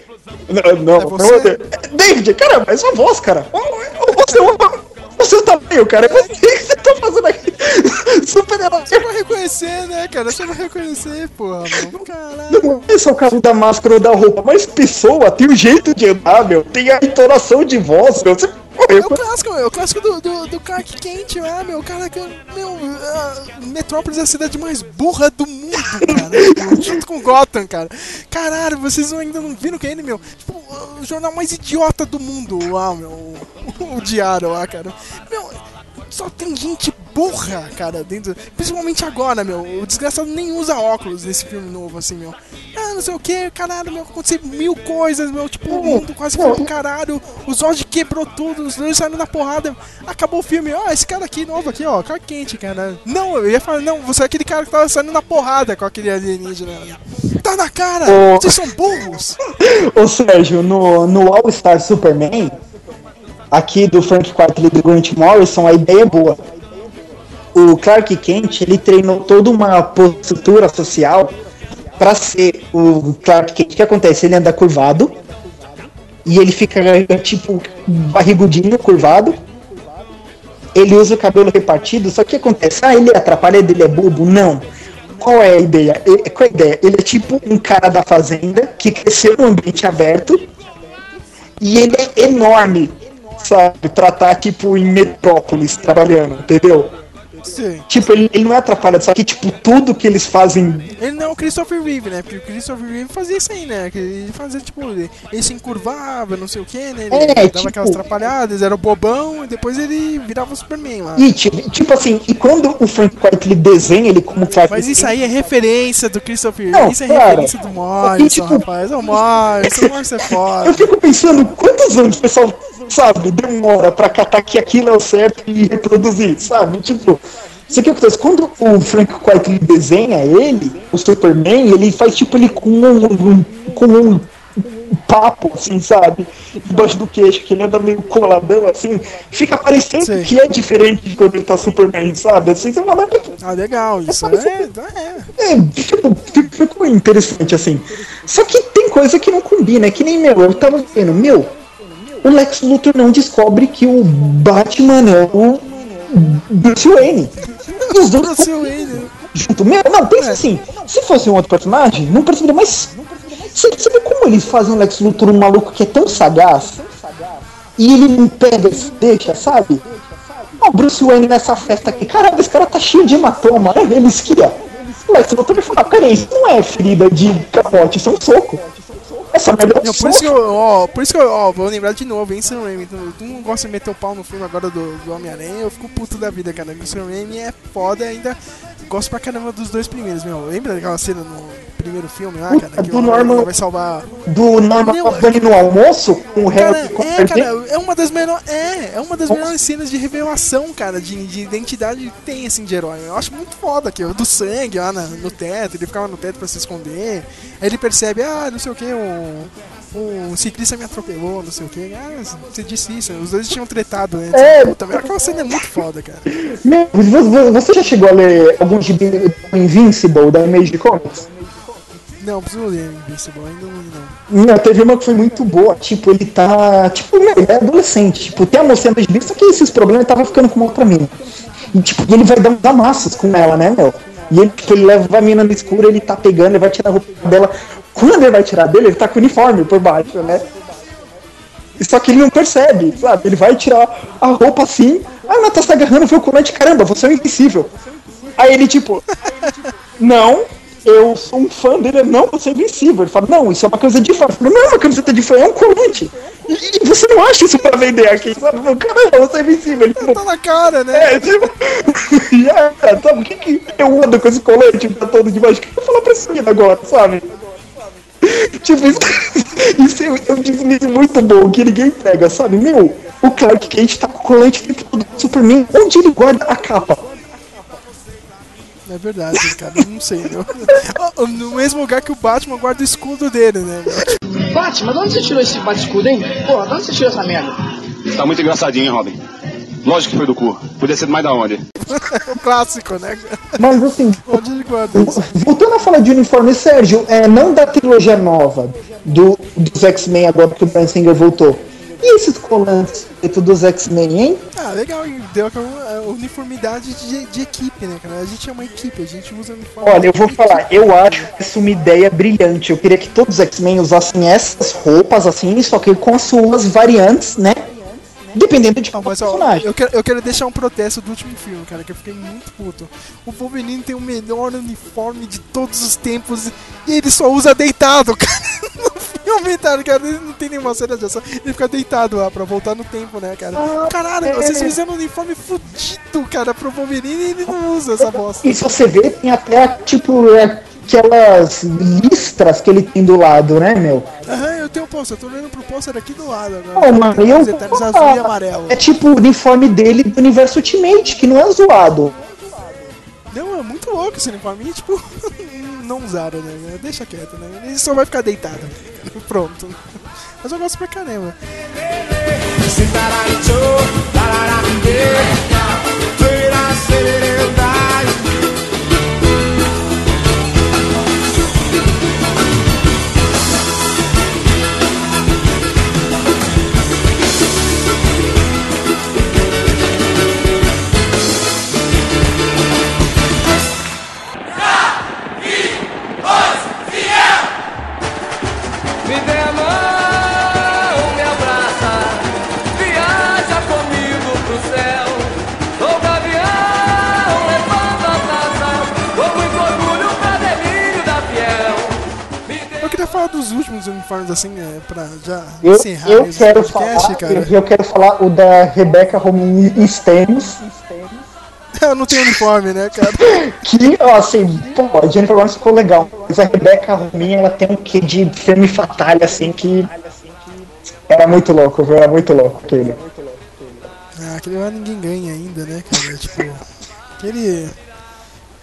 Não, não, É você? não é David, caramba, é sua voz, cara. Você, você tá meio, cara. O que você (laughs) tá fazendo aqui? (laughs) Super-herói. Você vai reconhecer, né, cara? Você vai reconhecer, porra, mano. Caralho. Não é só o caso da máscara ou da roupa, mas pessoa tem o jeito de andar, meu. Tem a entonação de voz, meu. Você É o clássico, é o clássico do, do, do Clark Kent lá, meu. Cara, que, meu, ah, Metrópolis é a cidade mais burra do mundo, cara. (laughs) Junto com Gotham, cara. Caralho, vocês ainda não viram que é ele, meu? Tipo, o jornal mais idiota do mundo lá, meu. O, o diário lá, cara. Meu, só tem gente burra, cara, dentro. Principalmente agora, meu. O desgraçado nem usa óculos nesse filme novo, assim, meu. Ah, não sei o que, caralho, meu. Aconteceu mil coisas, meu. Tipo, o mundo quase foi pro caralho. O Zod quebrou tudo, os dois saíram na porrada. Acabou o filme. Ó, esse cara aqui novo aqui, ó, cara quente, cara. Não, eu ia falar, não, você é aquele cara que tava saindo na porrada com aquele alienígena. Tá na cara! Ô. Vocês são burros! (laughs) Ô Sérgio, no, no All Star Superman, aqui do Frank Quitely e do Grant Morrison, a ideia é boa. O Clark Kent, ele treinou toda uma postura social pra ser o Clark Kent. O que acontece? Ele anda curvado e ele fica tipo barrigudinho, curvado. Ele usa o cabelo repartido, só que acontece? Ah, ele atrapalha, ele é bobo? Não. Qual é a ideia? E- Qual é a ideia? Ele é tipo um cara da fazenda que cresceu num ambiente aberto e ele é enorme, sabe? Pra estar, tipo, em metrópolis trabalhando, entendeu? Sim. Tipo, ele, ele não é atrapalhado, só que, tipo, tudo que eles fazem. Ele não é o Christopher Reeve, né? Porque o Christopher Reeve fazia isso aí, né? Ele fazia, tipo, ele, ele se encurvava, não sei o que, né? Ele É, dava tipo- aquelas atrapalhadas, era o bobão, e depois ele virava o Superman lá. E, tipo, tipo assim, e quando o Frank White ele desenha ele como Clark Mas isso aí é referência do Christopher Reeve, isso é cara. referência do Morrison, tipo- rapaz. Ô Morrison, o Morrison é foda. Eu fico pensando quantos anos o pessoal, sabe, demora pra catar que aquilo é o certo e reproduzir, sabe? Tipo, isso aqui acontece. Quando o Frank White desenha ele, o Superman, ele faz tipo ele com um, com um papo, assim, sabe? Debaixo do queixo, que ele anda meio coladão, assim. Fica parecendo Sei. que é diferente de quando ele tá Superman, sabe? Assim, você fala, mas Ah, legal, isso é, é. é, tipo, fi- ficou interessante assim. Só que tem coisa que não combina, é que nem meu, eu tava vendo, meu, o Lex Luthor não descobre que o Batman é o Bruce Wayne. E os dois Bruce Wayne. junto. Meu, não, pensa assim, se fosse um outro personagem, não perceberia, mas você vê como eles fazem o Lex Luthor um maluco que é tão sagaz e ele não pega deixa, sabe? o Bruce Wayne nessa festa aqui. Caralho, esse cara tá cheio de hematoma. É eles que, ó. Ué, você voltou me falar, cara, isso não é ferida de capote, isso é um soco. Essa merda é Não, por isso que eu, ó, por isso que eu, ó, vou lembrar de novo, hein, Sam Raimi. Tu não gosta de meter o pau no filme agora do, do Homem-Aranha, eu fico puto da vida, cara. O Sam Raimi é foda ainda. Gosto pra caramba dos dois primeiros, meu. Lembra daquela cena no primeiro filme lá, cara? Que do o Norman- vai salvar. Do Norman Meu, Osborn no almoço, com o Cara, Harry é, cara, é uma das melhores. É, é uma das melhores cenas de revelação, cara, de, de identidade que tem assim de herói. Eu acho muito foda aqui, o do sangue lá na- no teto, ele ficava no teto pra se esconder. Aí ele percebe, ah, não sei o que, um, um ciclista me atropelou, não sei o que. Ah, você disse isso, os dois tinham tretado antes. É. Puta, meu, aquela cena é muito foda, cara. Meu, vo- vo- você já chegou a ler algum gibi do Invincible da Image Comics? Não, preciso ler Invincible, ainda não não. Teve uma que foi muito boa. Tipo, ele tá. Tipo, meu, ele é adolescente. Tipo, tem a mocinha da gibi, só que esses problemas ele tava ficando com uma outra mina. E, tipo, ele vai dar uns amassos com ela, né, meu? E ele, tipo, ele leva a mina no escuro, ele tá pegando, ele vai tirar a roupa dela. Quando ele vai tirar dele, ele tá com o uniforme por baixo, né? Só que ele não percebe, sabe? Ele vai tirar a roupa assim, ah, mas tá se agarrando, vê o colante, caramba, você é um invencível. Aí ele, tipo, não, eu sou um fã dele, não, você é invencível. Ele fala, não, isso é uma coisa de fã. Eu falo, não é uma camiseta de fã, é um colante. E, você não acha isso pra vender aqui, sabe? Caramba, você é invencível. Ele falou, Tá na cara, né? é, tipo, (laughs) cara, sabe, o que, que eu ando com esse colete tá todo debaixo? O que eu vou falar pra esse menino agora, sabe? Tipo, isso, isso é um deslize muito bom que ninguém pega, sabe? Meu, o Clark Kent tá com o colete dentro do Superman, onde ele guarda a capa? É verdade, cara, eu não sei, meu. (laughs) No mesmo lugar que o Batman guarda o escudo dele, né, meu? Batman, de onde você tirou esse bate-escudo, hein? Porra, de onde você tirou essa merda? Tá muito engraçadinho, hein, Robin? Lógico que foi do cu. Podia ser mais da onde? (laughs) o clássico, né? Mas assim, (laughs) voltando a falar de uniforme, Sérgio, é, não da trilogia nova do, dos X-Men agora que o Brian Singer voltou. E esses colantes dentro dos X-Men, hein? Ah, legal, hein? deu aquela uh, uniformidade de, de equipe, né, cara? A gente é uma equipe, a gente usa uniforme. Olha, eu vou falar, eu acho isso uma ideia brilhante. Eu queria que todos os X-Men usassem essas roupas assim, só que com as suas variantes, né? Dependendo de qual mas ó, personagem. eu quero, eu quero deixar um protesto do último filme, cara, que eu fiquei muito puto. O Wolverine tem o melhor uniforme de todos os tempos e ele só usa deitado, (laughs) cara. No filme, tá ligado? Ele não tem nenhuma cena de ação. Ele fica deitado lá pra voltar no tempo, né, cara? Caralho, é. vocês fizeram um uniforme fudido, cara, pro Wolverine e ele não usa essa bosta. E se você ver, tem até, tipo, aquelas listras que ele tem do lado, né, meu? Aham, eu tenho o pôster, eu tô olhando pro pôster aqui do lado agora. Pô, mano, eu. Detalhes azul e amarelo. É tipo o uniforme dele do universo Ultimate, que não é zoado. Não, é muito louco esse uniforme. E, tipo, (laughs) não usaram, né? Deixa quieto, né? Ele só vai ficar deitado. (laughs) Pronto. Mas eu gosto pra caramba. Me últimos uniformes, assim, né, pra já Eu, encerrar eu quero podcast, falar, cara. eu, eu quero falar o da Rebecca Romijn Stamos, Eu não tenho uniforme, né, cara? (laughs) que, ó, assim, pô, a Jennifer Lawrence ficou legal, mas a Rebecca Romijn, ela tem um quê de femme fatale, assim, que era muito louco, viu? Era muito louco aquele. Ah, aquele lá ninguém ganha ainda, né, cara? Tipo, aquele.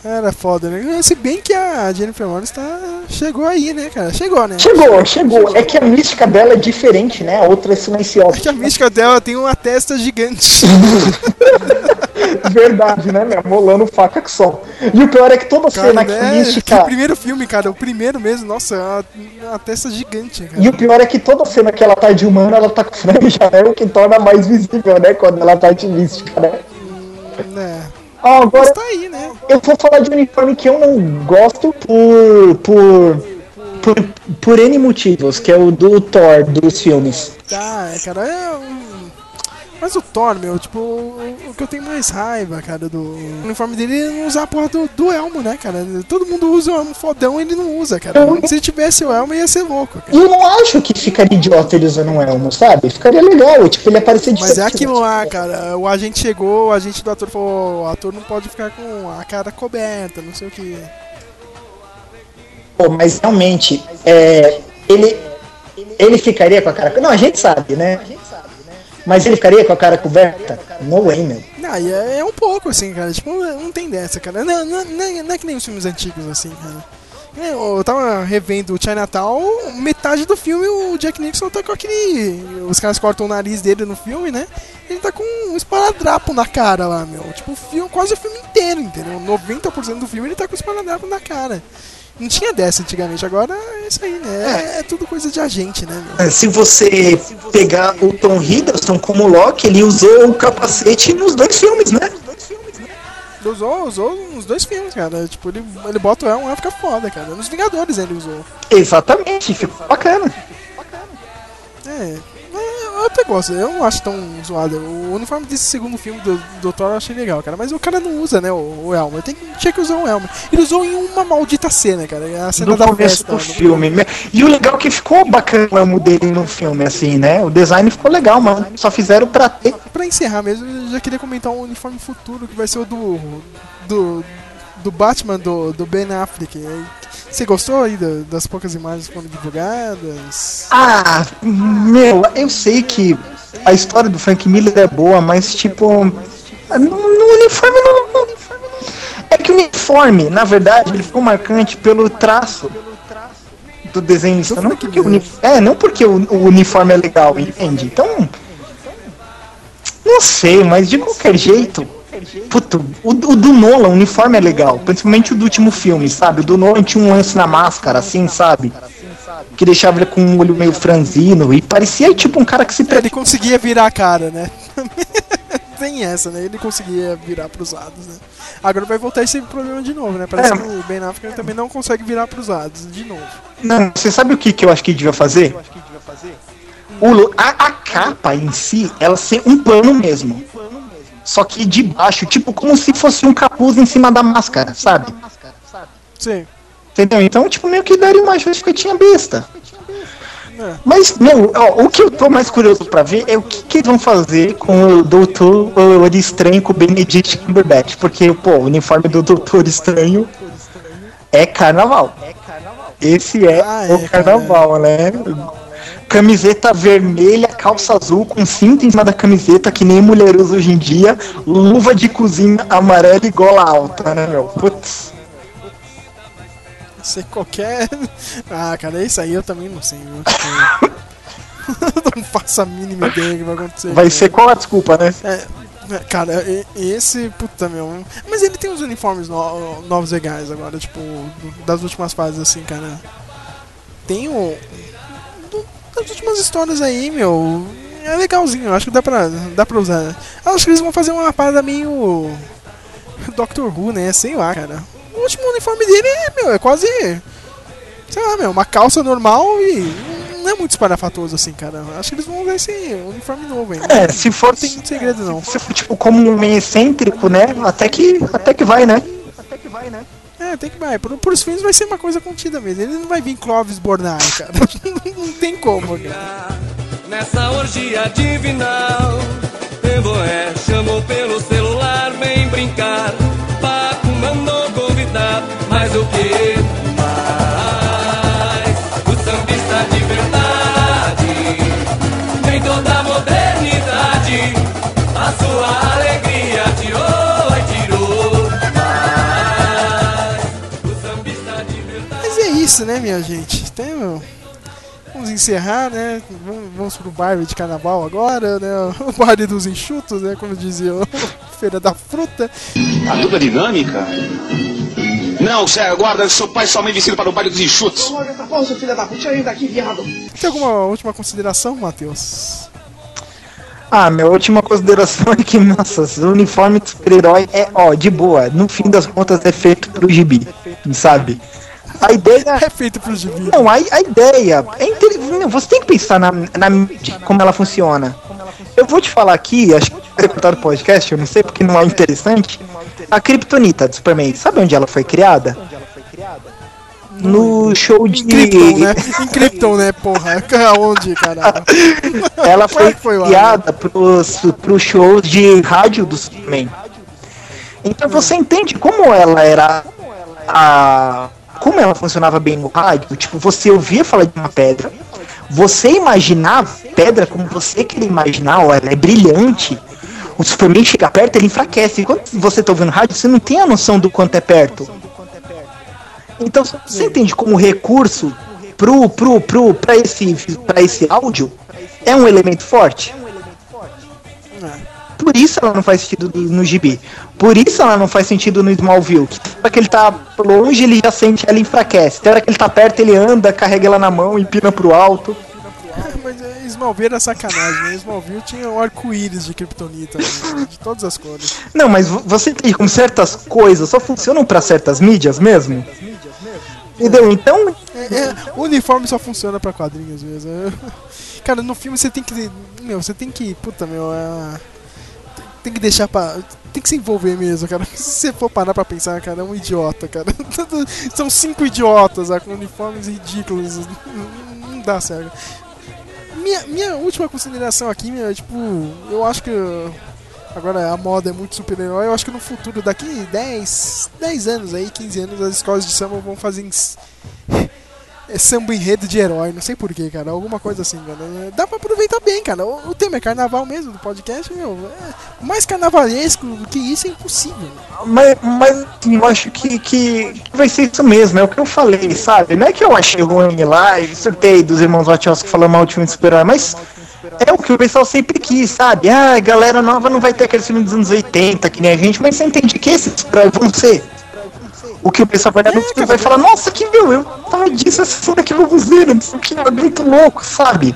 Era foda, né? Se bem que a Jennifer Lawrence tá... chegou aí, né, cara? Chegou, né? Chegou, chegou. É que a mística dela é diferente, né? A outra é silenciosa. É que a mística dela tem uma testa gigante. (laughs) Verdade, né, meu? Molando faca que só. E o pior é que toda Cara, cena que a né? mística. Que primeiro filme, cara, o primeiro mesmo, nossa, é uma, uma testa gigante, cara. E o pior é que toda cena que ela tá de humana, ela tá com franja, (laughs) né? O que torna mais visível, né? Quando ela tá de mística, né? Né? Ah, agora Mas tá aí, né? eu vou falar de um uniforme que eu não gosto por. por. por, por N motivos, que é o do Thor dos filmes. Tá, cara, é um. Mas o Thor, meu, tipo, o, que eu tenho mais raiva, cara, do uniforme dele é não usar a porra do, do elmo, né, cara? Todo mundo usa o elmo fodão ele não usa, cara. Se ele tivesse o elmo, ia ser louco. Cara. E eu não acho que ficaria idiota ele usando um elmo, sabe? Ficaria legal, tipo, ele aparecer de Mas é aquilo lá, cara. O agente chegou, o agente do ator falou: o ator não pode ficar com a cara coberta, não sei o que. Pô, mas realmente, é, ele, ele ficaria com a cara. Não, a gente sabe, né? Mas ele ficaria com a cara coberta? No way, meu. E é, é um pouco assim, cara. Tipo, não tem dessa, cara. Não, não, não, não é que nem os filmes antigos, assim, cara. É, Eu tava revendo o Chinatown, metade do filme o Jack Nixon tá com aquele. Os caras cortam o nariz dele no filme, né? Ele tá com um esparadrapo na cara lá, meu. Tipo, o filme, quase o filme inteiro, entendeu? 90% do filme ele tá com esparadrapo na cara. Não tinha dessa antigamente, agora é isso aí, né? É, é tudo coisa de agente, né? É, Se você pegar o Tom Hiddleston como Loki, ele usou o capacete nos dois filmes, né? Usou, usou nos dois filmes, cara. Tipo, ele, ele bota o elmo e fica foda, cara. Nos Vingadores ele usou. Exatamente, ficou bacana. É, eu até gosto, eu não acho tão zoado. O uniforme desse segundo filme do, do Thor eu achei legal, cara. Mas o cara não usa, né, o, o tem, tinha que usar o elmo. Ele usou em uma maldita cena, cara. A cena No da começo festa. do no- filme. né? E o legal é que ficou bacana o elmo dele no filme, assim, né? O design ficou legal, mano. Só fizeram pra ter. Pra encerrar mesmo, eu já queria comentar um uniforme futuro que vai ser o do. do. do Batman do, do Ben Affleck. Você gostou aí da- das poucas imagens que foram divulgadas? Ah, meu, eu sei que a história do Frank Miller é boa, mas tipo. No, uniforme não, não- É que o uniforme, na verdade, ele ficou marcante pelo traço do desenhista. Não porque o, uni- é, não porque o, o uniforme é legal, entende? Então. Não sei, mas de qualquer jeito. Puto, o, o do Nolan, o uniforme é legal, principalmente o do último filme, sabe? O do Nolan tinha um lance na máscara, assim, sabe? Que deixava ele com um olho meio franzino e parecia tipo um cara que se Ele conseguia virar a cara, né? (laughs) Tem essa, né? Ele conseguia virar pros lados, né? Agora vai voltar esse problema de novo, né? Parece É. que o Ben Affleck também não consegue virar pros lados, de novo. Não, você sabe o que, que eu acho que devia fazer? O, a, a capa em si, ela ser um pano mesmo. Só que de baixo, tipo como se fosse um capuz em cima da máscara, sabe? Sim. Entendeu? Então, tipo, meio que daria uma justificativa besta. É. Mas, meu, ó, o que eu tô mais curioso pra ver é o que, que eles vão fazer com o Doutor Estranho com o Benedict Cumberbatch. Porque, pô, o uniforme do Doutor Estranho é carnaval. Esse é Ah, o carnaval, né? Camiseta vermelha, calça azul com cinto em cima da camiseta, que nem mulher usa hoje em dia, luva de cozinha amarela e gola alta, né, meu? Putz. Sei qualquer. (laughs) Ah, cara, isso aí eu também não sei, viu? (laughs) Tipo, (laughs) não faço a mínima ideia do que vai acontecer. Vai cara. ser qual a desculpa, né? É, é, cara, esse, puta meu. Mas ele tem uns uniformes no- novos legais agora, tipo, das últimas fases, assim, cara. Tem o. das últimas histórias aí, meu. É legalzinho, acho que dá pra, dá pra usar. Acho que eles vão fazer uma parada meio. Doctor Who, né? Sei lá, cara. O último uniforme dele é, meu, é quase. Sei lá, meu, uma calça normal e. Não é muito espalhafatoso assim, cara. Acho que eles vão usar esse uniforme novo ainda. É, se for, Não tem muito segredo, não. se for tipo como um meio excêntrico, né? Até que, até que vai, né? É, tem que vai. Por, os fins vai ser uma coisa contida mesmo. Ele não vai vir Clóvis Bornai, cara. (laughs) não tem como, cara. Nessa orgia divinal Temboé chamou pelo celular Vem brincar isso, né, minha gente? Tem, meu, Vamos encerrar, né? Vamos, pro baile de carnaval agora, né? (laughs) O baile dos enxutos, né? Como dizia o (laughs) Feira da Fruta. A dupla dinâmica? Não, Sérgio, guarda seu pai e sua mãe vestido para o baile dos enxutos. Essa porra, seu filho da puta, tira ele daqui, viado. Tem alguma última consideração, Matheus? Ah, minha última consideração é que, nossa, o uniforme de super-herói é, ó, de boa. No fim das contas é feito pro gibi, sabe? A ideia. É feito pro gibi. Não, a, a ideia. É não, Você tem que pensar na, na mídia, como ela funciona. Eu vou te falar aqui, acho que vai cortar do podcast, eu não sei porque não é interessante. A Kryptonita do Superman, sabe onde ela foi criada? No show de. Em Krypton, né? Em Krypton, né, porra? (laughs) Onde, caralho? (laughs) Ela Qual é foi, foi criada pros, pros shows de rádio do Superman. Então você entende como ela era a. Como ela funcionava bem no rádio? Tipo, você ouvia falar de uma pedra, você imaginava pedra como você queria imaginar, ó, ela é brilhante. O Superman chega perto, ele enfraquece. Quando você tá ouvindo rádio, você não tem a noção do quanto é perto. Então você entende como recurso pro, pro, pro, pra, esse, pra esse áudio é um elemento forte? Por isso ela não faz sentido do- no gibi. Por isso ela não faz sentido no Smallville. Hora que ele tá longe, ele já sente ela enfraquece. Hora que ele tá perto, ele anda, carrega ela na mão, empina pro alto. Mas é, Smallville era sacanagem, né? Smallville tinha o arco-íris de Kryptonita, né? de todas as cores. Não, mas vo- você entende como certas coisas só funcionam pra certas mídias mesmo? Entendeu? Então, É, é, o uniforme só funciona pra quadrinhos mesmo. É. (laughs) Cara, no filme você tem que. Meu, você tem que. Puta, meu. É, tem que deixar pra. Tem que se envolver mesmo, cara. (laughs) Se você for parar pra pensar, cara, é um idiota, cara. (laughs) São cinco idiotas ah, com uniformes ridículos. Não dá certo. Minha, minha última consideração aqui, é tipo, eu acho que. Agora a moda é muito super-herói. Eu acho que no futuro, daqui 10, 10 anos aí, 15 anos, as escolas de samba vão fazer é samba enredo de herói, não sei porquê, cara. Alguma coisa assim, cara. Dá pra aproveitar bem, cara. O, o tema é carnaval mesmo do podcast, meu. É, mais carnavalesco do que isso é impossível. mas, mas eu acho que, que, que vai ser isso mesmo, é o que eu falei, sabe? Não é que eu achei ruim lá e surtei dos irmãos Wachowski falando mal de filme de super-herói, mas é o que o pessoal sempre quis, sabe? Ah, galera nova não vai ter aquele filme dos anos 80 que nem a gente, mas você entende que esses super-heróis vão ser. O que o pessoal vai olhar no filme vai falar, nossa, que meu, eu tava disso, que vamos ver, não sei o que, é muito louco, sabe?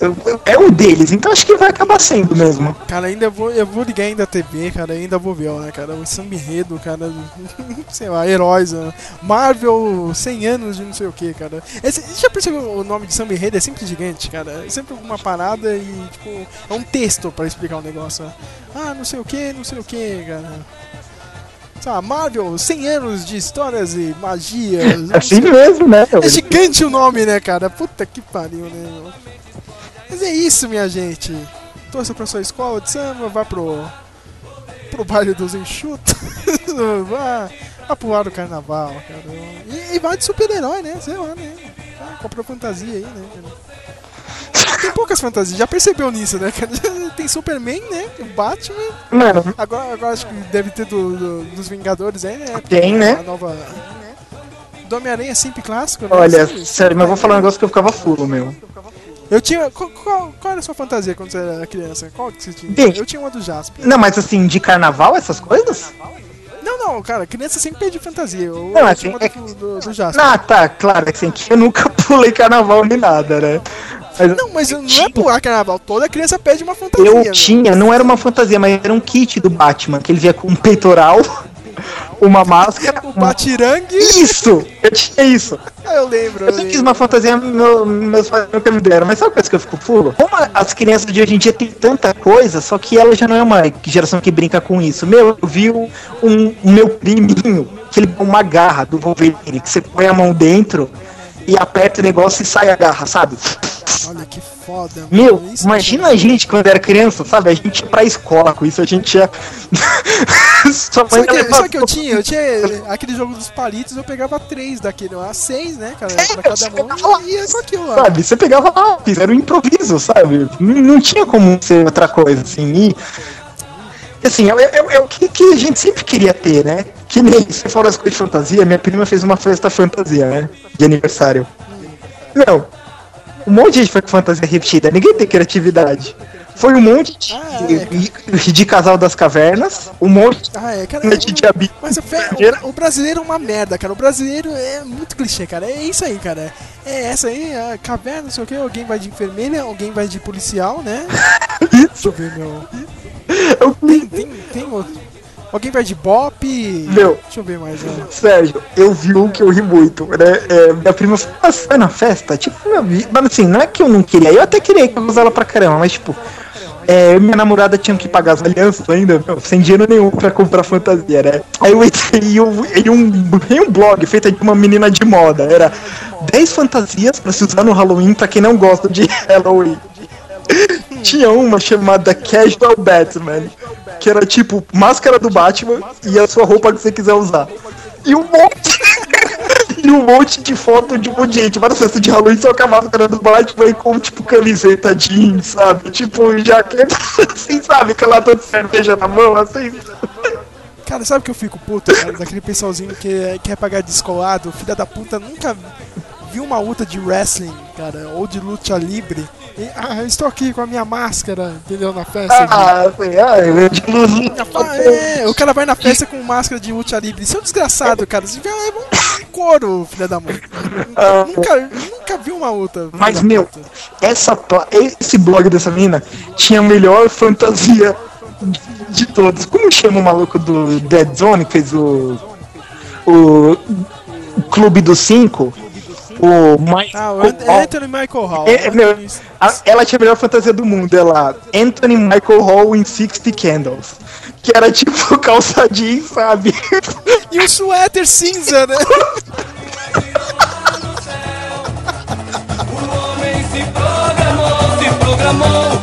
Eu- eu- É o deles, então acho que vai acabar sendo mesmo. Cara, ainda vou, eu vou ligar ainda a TV, cara, ainda vou ver, né, cara, o samba enredo, cara, (laughs) sei lá, heróis, né? Marvel, 100 anos de não sei o que, cara. Esse, já percebeu o nome de samba enredo? É sempre gigante, cara, é sempre alguma parada e, tipo, é um texto pra explicar um negócio. né? Ah, não sei o que, não sei o que, cara. Sei lá, Marvel, 100 anos de histórias e magias. não (laughs) Assim mesmo, né? É gigante o nome, né, cara? Puta que pariu, né? Mas é isso, minha gente. Torça pra sua escola de samba, vá pro. pro baile dos enxutos. (laughs) vá, vá pro ar do carnaval, cara. E, e vá de super-herói, né? Sei lá, né? Tá, compra fantasia aí, né? Tem poucas fantasias, já percebeu nisso, né? (laughs) Tem Superman, né? O Batman. Mano. Agora, agora acho que deve ter do, do- dos Vingadores aí, né? Tem, né? A nova. Do Homem-Aranha é sempre clássico, né? Olha, Sempre- sério, mas eu vou falar um negócio que eu ficava fulo, meu. Eu tinha. Qual, qual, qual era a sua fantasia quando você era criança? Qual que você tinha? Bem, eu tinha uma do Jasper. Não, mas assim, de carnaval, essas coisas? Não, não, cara, criança sempre pede fantasia. Eu, Não, eu assim, tinha uma é do, do, do Jasper. Ah, tá, claro, assim, que eu nunca (laughs) pulei carnaval nem nada, né? Mas Não, mas não é pular carnaval. Toda criança pede uma fantasia. eu meu. tinha, não era uma fantasia, mas era um kit do Batman, que ele via com um peitoral, (laughs) uma máscara. O Batirangue. Isso! Eu tinha isso. Ah, eu lembro. Eu Eu lembro. uma fantasia, meu- meus pais nunca me deram. Mas sabe uma coisa que eu fico fulo? Como as crianças de hoje em dia têm tanta coisa, só que ela já não é uma geração que brinca com isso. Meu, eu vi um, um meu priminho, que ele tem uma garra do Wolverine, que você põe a mão dentro e aperta o negócio e sai a garra, sabe? Olha que foda. Meu, mano. Isso imagina a gente quando era criança, sabe? A gente ia pra escola com isso, a gente ia. (laughs) Sua mãe Sabe que, levava- sabe que eu tinha? Eu tinha aquele jogo dos palitos, eu pegava três daquele, a seis, né, cara? pra cada mão e ia com aquilo lá. Sabe, você pegava lápis, era um improviso, sabe? Não, não tinha como ser outra coisa, assim. E, assim, é, é- é o que, que a gente sempre queria ter, né? Que nem você falou as coisas de fantasia, minha prima fez uma festa fantasia, né? De aniversário. Não, um monte de gente foi com fantasia repetida, ninguém tem criatividade. Foi um monte de, de, de casal das cavernas, um monte Ah, é, cara. de diabinho. Mas o, fe- o- o brasileiro é uma merda, cara. O brasileiro é muito clichê, cara. É isso aí, cara. É essa aí, a caverna, não sei o que. Alguém vai de enfermeira, alguém vai de policial, né? (laughs) Deixa eu ver, meu. Tem, tem, tem outro. Alguém perde Bop? Meu. Deixa eu ver mais. Né? Sérgio, eu vi um que eu ri muito, né? É, minha prima falou, ah, foi na festa? Tipo, meu, mas assim, não é que eu não queria, eu até queria que eu usar ela pra caramba, mas tipo, é, eu e minha namorada tinha que pagar as alianças ainda, meu, sem dinheiro nenhum pra comprar fantasia, né? Aí eu entrei em um, em um, em um blog feito de uma menina de moda, era 10 fantasias pra se usar no Halloween pra quem não gosta de (laughs) Halloween. Tinha uma chamada Casual Batman, que era tipo máscara do Batman e a sua roupa que você quiser usar. E um monte. (laughs) e um monte de foto de um monte de gente. Várias festas de Halloween só com a máscara do Batman com tipo camiseta jeans, sabe? Tipo jaqueta, (laughs) assim, sabe? Com a lata de cerveja na mão, assim. Cara, sabe que eu fico puto, cara, daquele pessoalzinho que quer pagar descolado? Filha da puta nunca viu uma luta de wrestling, cara, ou de luta livre. E, ah, eu estou aqui com a minha máscara, entendeu? Na festa. Ah, assim, ah, eu de luz. É, o cara vai na festa com máscara de luta livre. Isso é um desgraçado, cara. Você vê, é um couro, filha da mãe. Ah. Nunca, nunca vi uma filha Mas, meu, puta. essa, esse blog dessa mina tinha a melhor fantasia de, todos. Como chama o maluco do Dead Zone que fez o. O. o Clube dos Cinco? o Michael Ah, o Anthony, Anthony Michael Hall. É, é meu, a, ela tinha a melhor fantasia do mundo, ela. Anthony Michael Hall in 60 Candles. Que era tipo (laughs) calça jeans, sabe? E um suéter cinza, né? o homem se programou, se programou.